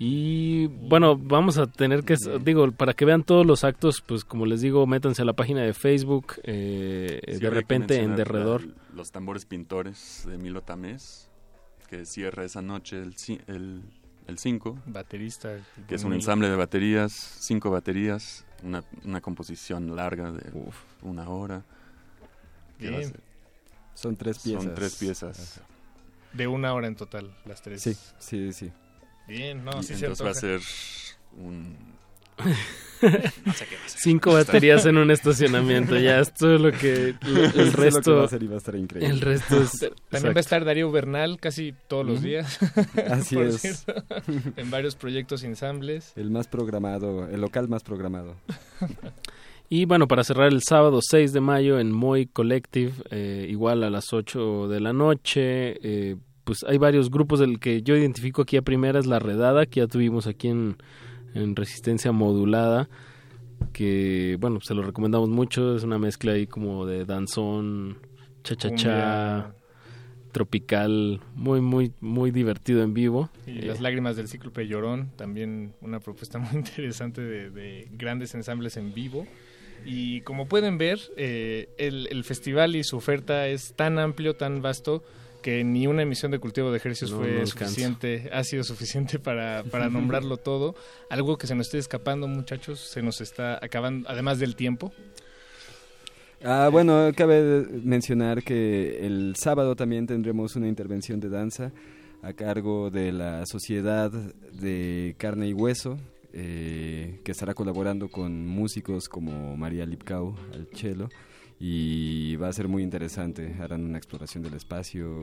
Y bueno, vamos a tener que, digo, para que vean todos los actos, pues como les digo, métanse a la página de Facebook, eh, Sí, de repente en derredor. la- los tambores pintores de Milo Tamés, que cierra esa noche el 5, el, el cinco, Baterista. que es un ensamble de baterías, cinco baterías, una, una composición larga de una hora. Bien. Son tres piezas. Son tres piezas. De una hora en total, las tres. Sí, sí, sí. Bien, no, Y sí se *laughs* va a ser un... Cinco baterías en un estacionamiento, ya esto es lo que *laughs* el, Eso es lo que resto va a ser y va a estar increíble. El resto es También va a estar Darío Bernal casi todos los días. *laughs* Así Por es. cierto, en varios proyectos ensambles. El más programado, el local más programado. Y bueno, para cerrar el sábado 6 de mayo en Moy Collective, eh, igual a las 8 de la noche, eh, pues hay varios grupos del que yo identifico aquí a primera es La Redada, que ya tuvimos aquí en, en Resistencia Modulada, que bueno, se lo recomendamos mucho, es una mezcla ahí como de danzón, cha-cha-cha, Cumbia. tropical, muy, muy, muy divertido en vivo. Y Eh, Las lágrimas del cíclope llorón, también una propuesta *laughs* muy interesante de, de grandes ensambles en vivo. Y como pueden ver, eh, el, el festival y su oferta es tan amplio, tan vasto, que ni una emisión de cultivo de ejercicios No, fue no suficiente, ha sido suficiente para, para *laughs* nombrarlo todo. Algo que se nos esté escapando, muchachos, se nos está acabando, además del tiempo. Ah, bueno, cabe mencionar que el sábado también tendremos una intervención de danza a cargo de la Sociedad de Carne y Hueso, eh, que estará colaborando con músicos como María Lipkau al cello y va a ser muy interesante. Harán una exploración del espacio,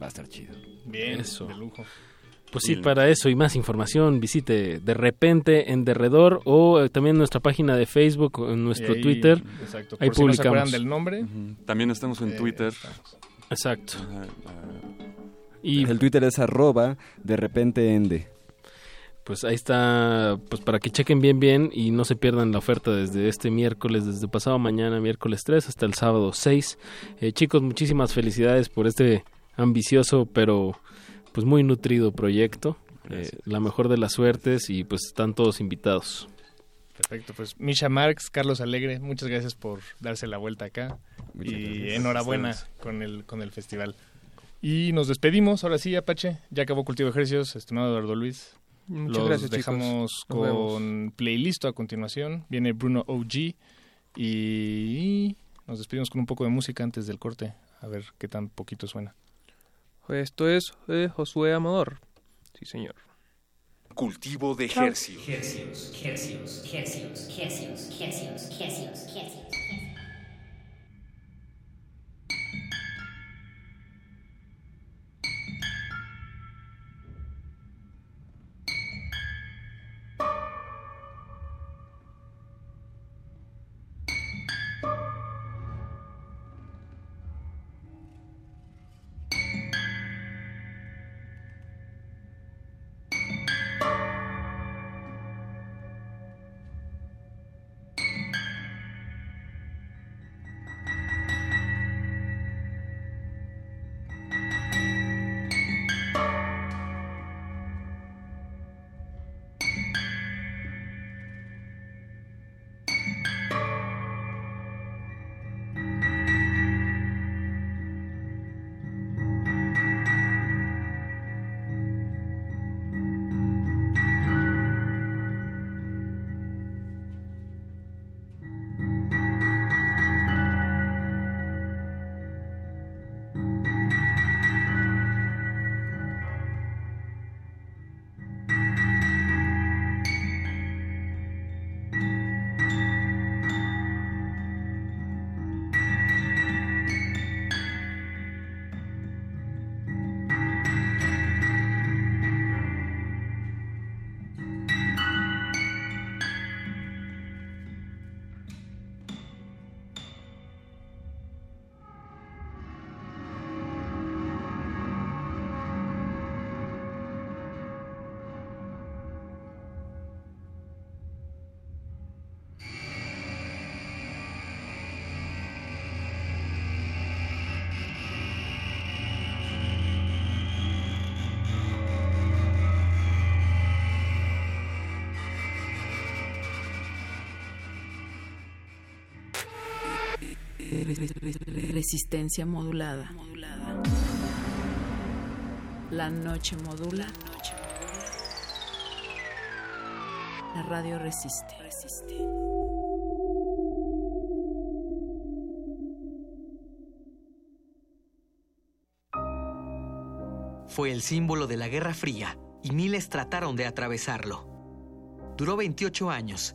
va a estar chido. Bien, Eso. de lujo. Pues sí, para eso y más información visite de repente en Derredor o eh, también nuestra página de Facebook o en nuestro ahí, Twitter. exacto, Ahí por si no se publicamos. acuerdan del nombre. Ujú. También estamos en Eh, Twitter. Exacto. Ajá, ah, Y El Twitter es arroba de repente ende. Pues ahí está, pues para que chequen bien bien y no se pierdan la oferta desde este miércoles, desde pasado mañana, miércoles 3 hasta el sábado 6. Eh, chicos, muchísimas felicidades por este ambicioso pero pues muy nutrido proyecto. Eh, la mejor de las suertes y pues están todos invitados. Perfecto, pues Misha Marx, Carlos Alegre, muchas gracias por darse la vuelta acá Muchas y gracias. enhorabuena con el con el festival. Y nos despedimos, ahora sí, Apache, ya acabó Cultivo de Ejercicios, estimado Eduardo Luis. Muchas Los gracias, chicos. dejamos con playlist a continuación, viene Bruno OG y nos despedimos con un poco de música antes del corte, a ver qué tan poquito suena. Esto es eh, Josué Amador. Sí, señor. Cultivo de ejercicios. Hercios, hercios, hercios, hercios, hercios, Resistencia modulada. La noche modula. La radio resiste. Fue el símbolo de la Guerra Fría y miles trataron de atravesarlo. Duró 28 años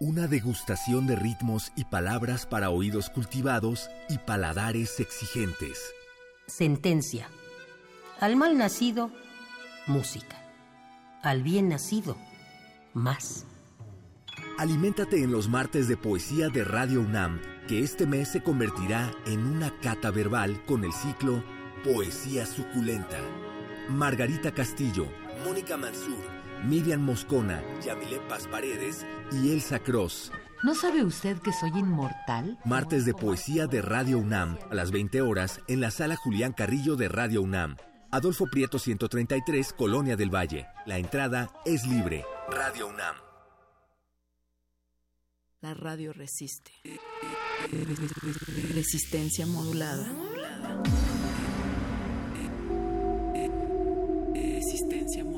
Una degustación de ritmos y palabras para oídos cultivados y paladares exigentes. Sentencia. Al mal nacido, música. Al bien nacido, más. Aliméntate en los martes de poesía de Radio UNAM, que este mes se convertirá en una cata verbal con el ciclo Poesía Suculenta. Margarita Castillo, Mónica Mansur, Miriam Moscona, Yamile Paz Paredes y Elsa Cross. ¿No sabe usted que soy inmortal? Martes de poesía de Radio UNAM a las 20 horas en la sala Julián Carrillo de Radio UNAM. Adolfo Prieto 133, Colonia del Valle. La entrada es libre. Radio UNAM. La radio resiste. Resistencia modulada. Resistencia modulada.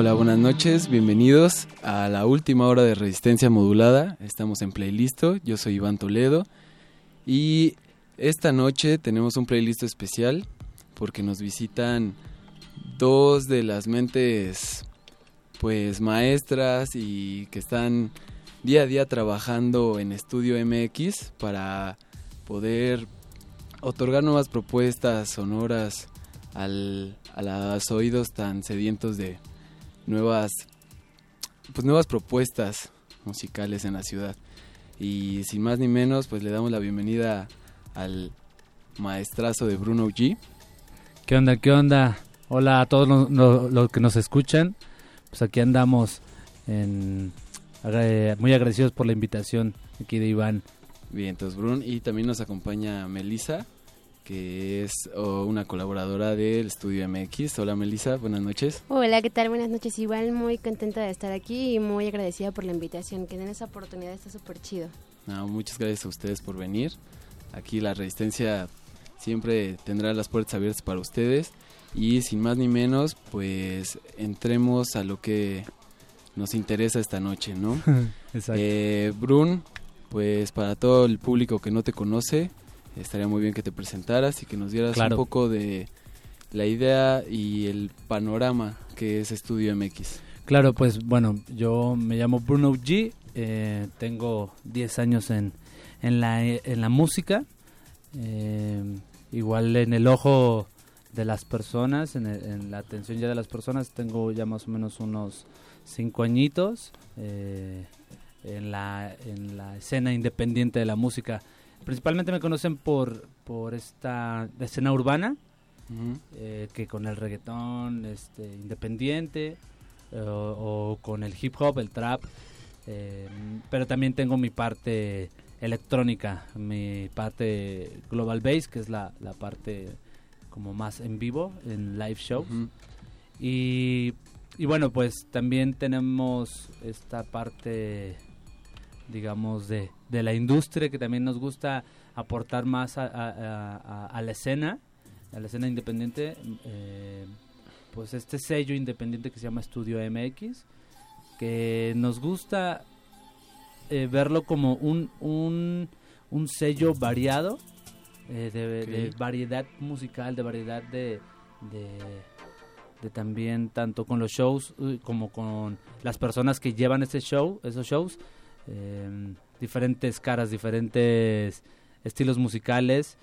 Hola, buenas noches, bienvenidos a la última hora de resistencia modulada. Estamos en Playlisto, yo soy Iván Toledo y esta noche tenemos un playlist especial porque nos visitan dos de las mentes pues maestras y que están día a día trabajando en Estudio MX para poder otorgar nuevas propuestas sonoras al, a los oídos tan sedientos de nuevas pues nuevas propuestas musicales en la ciudad y sin más ni menos pues le damos la bienvenida al maestrazo de Bruno G. ¿Qué onda? ¿Qué onda? Hola a todos los, los- los que nos escuchan. Pues aquí andamos en, muy agradecidos por la invitación aquí de Iván. Bien, entonces Brun y también nos acompaña Melissa, que es oh, una colaboradora del Estudio MX. Hola Melissa, buenas noches. Hola, ¿qué tal? Buenas noches. Igual muy contenta de estar aquí y muy agradecida por la invitación. Que den esa oportunidad, está súper chido. No, muchas gracias a ustedes por venir. Aquí la Resistencia siempre tendrá las puertas abiertas para ustedes. Y sin más ni menos, pues entremos a lo que nos interesa esta noche, ¿no? *laughs* Exacto. Eh, Brun, pues para todo el público que no te conoce, estaría muy bien que te presentaras y que nos dieras Claro. un poco de la idea y el panorama que es Estudio MX. Claro, pues bueno, yo me llamo Bruno G. eh, tengo 10 años en, en, la, en la música. eh, igual en el ojo de las personas, en, el- en la atención ya de las personas, tengo ya más o menos unos 5 añitos. eh, en, la, en la escena independiente de la música. Principalmente me conocen por, por esta escena urbana, eh, que con el reggaetón este, independiente eh, o, o con el hip hop, el trap, eh, pero también tengo mi parte electrónica, mi parte global bass, que es la, la parte como más en vivo, en live shows. y, y bueno, pues también tenemos esta parte, digamos, de, de la industria que también nos gusta aportar más a, a- a- a- a la escena, a la escena independiente. eh, pues este sello independiente que se llama Estudio MX, que nos gusta eh, verlo como un, un, un sello variado, eh, de, de variedad musical, de variedad de, de, de también tanto con los shows como con las personas que llevan ese show, esos shows, eh, diferentes caras, diferentes estilos musicales.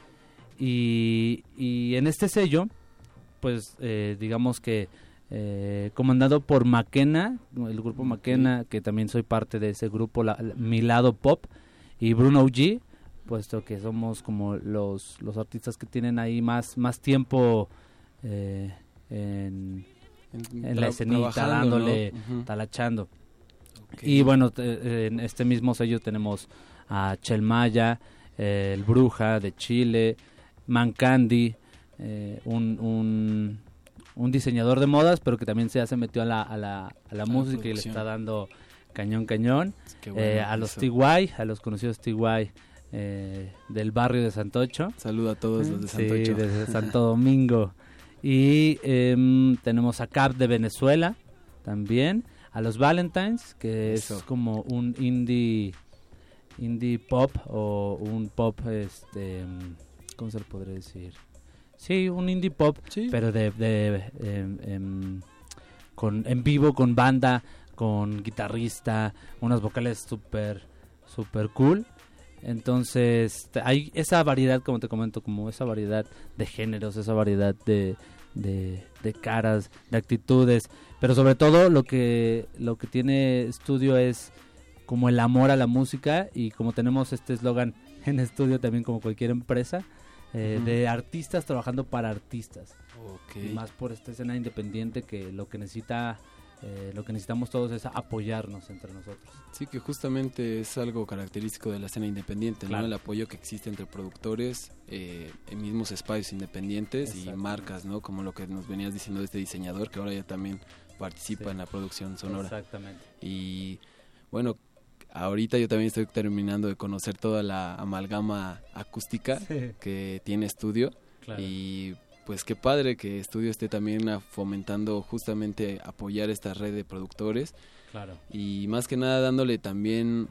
Y, y en este sello, pues eh, digamos que eh, comandado por Maquena, el grupo Maquena, que también soy parte de ese grupo, la, la- mi lado pop, y Bruno G, puesto que somos como los, los artistas que tienen ahí más, más tiempo eh, en, En- en la escenita, dándole, talachando. Y bueno, te- en este mismo sello tenemos a Chelmaya, eh, el Bruja de Chile, Mancandi, eh, un, un, un diseñador de modas, pero que también se se metió a la, a la, a la música y le está dando cañón, cañón. Bueno Eh, a los. TY, a los conocidos TY eh, del barrio de Santocho. Saludo a todos los de Sí, Santocho. desde *laughs* Santo Domingo. Y em, tenemos a Cap de Venezuela también. A los Valentines, que Eso. es como un indie indie pop o un pop, este, ¿cómo se le podría decir? Sí, un indie pop, pero de, de em, em, con en vivo con banda, con guitarrista, unas vocales súper super cool. Entonces, hay esa variedad, como te comento, como esa variedad de géneros, esa variedad de, de, de caras, de actitudes, pero sobre todo lo que, lo que tiene estudio es como el amor a la música y como tenemos este eslogan *laughs* en estudio también como cualquier empresa, eh, Ujú. de artistas trabajando para artistas. Ok. Y más por esta escena independiente que lo que necesita, eh, lo que necesitamos todos es apoyarnos entre nosotros. Sí, que justamente es algo característico de la escena independiente, Claro. ¿no? El apoyo que existe entre productores, eh, en mismos espacios independientes y marcas, ¿no? Como lo que nos venías diciendo de este diseñador que ahora ya también participa Sí. en la producción sonora. Exactamente. Y bueno, ahorita yo también estoy terminando de conocer toda la amalgama acústica Sí. que tiene estudio Claro. y pues qué padre que estudio esté también fomentando justamente apoyar esta red de productores Claro. y más que nada dándole también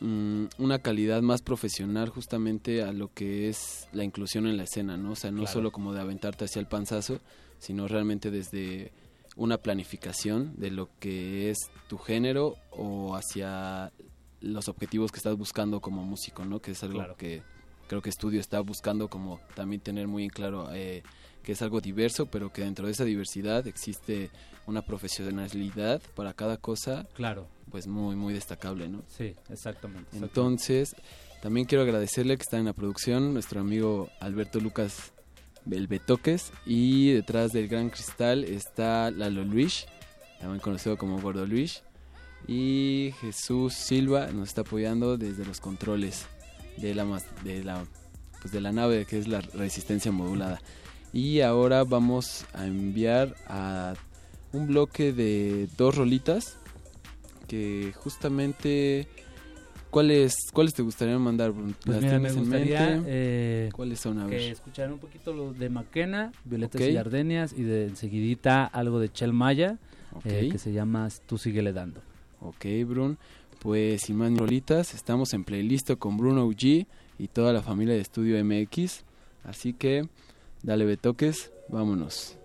mm, una calidad más profesional justamente a lo que es la inclusión en la escena, ¿no? O sea, no Claro. solo como de aventarte hacia el panzazo, sino realmente desde una planificación de lo que es tu género o hacia los objetivos que estás buscando como músico, ¿no? Que es algo Claro. que creo que Estudio está buscando como también tener muy en claro eh, que es algo diverso, pero que dentro de esa diversidad existe una profesionalidad para cada cosa, Claro. pues muy muy destacable, ¿no? Sí, exactamente. exactamente. Entonces, también quiero agradecerle que está en la producción nuestro amigo Alberto Lucas Belbetoques y detrás del Gran Cristal está Lalo Luis, también conocido como Gordo Luis, y Jesús Silva nos está apoyando desde los controles de la de la pues de la nave que es la resistencia modulada. Y ahora vamos a enviar a un bloque de dos rolitas que justamente ¿cuáles cuáles te gustaría mandar? Bruno? Pues ¿Las mira, me en mente? eh, ¿Cuáles son? A que ver. escucharan un poquito lo de Maquena, Violetas y Gardenias y de enseguidita algo de Chel Maya eh, que se llama Tú síguele dando. Ok, Brun. Pues sin más rolitas, estamos en playlist con Bruno G y toda la familia de Estudio MX. Así que, dale betoques, vámonos.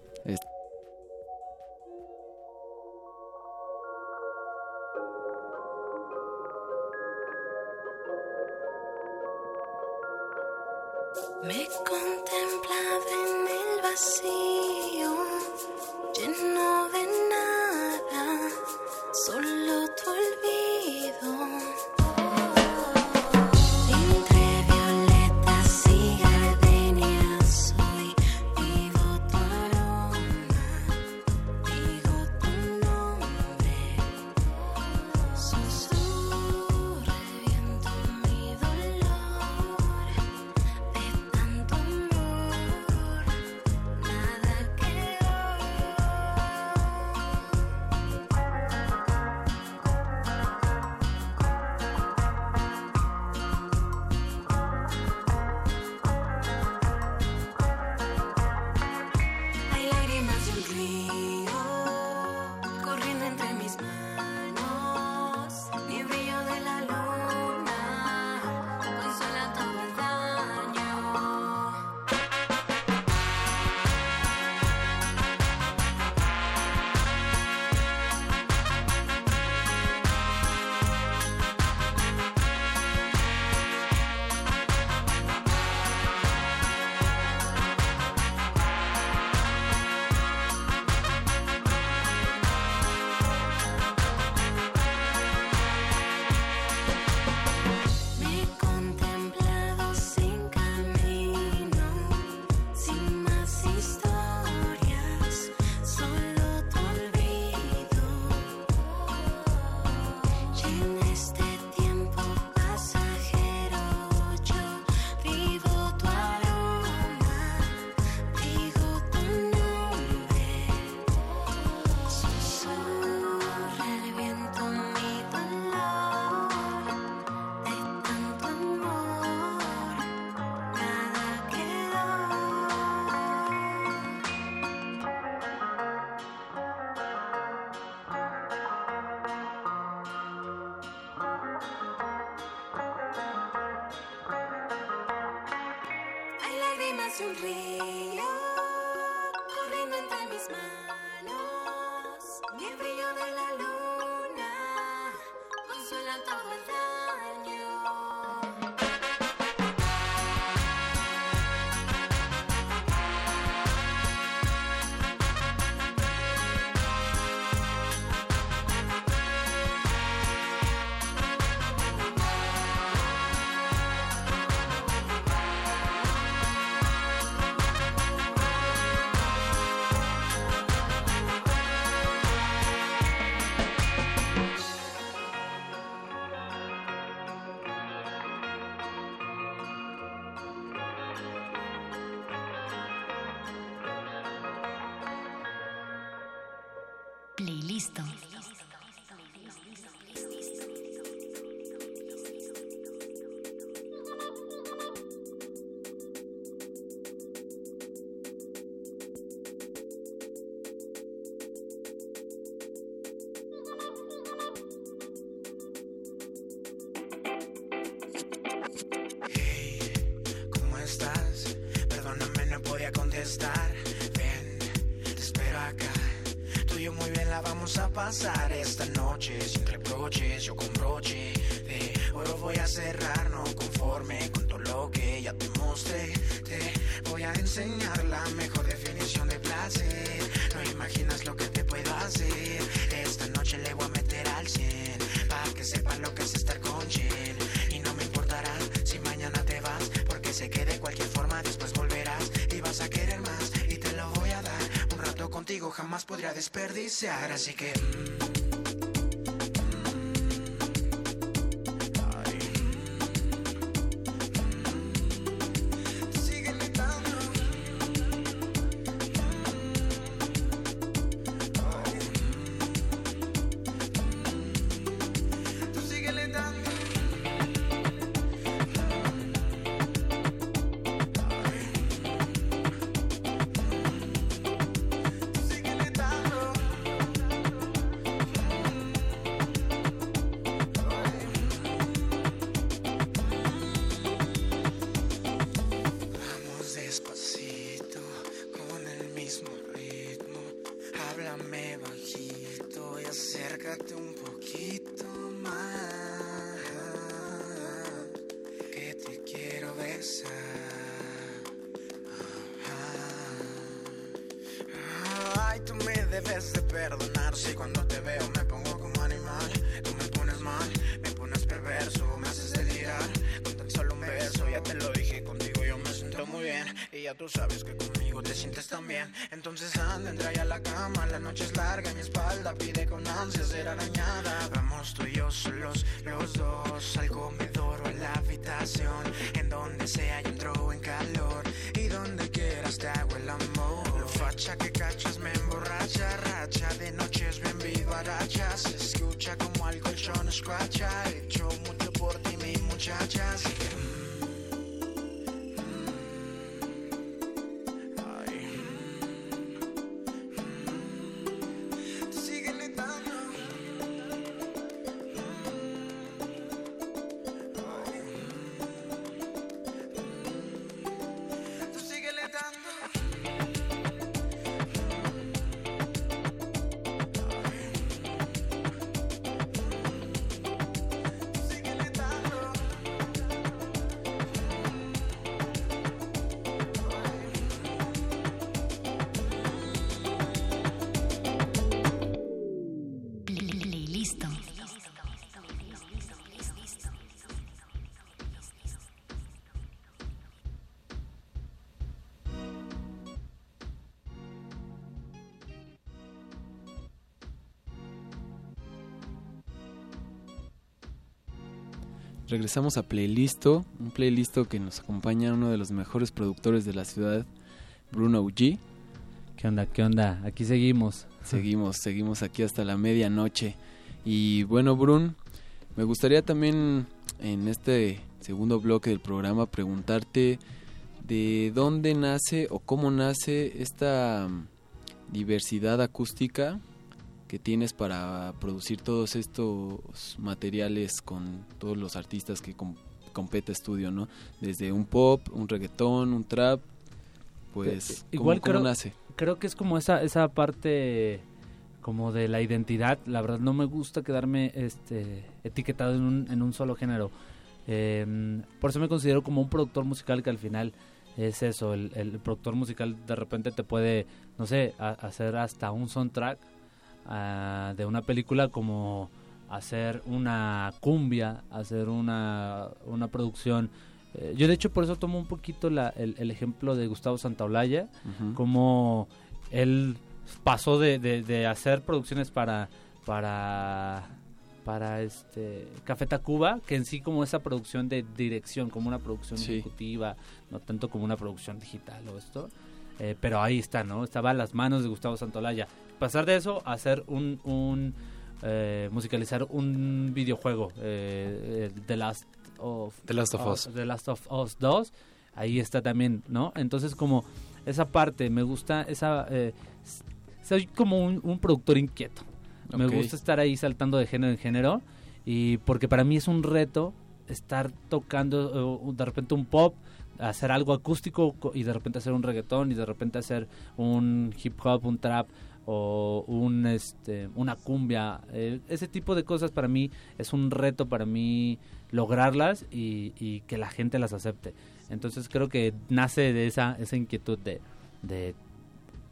desear, así que... noche es larga, mi espalda pide con ansias ser arañada regresamos a Playlisto, un playlisto que nos acompaña uno de los mejores productores de la ciudad, Bruno G. ¿Qué onda? ¿Qué onda? Aquí seguimos. Seguimos, seguimos aquí hasta la medianoche. Y bueno, Brun, me gustaría también en este segundo bloque del programa preguntarte de dónde nace o cómo nace esta diversidad acústica que tienes para producir todos estos materiales con todos los artistas que com compete estudio, ¿no? Desde un pop, un reggaetón, un trap, pues eh, ¿cómo, igual creo, nace? Creo que es como esa esa parte como de la identidad, la verdad no me gusta quedarme este etiquetado en un, en un solo género. Em, por eso me considero como un productor musical que al final es eso, el, productor musical de repente te puede, no sé, hacer hasta un soundtrack ah, de una película como hacer una cumbia, hacer una, una producción. Eh, yo de hecho por eso tomo un poquito la- el, el ejemplo de Gustavo Santaolalla, como él pasó de, de- de hacer producciones para para para este Café Tacuba, que en sí como esa producción de dirección, como una producción Sí. ejecutiva, no tanto como una producción digital o esto. Eh, pero ahí está, ¿no? Estaba a las manos de Gustavo Santolaya. Pasar de eso a hacer un, un eh, musicalizar un videojuego, eh, The Last of The Last of Us. The Last of Us 2, ahí está también, ¿no? Entonces como esa parte, me gusta esa... eh, soy como un, un productor inquieto. Me gusta estar ahí saltando de género en género y porque para mí es un reto estar tocando eh, de repente un pop, hacer algo acústico co- y de repente hacer un reggaetón y de repente hacer un hip hop, un trap o un este una cumbia, Eh, ese tipo de cosas para mí es un reto para mí lograrlas y, y que la gente las acepte. Entonces creo que nace de esa esa inquietud de, de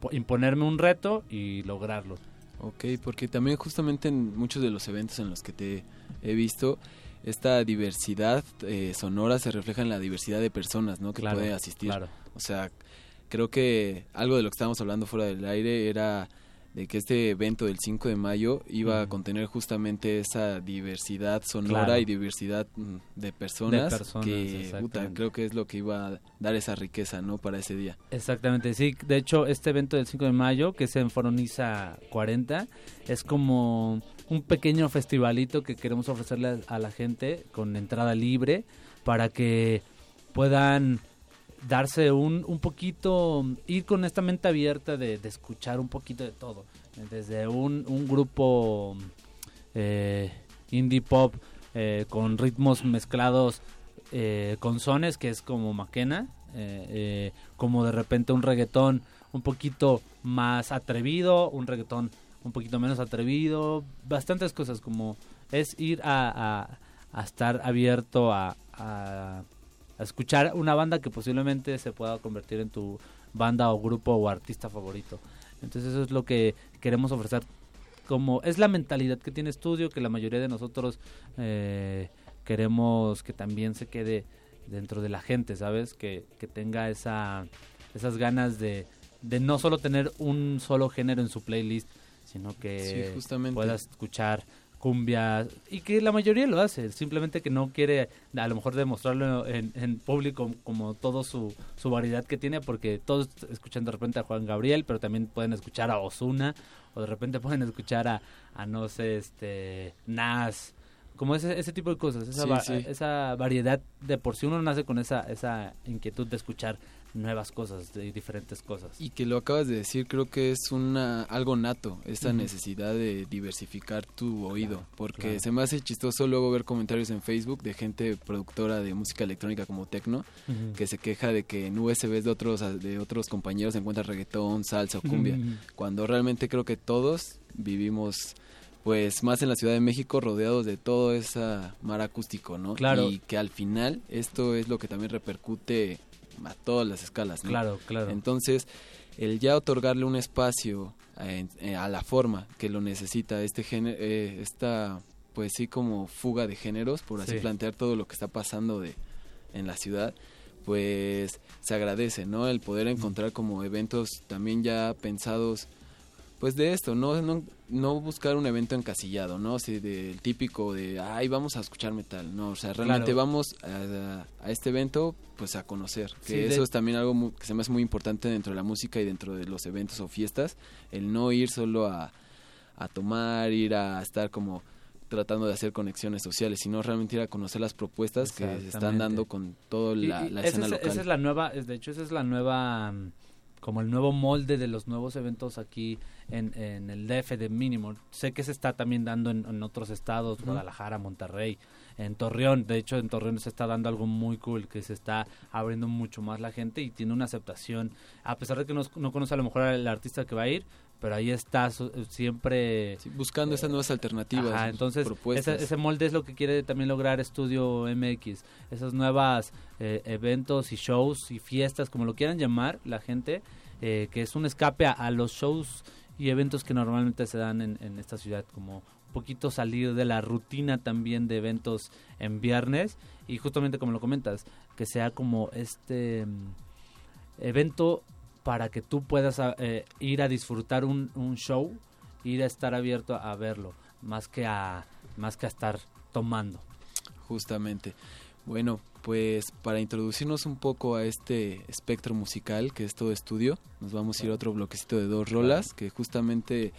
po- imponerme un reto y lograrlo. Ok, porque también justamente en muchos de los eventos en los que te he visto, esta diversidad eh, sonora se refleja en la diversidad de personas, ¿no? Que Claro, puede asistir. claro. O sea, creo que algo de lo que estábamos hablando fuera del aire era de que este evento del 5 de mayo iba a contener justamente esa diversidad sonora Claro. y diversidad mm, de personas, personas, que puta, creo que es lo que iba a dar esa riqueza, ¿no? Para ese día. Exactamente, sí. De hecho, este evento del 5 de mayo, que es en Foroniza 40, es como un pequeño festivalito que queremos ofrecerle a la gente con entrada libre para que puedan darse un, un poquito, ir con esta mente abierta de, escuchar un poquito de todo. Desde un, un grupo eh, indie pop eh, con ritmos mezclados eh, con sones, que es como Maquena, como de repente un reggaetón un poquito más atrevido, un reggaetón un poquito menos atrevido, bastantes cosas como es ir a, a- estar abierto a- a escuchar una banda que posiblemente se pueda convertir en tu banda o grupo o artista favorito. Entonces eso es lo que queremos ofrecer como es la mentalidad que tiene estudio que la mayoría de nosotros eh, queremos que también se quede dentro de la gente sabes que, que tenga esa esas ganas de, de no solo tener un solo género en su playlist sino que Sí, justamente. puedas escuchar cumbia y que la mayoría lo hace simplemente que no quiere a lo mejor demostrarlo en, en público como todo su, su variedad que tiene porque todos escuchan de repente a Juan Gabriel pero también pueden escuchar a Osuna o de repente *laughs* pueden escuchar a, a no sé este Nas como ese, ese tipo de cosas esa, Sí, va- sí. esa variedad de por sí uno nace con esa esa inquietud de escuchar nuevas cosas de diferentes cosas Y que lo acabas de decir, creo que es una algo nato, esta Ujú. necesidad de diversificar tu oído, porque claro. se me hace chistoso luego ver comentarios en Facebook de gente productora de música electrónica como Tecno, que se queja de que en USBs de otros de otros compañeros se encuentra reggaetón, salsa o cumbia, cuando realmente creo que todos vivimos pues más en la Ciudad de México rodeados de todo esa mar acústico, ¿no? Claro. Y que al final esto es lo que también repercute a todas las escalas, ¿no? Claro, claro. Entonces, el ya otorgarle un espacio a, eh, a la forma que lo necesita este género, eh, esta pues sí como fuga de géneros, por así Sí. plantear todo lo que está pasando de en la ciudad, pues se agradece, ¿no? El poder encontrar como eventos también ya pensados pues de esto, no, no, no buscar un evento encasillado, ¿no? Así del típico de, ay, vamos a escuchar metal, no, o sea, realmente Claro. vamos a, a este evento, pues a conocer, que Sí, de- eso es también algo mu- que se me hace muy importante dentro de la música y dentro de los eventos o fiestas, el no ir solo a, a tomar, ir a estar como tratando de hacer conexiones sociales, sino realmente ir a conocer las propuestas que se están dando con toda la, y la esa escena es, local. esa es la nueva, de hecho esa es la nueva mm, como el nuevo molde de los nuevos eventos aquí en, en el DF de Mínimo. Sé que se está también dando en, en otros estados. Guadalajara, Monterrey, en Torreón. De hecho, en Torreón se está dando algo muy cool, que se está abriendo mucho más la gente y tiene una aceptación. A pesar de que no, no conoce a lo mejor al artista que va a ir, pero ahí está su- siempre... buscando esas nuevas alternativas, Ajá, entonces, ese, ese molde es lo que quiere también lograr Estudio MX. Esas nuevas eh, eventos y shows y fiestas, como lo quieran llamar la gente, eh, que es un escape a, a los shows y eventos que normalmente se dan en, en esta ciudad, como un poquito salir de la rutina también de eventos en viernes y justamente como lo comentas, que sea como este mm, evento para que tú puedas ah, eh, ir a disfrutar un, un show, ir a estar abierto a verlo, más que a, más que a estar tomando. Justamente. Bueno, pues para introducirnos un poco a este espectro musical que es todo estudio, nos vamos a ir a otro bloquecito de dos rolas que justamente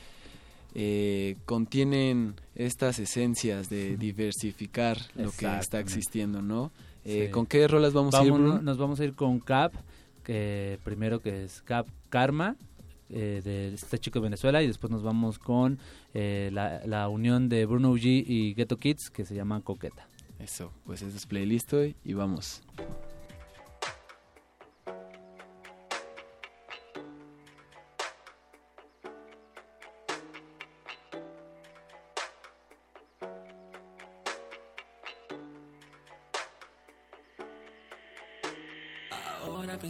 eh, contienen estas esencias de diversificar lo que está existiendo, ¿no? Eh, Sí. ¿Con qué rolas vamos, a ir? Bruno? Nos vamos a ir con Cap, que primero que es Cap Karma, eh, de este chico de Venezuela, y después nos vamos con eh, la, la unión de Bruno G y Ghetto Kids, que se llama Coqueta. Eso, pues eso es playlist hoy y vamos.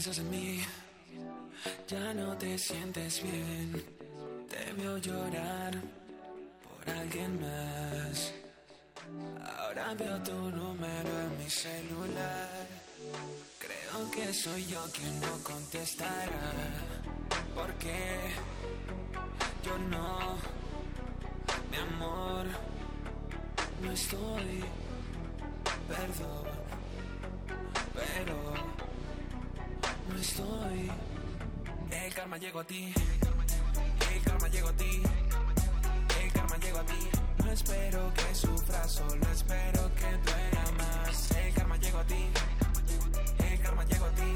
Piensas en mí, ya no te sientes bien. Te veo llorar por alguien más. Ahora veo tu número en mi celular. Creo que soy yo quien no contestará. Porque yo no, mi amor, no estoy. Perdón, pero no. El karma llegó a ti. El karma llegó a ti. El karma llegó a ti. No espero que sufras, solo espero que duela más. El karma llegó a ti. El karma llegó a ti.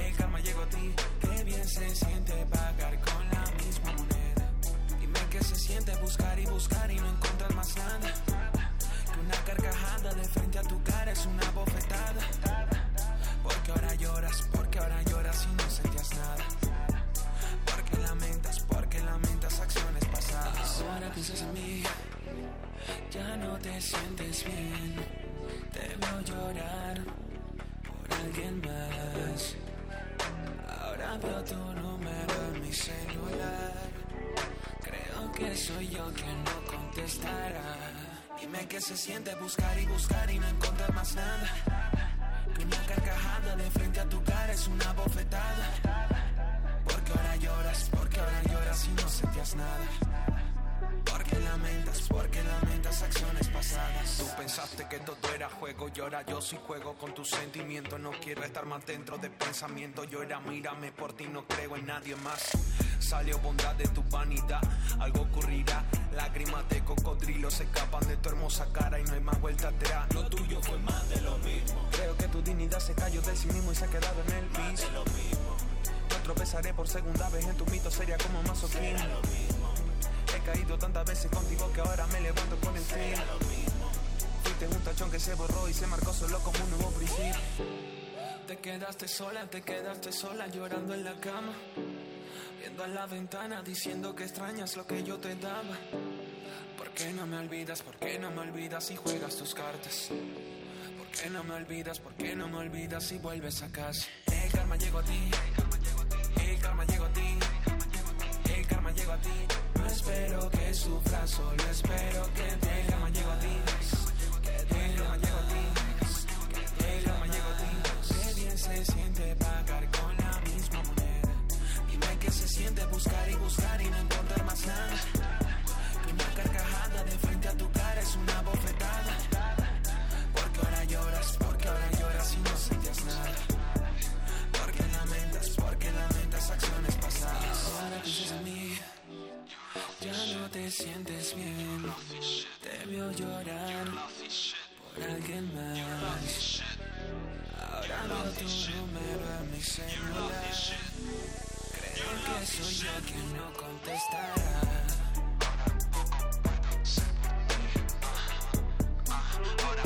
El karma llegó a ti. Qué bien se siente pagar con la misma moneda. Dime qué se siente buscar y buscar y no encontrar más nada. Que una carcajada de frente a tu cara es una bofetada. Porque ahora lloras, porque ahora lloras y no sentías nada. Porque lamentas, porque lamentas acciones pasadas. Ahora piensas en mí, ya no te sientes bien. Te veo llorar por alguien más. Ahora veo tu número en mi celular. Creo que soy yo quien no contestará. Dime qué se siente buscar y buscar y no encontrar más nada. Una carcajada de frente a tu cara es una bofetada. Porque ahora lloras, porque ahora lloras y no sentías nada. Porque lamentas, porque lamentas acciones pasadas. Tú pensaste que todo era juego y ahora yo sí juego con tus sentimientos. No quiero estar más dentro de pensamiento. Yo era mírame por ti, no creo en nadie más. Salió bondad de tu vanidad, algo ocurrirá. Lágrimas de cocodrilo se escapan de tu hermosa cara y no hay más vuelta atrás. Lo tuyo fue más de lo mismo. Se cayó del cinismo y se ha quedado en el piso. lo mismo. No tropezaré por segunda vez en tu mito, sería como masoquismo. He caído tantas veces contigo que ahora me levanto con el fin. Fuiste un tachón que se borró y se marcó solo como un nuevo principio. Te quedaste sola, te quedaste sola llorando en la cama. Viendo a la ventana diciendo que extrañas lo que yo te daba. ¿Por qué no me olvidas? ¿Por qué no me olvidas y juegas tus cartas? ¿Por qué no me olvidas? ¿Por qué no me olvidas y vuelves a casa? El karma llegó a ti. El karma llegó a ti. El karma llegó a ti. No espero que sufras, solo espero que te el karma llegó a ti. El karma llegó a ti. El karma llegó a ti. Qué bien se siente pagar con la misma moneda. Dime qué se siente buscar y buscar y no encontrar más nada. Que una carcajada de frente a tu cara es una bofetada. piensas mí, ya no te sientes bien. Te veo llorar por alguien más. Ahora no tu número en mi celular. Creo que soy yo quien no contestará. Ahora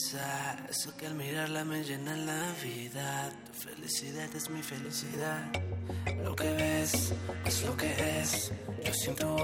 belleza, eso que al mirarla me llena la vida. Tu felicidad es mi felicidad. Lo que ves es lo que es. Yo siento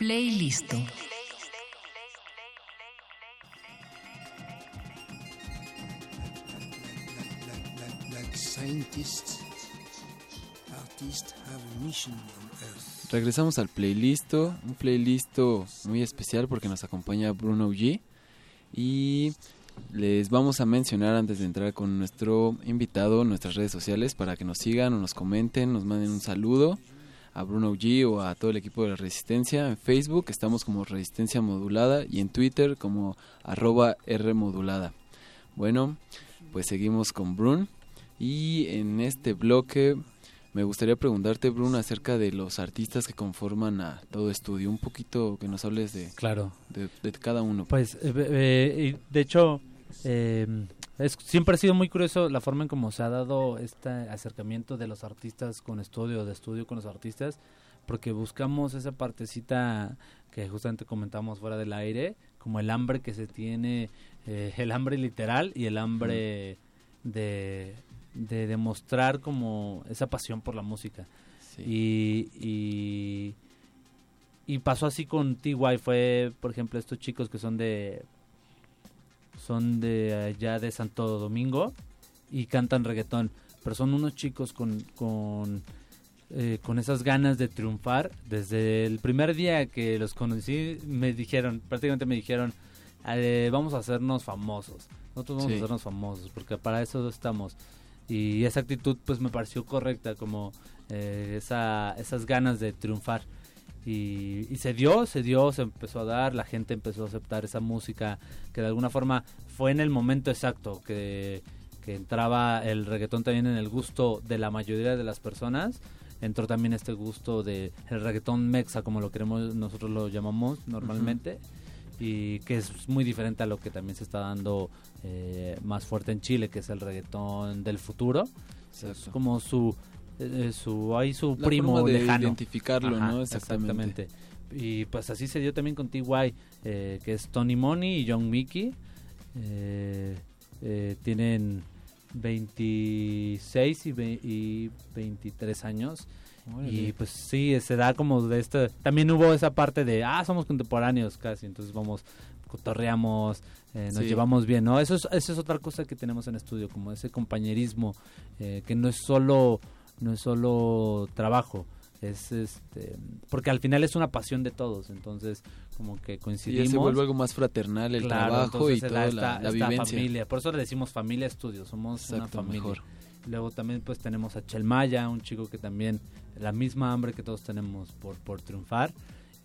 Playlist. Regresamos al playlist, un playlist muy especial porque nos acompaña Bruno G. Y les vamos a mencionar antes de entrar con nuestro invitado nuestras redes sociales para que nos sigan o nos comenten, nos manden un saludo a Bruno G o a todo el equipo de la Resistencia. En Facebook estamos como Resistencia Modulada y en Twitter como arroba Rmodulada. Bueno, pues seguimos con Brun y en este bloque me gustaría preguntarte, Bruno, acerca de los artistas que conforman a todo estudio. Un poquito que nos hables de, claro. de, cada uno. Pues, eh, eh, de hecho, eh, es, siempre ha sido muy curioso la forma en cómo se ha dado este acercamiento de los artistas con estudio, de estudio con los artistas, porque buscamos esa partecita que justamente comentamos fuera del aire, como el hambre que se tiene, eh, el hambre literal y el hambre de, de demostrar como esa pasión por la música. Y, y, y pasó así con TY, fue por ejemplo estos chicos que son de son de allá de Santo Domingo y cantan reggaetón, pero son unos chicos con, con, eh, con esas ganas de triunfar. Desde el primer día que los conocí me dijeron, prácticamente me dijeron, eh, vamos a hacernos famosos, nosotros vamos Sí. a hacernos famosos, porque para eso estamos. Y esa actitud pues me pareció correcta, como eh, esa, esas ganas de triunfar. Y, y se dio, se dio, se empezó a dar, la gente empezó a aceptar esa música que de alguna forma fue en el momento exacto que, que entraba el reggaetón también en el gusto de la mayoría de las personas. Entró también este gusto de el reggaetón mexa, como lo queremos, nosotros lo llamamos normalmente, y que es muy diferente a lo que también se está dando eh, más fuerte en Chile, que es el reggaetón del futuro. Es como su eh, su ahí su La primo forma de lejano identificarlo, ¿no? exactamente. Exactamente. y pues así se dio también con TY eh, que es Tony Money y Young Mickey eh, eh, tienen 26 y, ve- y 23 años Órale. y pues sí se da como de este también hubo esa parte de ah somos contemporáneos casi entonces vamos cotorreamos eh, nos Sí. llevamos bien no eso es eso es otra cosa que tenemos en estudio como ese compañerismo eh, que no es solo no es solo trabajo es este porque al final es una pasión de todos entonces como que Y coincidimos ya se vuelve algo más fraternal el Claro, trabajo y toda la, esta- la esta vivencia. familia por eso le decimos familia estudio somos una Exacto, familia mejor. luego también pues tenemos a Chelmaya un chico que también la misma hambre que todos tenemos por por triunfar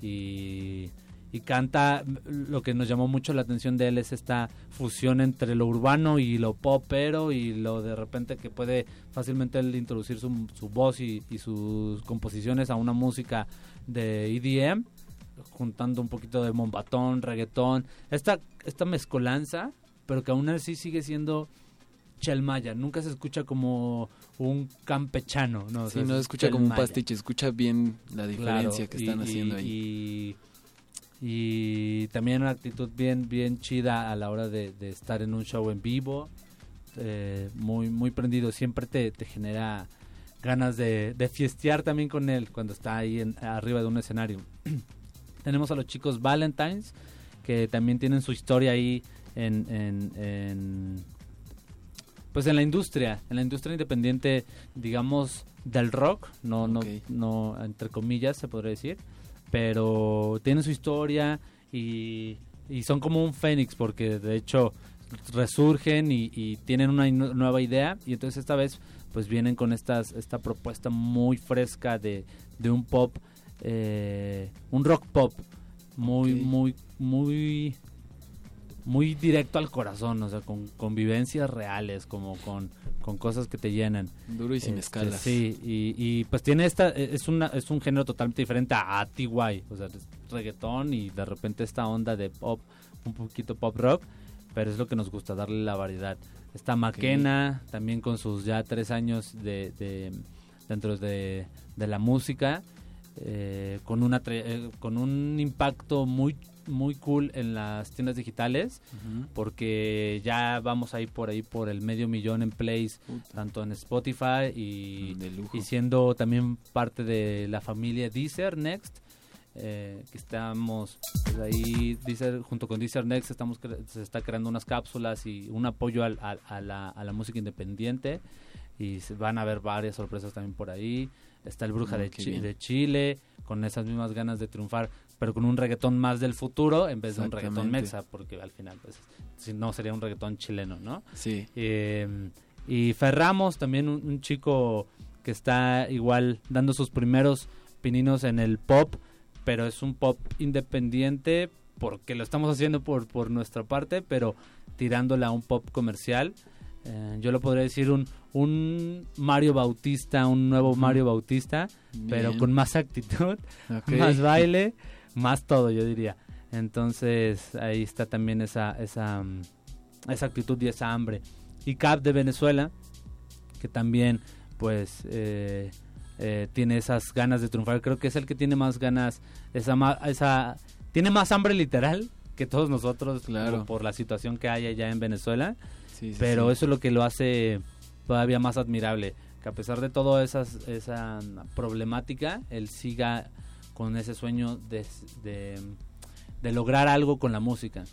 y y canta lo que nos llamó mucho la atención de él es esta fusión entre lo urbano y lo popero y lo de repente que puede fácilmente él introducir su, su voz y, y sus composiciones a una música de EDM juntando un poquito de mombatón, reggaetón, esta, esta mezcolanza, pero que aún así sigue siendo chelmaya, nunca se escucha como un campechano, ¿no? O Sí, no se escucha como un pastiche, escucha bien la diferencia Claro, que están y- haciendo y- ahí. Y, y también una actitud bien, bien chida a la hora de, de estar en un show en vivo, eh, muy, muy prendido, siempre te, te genera ganas de, de fiestear también con él cuando está ahí en- arriba de un escenario. *clears throat* Tenemos a los chicos Valentines, que también tienen su historia ahí en, en- en, pues en la industria, en la industria independiente, digamos, del rock, no, no, no, entre comillas se podría decir, pero tienen su historia y, y son como un fénix porque de hecho resurgen y, y tienen una nueva idea. Y entonces esta vez pues vienen con estas esta propuesta muy fresca de, de un pop eh, un rock pop muy muy muy muy directo al corazón o sea con, con vivencias reales como con, con cosas que te llenan. Duro y sin Este, escalas. sí y, y, pues tiene esta es una es un género totalmente diferente a, a TY o sea es reggaetón y de repente esta onda de pop un poquito pop rock pero es lo que nos gusta darle la variedad. Está Maquena también con sus ya tres años de, de- dentro de, de la música eh, con una eh, con un impacto muy muy cool en las tiendas digitales porque ya vamos a ir por ahí por el medio millón en plays tanto en Spotify y, y siendo también parte de la familia Deezer Next eh, que estamos pues, ahí Deezer, junto con Deezer Next estamos se está creando unas cápsulas y un apoyo al- a, la, a la música independiente y se van a ver varias sorpresas también por ahí. Está el Bruja Mm, de, bien. de Chile con esas mismas ganas de triunfar pero con un reggaetón más del futuro en vez de un reggaetón mexa porque al final pues si no sería un reggaetón chileno no Sí. eh, y Ferramos, también un, un chico que está igual dando sus primeros pininos en el pop, pero es un pop independiente porque lo estamos haciendo por, por nuestra parte, pero tirándola a un pop comercial. Eh, yo lo podría decir un, un Mario Bautista, un nuevo Mario Bautista, pero con más actitud, *laughs* Ok. más baile, más todo, yo diría. Entonces ahí está también esa, esa, mm, esa actitud y esa hambre. Y Cap de Venezuela, que también pues eh, eh, tiene esas ganas de triunfar. Creo que es el que tiene más ganas, esa, esa tiene más hambre literal que todos nosotros Claro. por la situación que hay allá en Venezuela. Sí, sí, pero sí. eso es lo que lo hace todavía más admirable, que a pesar de toda esa problemática, él siga con ese sueño de, de, de lograr algo con la música.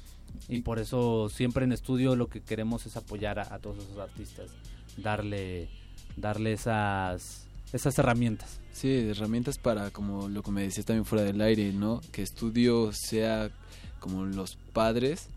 Y por eso siempre en estudio lo que queremos es apoyar a, a todos esos artistas, darle, darle esas, esas herramientas. Sí, herramientas para, como lo que me decías también fuera del aire, ¿no? Que estudio sea como los padres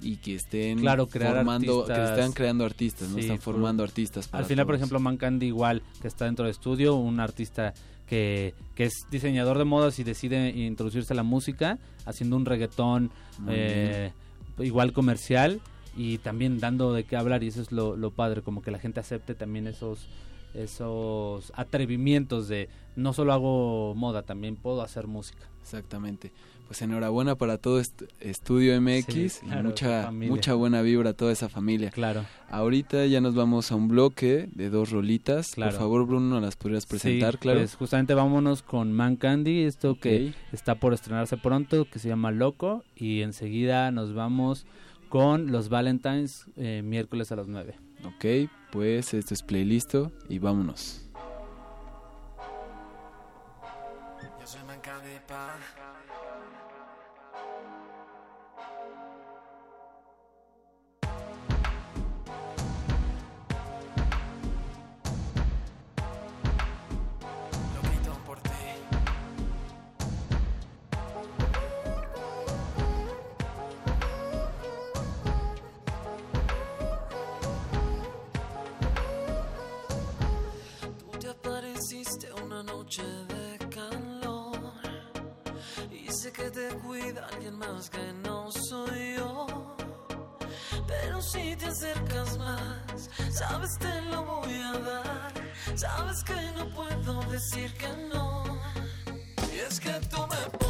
y que estén Claro, crear formando, artistas. que estén creando artistas, ¿no? Están formando artistas. Al final, por ejemplo, Man Candy igual, que está dentro de estudio, un artista que, que es diseñador de modas y decide introducirse a la música, haciendo un reggaetón eh, igual comercial y también dando de qué hablar y eso es lo, lo padre, como que la gente acepte también esos esos atrevimientos de no solo hago moda, también puedo hacer música. Exactamente. Pues enhorabuena para todo este Estudio MX Sí, y mucha, mucha buena vibra a toda esa familia. Claro. Ahorita ya nos vamos a un bloque de dos rolitas. Claro. Por favor, Bruno, ¿nos las podrías presentar? Sí, claro. pues justamente vámonos con Man Candy, esto que está por estrenarse pronto, que se llama Loco, y enseguida nos vamos con los Valentines eh, miércoles a las 9. Ok, pues esto es playlisto y vámonos. Yo soy Mancandy, pa. Noche de calor y sé que te cuida alguien más que no soy yo. Pero si te acercas más, sabes te lo voy a dar. Sabes que no puedo decir que no. Y es que tú me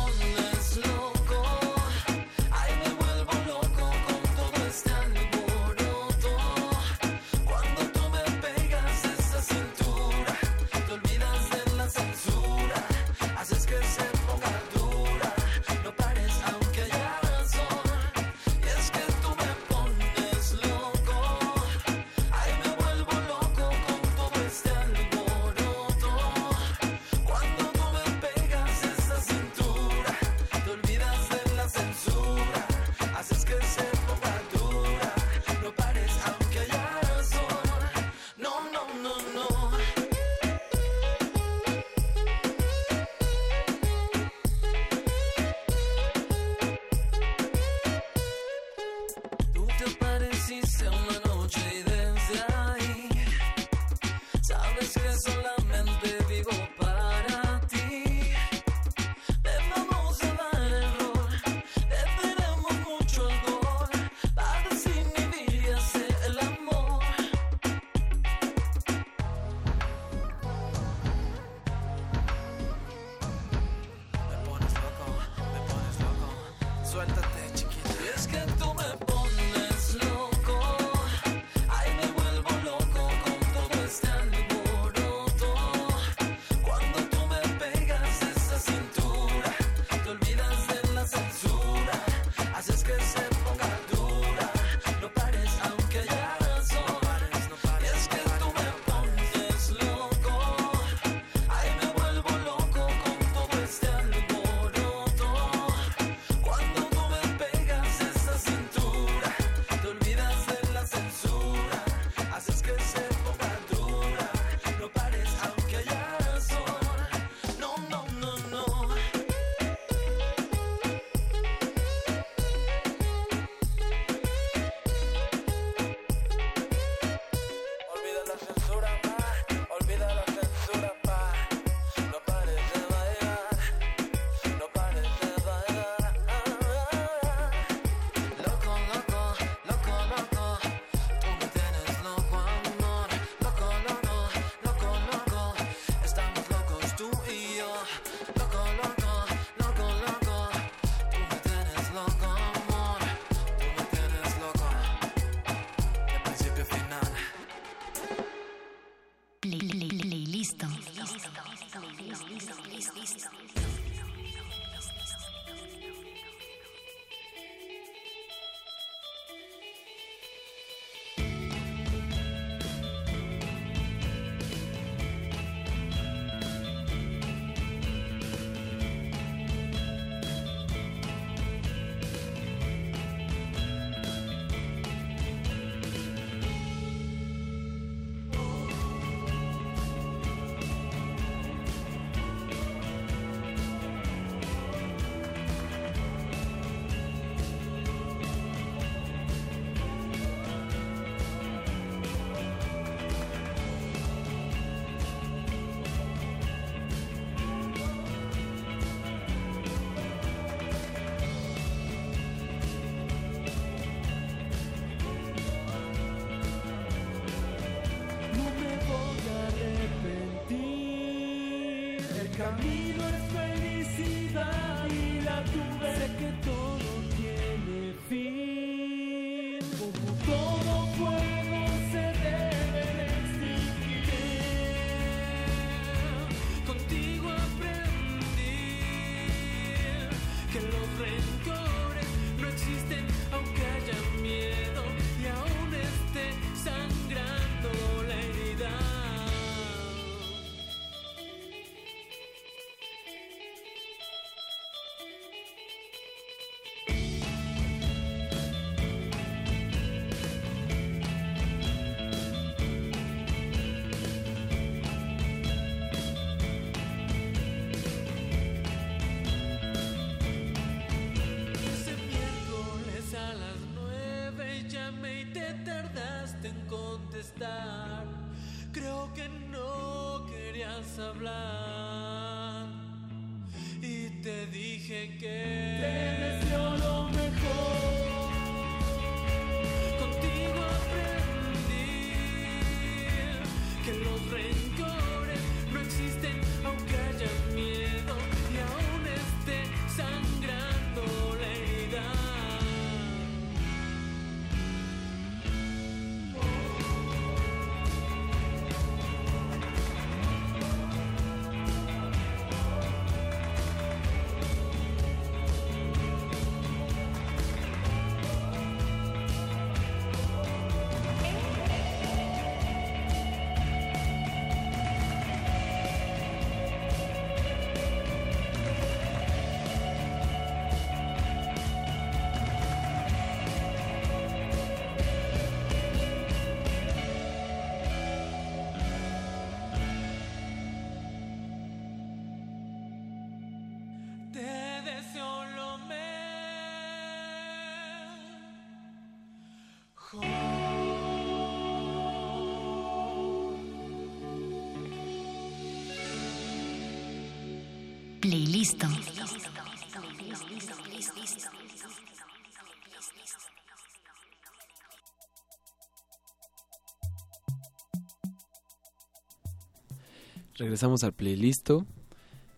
Regresamos al playlist.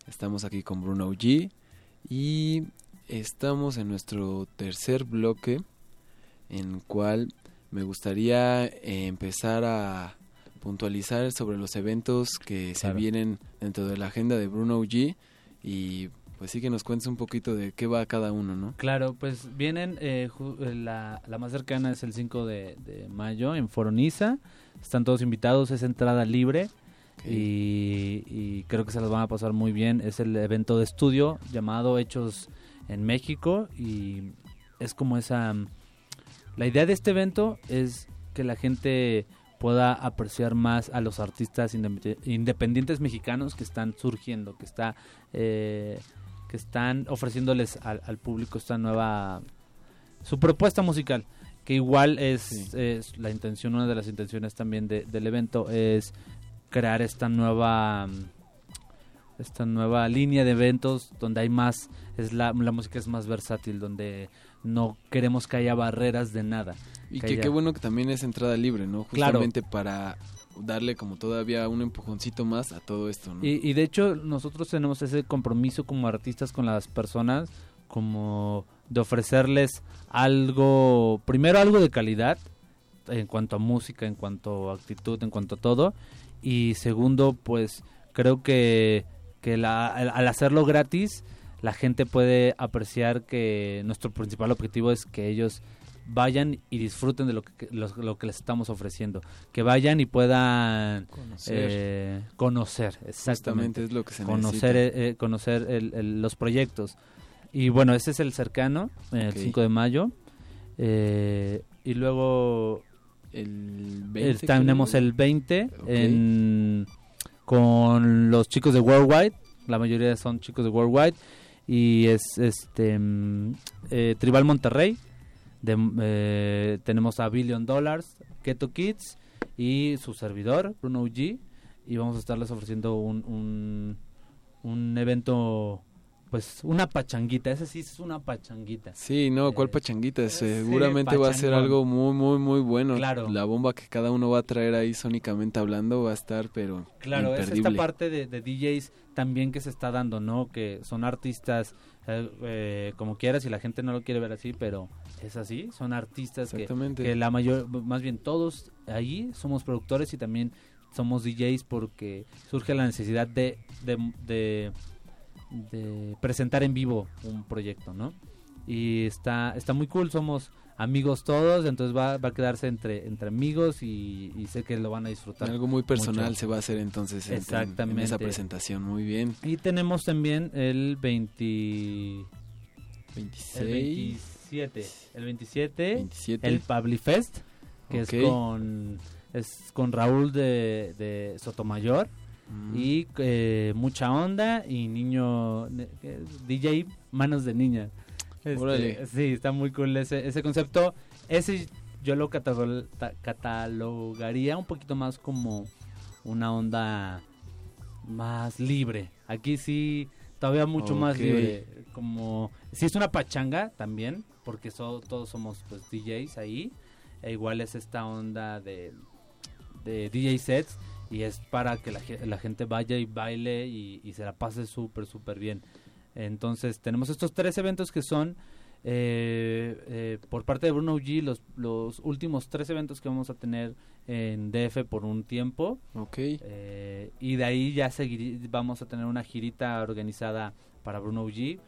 Estamos aquí con Bruno G. Y estamos en nuestro tercer bloque, en cual me gustaría empezar a puntualizar sobre los eventos que se vienen dentro de la agenda de Bruno G. Y pues sí que nos cuentes un poquito de qué va cada uno, ¿no? Claro, pues vienen, eh, eh, la, la más cercana es el 5 de, de mayo en Foroniza. Están todos invitados, es entrada libre. Y, y creo que se las van a pasar muy bien. Es el evento de estudio llamado Hechos en México y es como esa... La idea de este evento es que la gente pueda apreciar más a los artistas independientes mexicanos que están surgiendo, que está eh, que están ofreciéndoles al, al público esta nueva su propuesta musical que igual es, es la intención una de las intenciones también de- del evento es crear esta nueva esta nueva línea de eventos donde hay más es la, la música es más versátil donde no queremos que haya barreras de nada Y que que haya- qué bueno que también es entrada libre, ¿no? Claro. Justamente para darle como todavía un empujoncito más a todo esto, ¿no? Y, y de hecho nosotros tenemos ese compromiso como artistas con las personas, como de ofrecerles algo, primero algo de calidad en cuanto a música, en cuanto a actitud, en cuanto a todo, y segundo pues creo que, que la- al, al hacerlo gratis la gente puede apreciar que nuestro principal objetivo es que ellos vayan y disfruten de lo que, lo, lo que les estamos ofreciendo. Que vayan y puedan Conocer. eh, conocer, exactamente. Justamente es lo que se conocer, necesita. eh, eh, conocer el- el- los proyectos. Y bueno, ese es el cercano, eh, el 5 de mayo. Eh, y luego el eh, 20, tenemos el 20 Ok. en- con los chicos de Worldwide. La mayoría son chicos de Worldwide. Y es este mm, eh, Tribal Monterrey. De, eh, tenemos a Billion Dollars, Keto Kids y su servidor, Bruno G. Y vamos a estarles ofreciendo un, un, un evento, pues una pachanguita. Ese sí es una pachanguita. Sí, no, ¿cuál pachanguita? Seguramente va a ser algo muy, muy, muy bueno. Claro. La bomba que cada uno va a traer ahí sónicamente hablando va a estar, pero Claro, es esta parte de, de DJs también que se está dando, ¿no? Que son artistas eh, eh, como quieras y la gente no lo quiere ver así, pero es así, son artistas que, la mayor, más bien todos allí somos productores y también somos DJs porque surge la necesidad de, de, de, de presentar en vivo un proyecto, ¿no? Y está, está muy cool, somos amigos todos, entonces va, va a quedarse entre, entre amigos y, y sé que lo van a disfrutar. Algo muy personal mucho. se va a hacer entonces en- en- Exactamente. en esa presentación. Muy bien. Y tenemos también el 20... 26. El 27. El 27. 27. El Pablifest, que es con es con Raúl de, de Sotomayor. Mm. Y eh, mucha onda y niño ne- ¿qué es? DJ manos de niña. Este, sí, está muy cool ese, ese concepto. Ese yo lo catalog- ta- catalogaría un poquito más como una onda más libre. Aquí sí, todavía mucho más libre. Como, sí es una pachanga también, porque so- todos somos pues DJs ahí. E igual es esta onda de, de DJ sets y es para que la, la gente vaya y baile y, y se la pase súper, súper bien. Entonces tenemos estos tres eventos que son eh, eh, por parte de Bruno G los, los últimos tres eventos que vamos a tener en DF por un tiempo. Ok. Eh, y de ahí ya seguir, vamos a tener una girita organizada para Bruno G,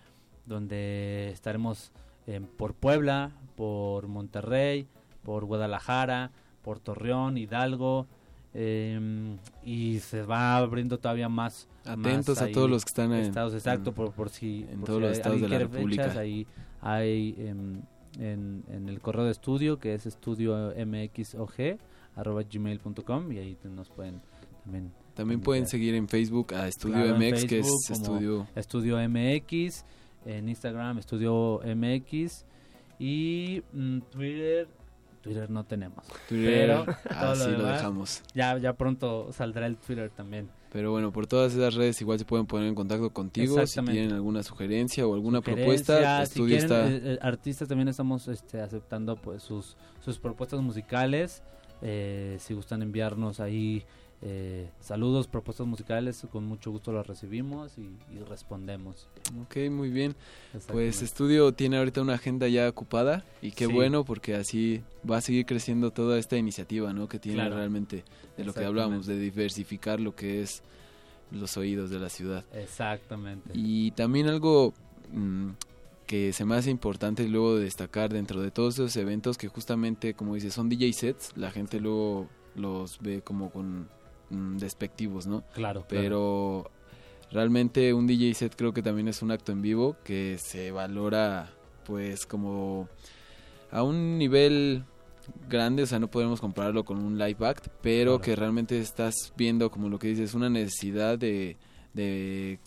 donde estaremos eh, por Puebla, por Monterrey, por Guadalajara, por Torreón, Hidalgo. eh, y se va abriendo todavía más Atentos más a ahí todos los que están en- estados exacto en- por, por si en por todos si los estados de la República. fechas, ahí hay em, en, en el correo de estudio que es estudio mxog arroba gmail.com y ahí nos pueden también También pueden seguir en Facebook a Estudio Claro, MX, que es Estudio. Estudio MX, en Instagram Estudio MX y mm, Twitter Twitter no tenemos. Twitter, pero ah, todo sí, lo demás, dejamos. Ya ya pronto saldrá el Twitter también. Pero bueno, por todas esas redes igual se pueden poner en contacto contigo si tienen alguna sugerencia o alguna propuesta. si Estudio quieren, está eh, eh, artistas también estamos este, aceptando pues sus, sus propuestas musicales. Eh, si gustan enviarnos ahí eh, saludos, propuestas musicales, con mucho gusto las recibimos y, y respondemos. Ok, muy bien. Pues Estudio tiene ahorita una agenda ya ocupada y qué Sí. bueno porque así va a seguir creciendo toda esta iniciativa, ¿no? Que tiene Claro. realmente de lo que hablábamos, de diversificar lo que es los oídos de la ciudad. Exactamente. Y también algo mm, que se me hace importante luego de destacar dentro de todos esos eventos que justamente, como dices, son DJ sets, la gente luego los ve como con mm, despectivos, ¿no? Claro, claro. Pero realmente un DJ set creo que también es un acto en vivo que se valora pues como a un nivel grande, o sea, no podemos compararlo con un live act, pero Claro. que realmente estás viendo como lo que dices, una necesidad de, de,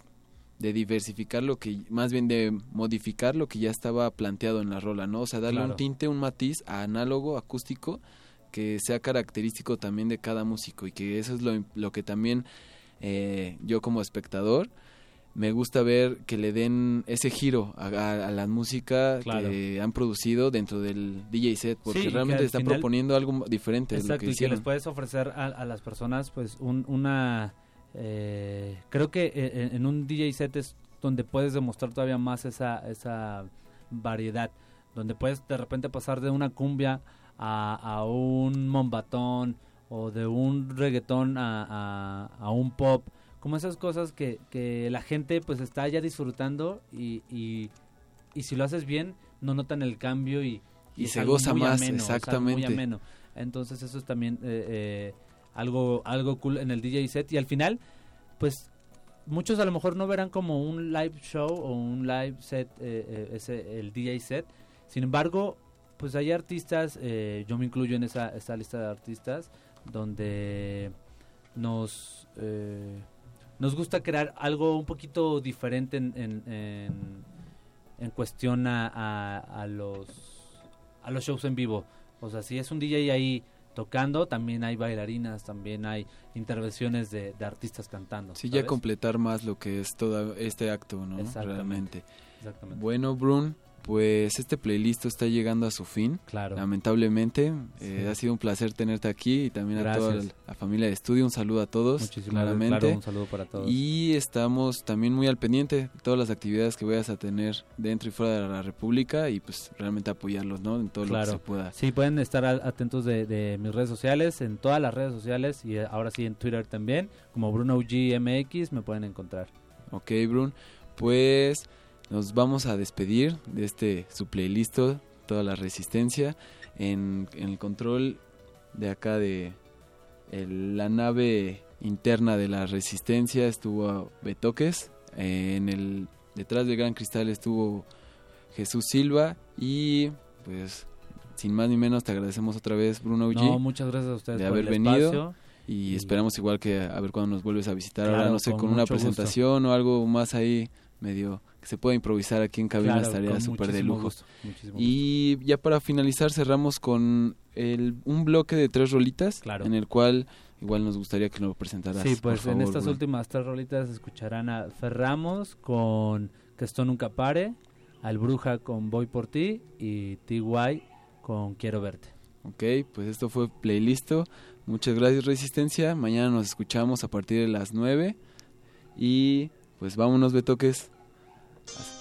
de diversificar lo que, más bien de modificar lo que ya estaba planteado en la rola, ¿no? O sea, darle Claro. un tinte, un matiz a análogo, acústico, que sea característico también de cada músico y que eso es lo, lo que también eh, yo como espectador me gusta ver que le den ese giro a, a- a la música Claro. que han producido dentro del DJ set porque Sí, que realmente al está final- proponiendo algo diferente de lo Exacto, que y que hicieron. les puedes ofrecer a, a las personas pues un- una... eh, creo que eh, en, en un DJ set es donde puedes demostrar todavía más esa, esa variedad, donde puedes de repente pasar de una cumbia a, a un mombatón o de un reggaetón a, a- a un pop, como esas cosas que, que la gente pues está ya disfrutando y, y, y si lo haces bien no notan el cambio y, Y se goza más, ameno, muy exactamente. ameno. Entonces eso es también eh, eh, algo, algo cool en el DJ set. Y al final, pues muchos a lo mejor no verán como un live show o un live set, eh, eh, ese, el DJ set. Sin embargo, pues hay artistas, eh, yo me incluyo en esa, esa lista de artistas, donde nos, eh, nos gusta crear algo un poquito diferente en, en, en- en cuestión a, a- a los, a los shows en vivo. O sea, si es un DJ ahí tocando, también hay bailarinas, también hay intervenciones de, de artistas cantando. Sí, ya completar más lo que es todo este acto, ¿no? Exactamente. Realmente. Exactamente. Bueno, Brun, pues este playlist está llegando a su fin. Claro. Lamentablemente. Eh, ha sido un placer tenerte aquí y también a toda la familia de estudio. Un saludo a todos. Muchísimas claramente. claro, un saludo para todos. Y estamos también muy al pendiente de todas las actividades que vayas a tener dentro y fuera de la República y pues realmente apoyarlos, ¿no? En todo lo que se pueda. Sí, pueden estar atentos de, de mis redes sociales, en todas las redes sociales y eh, ahora sí en Twitter también, como BrunoGMX me pueden encontrar. Ok, Brun. Pues nos vamos a despedir de este su playlist, toda la resistencia. En, en el control de acá de el- la nave interna de la resistencia estuvo Betoques. eh, en el detrás del gran cristal estuvo Jesús Silva. Y pues sin más ni menos te agradecemos otra vez, Bruno G. No, muchas gracias a ustedes de por haber el venido. espacio. Y esperamos igual que a ver cuándo nos vuelves a visitar. Claro, Ahora no sé, con con, una gusto. presentación o algo más ahí medio que se pueda improvisar aquí en cabina Claro, estaría súper de lujo. gusto, y ya para finalizar cerramos con el, un bloque de tres rolitas en el cual igual nos gustaría que lo presentaras. Sí, pues en estas Bruno. últimas tres rolitas escucharán a Ferramos con Que esto nunca pare, al Bruja con Voy por ti y TY con Quiero verte. Ok, pues esto fue Playlisto. Muchas gracias Resistencia. Mañana nos escuchamos a partir de las 9. Y pues vámonos Betoques. Tú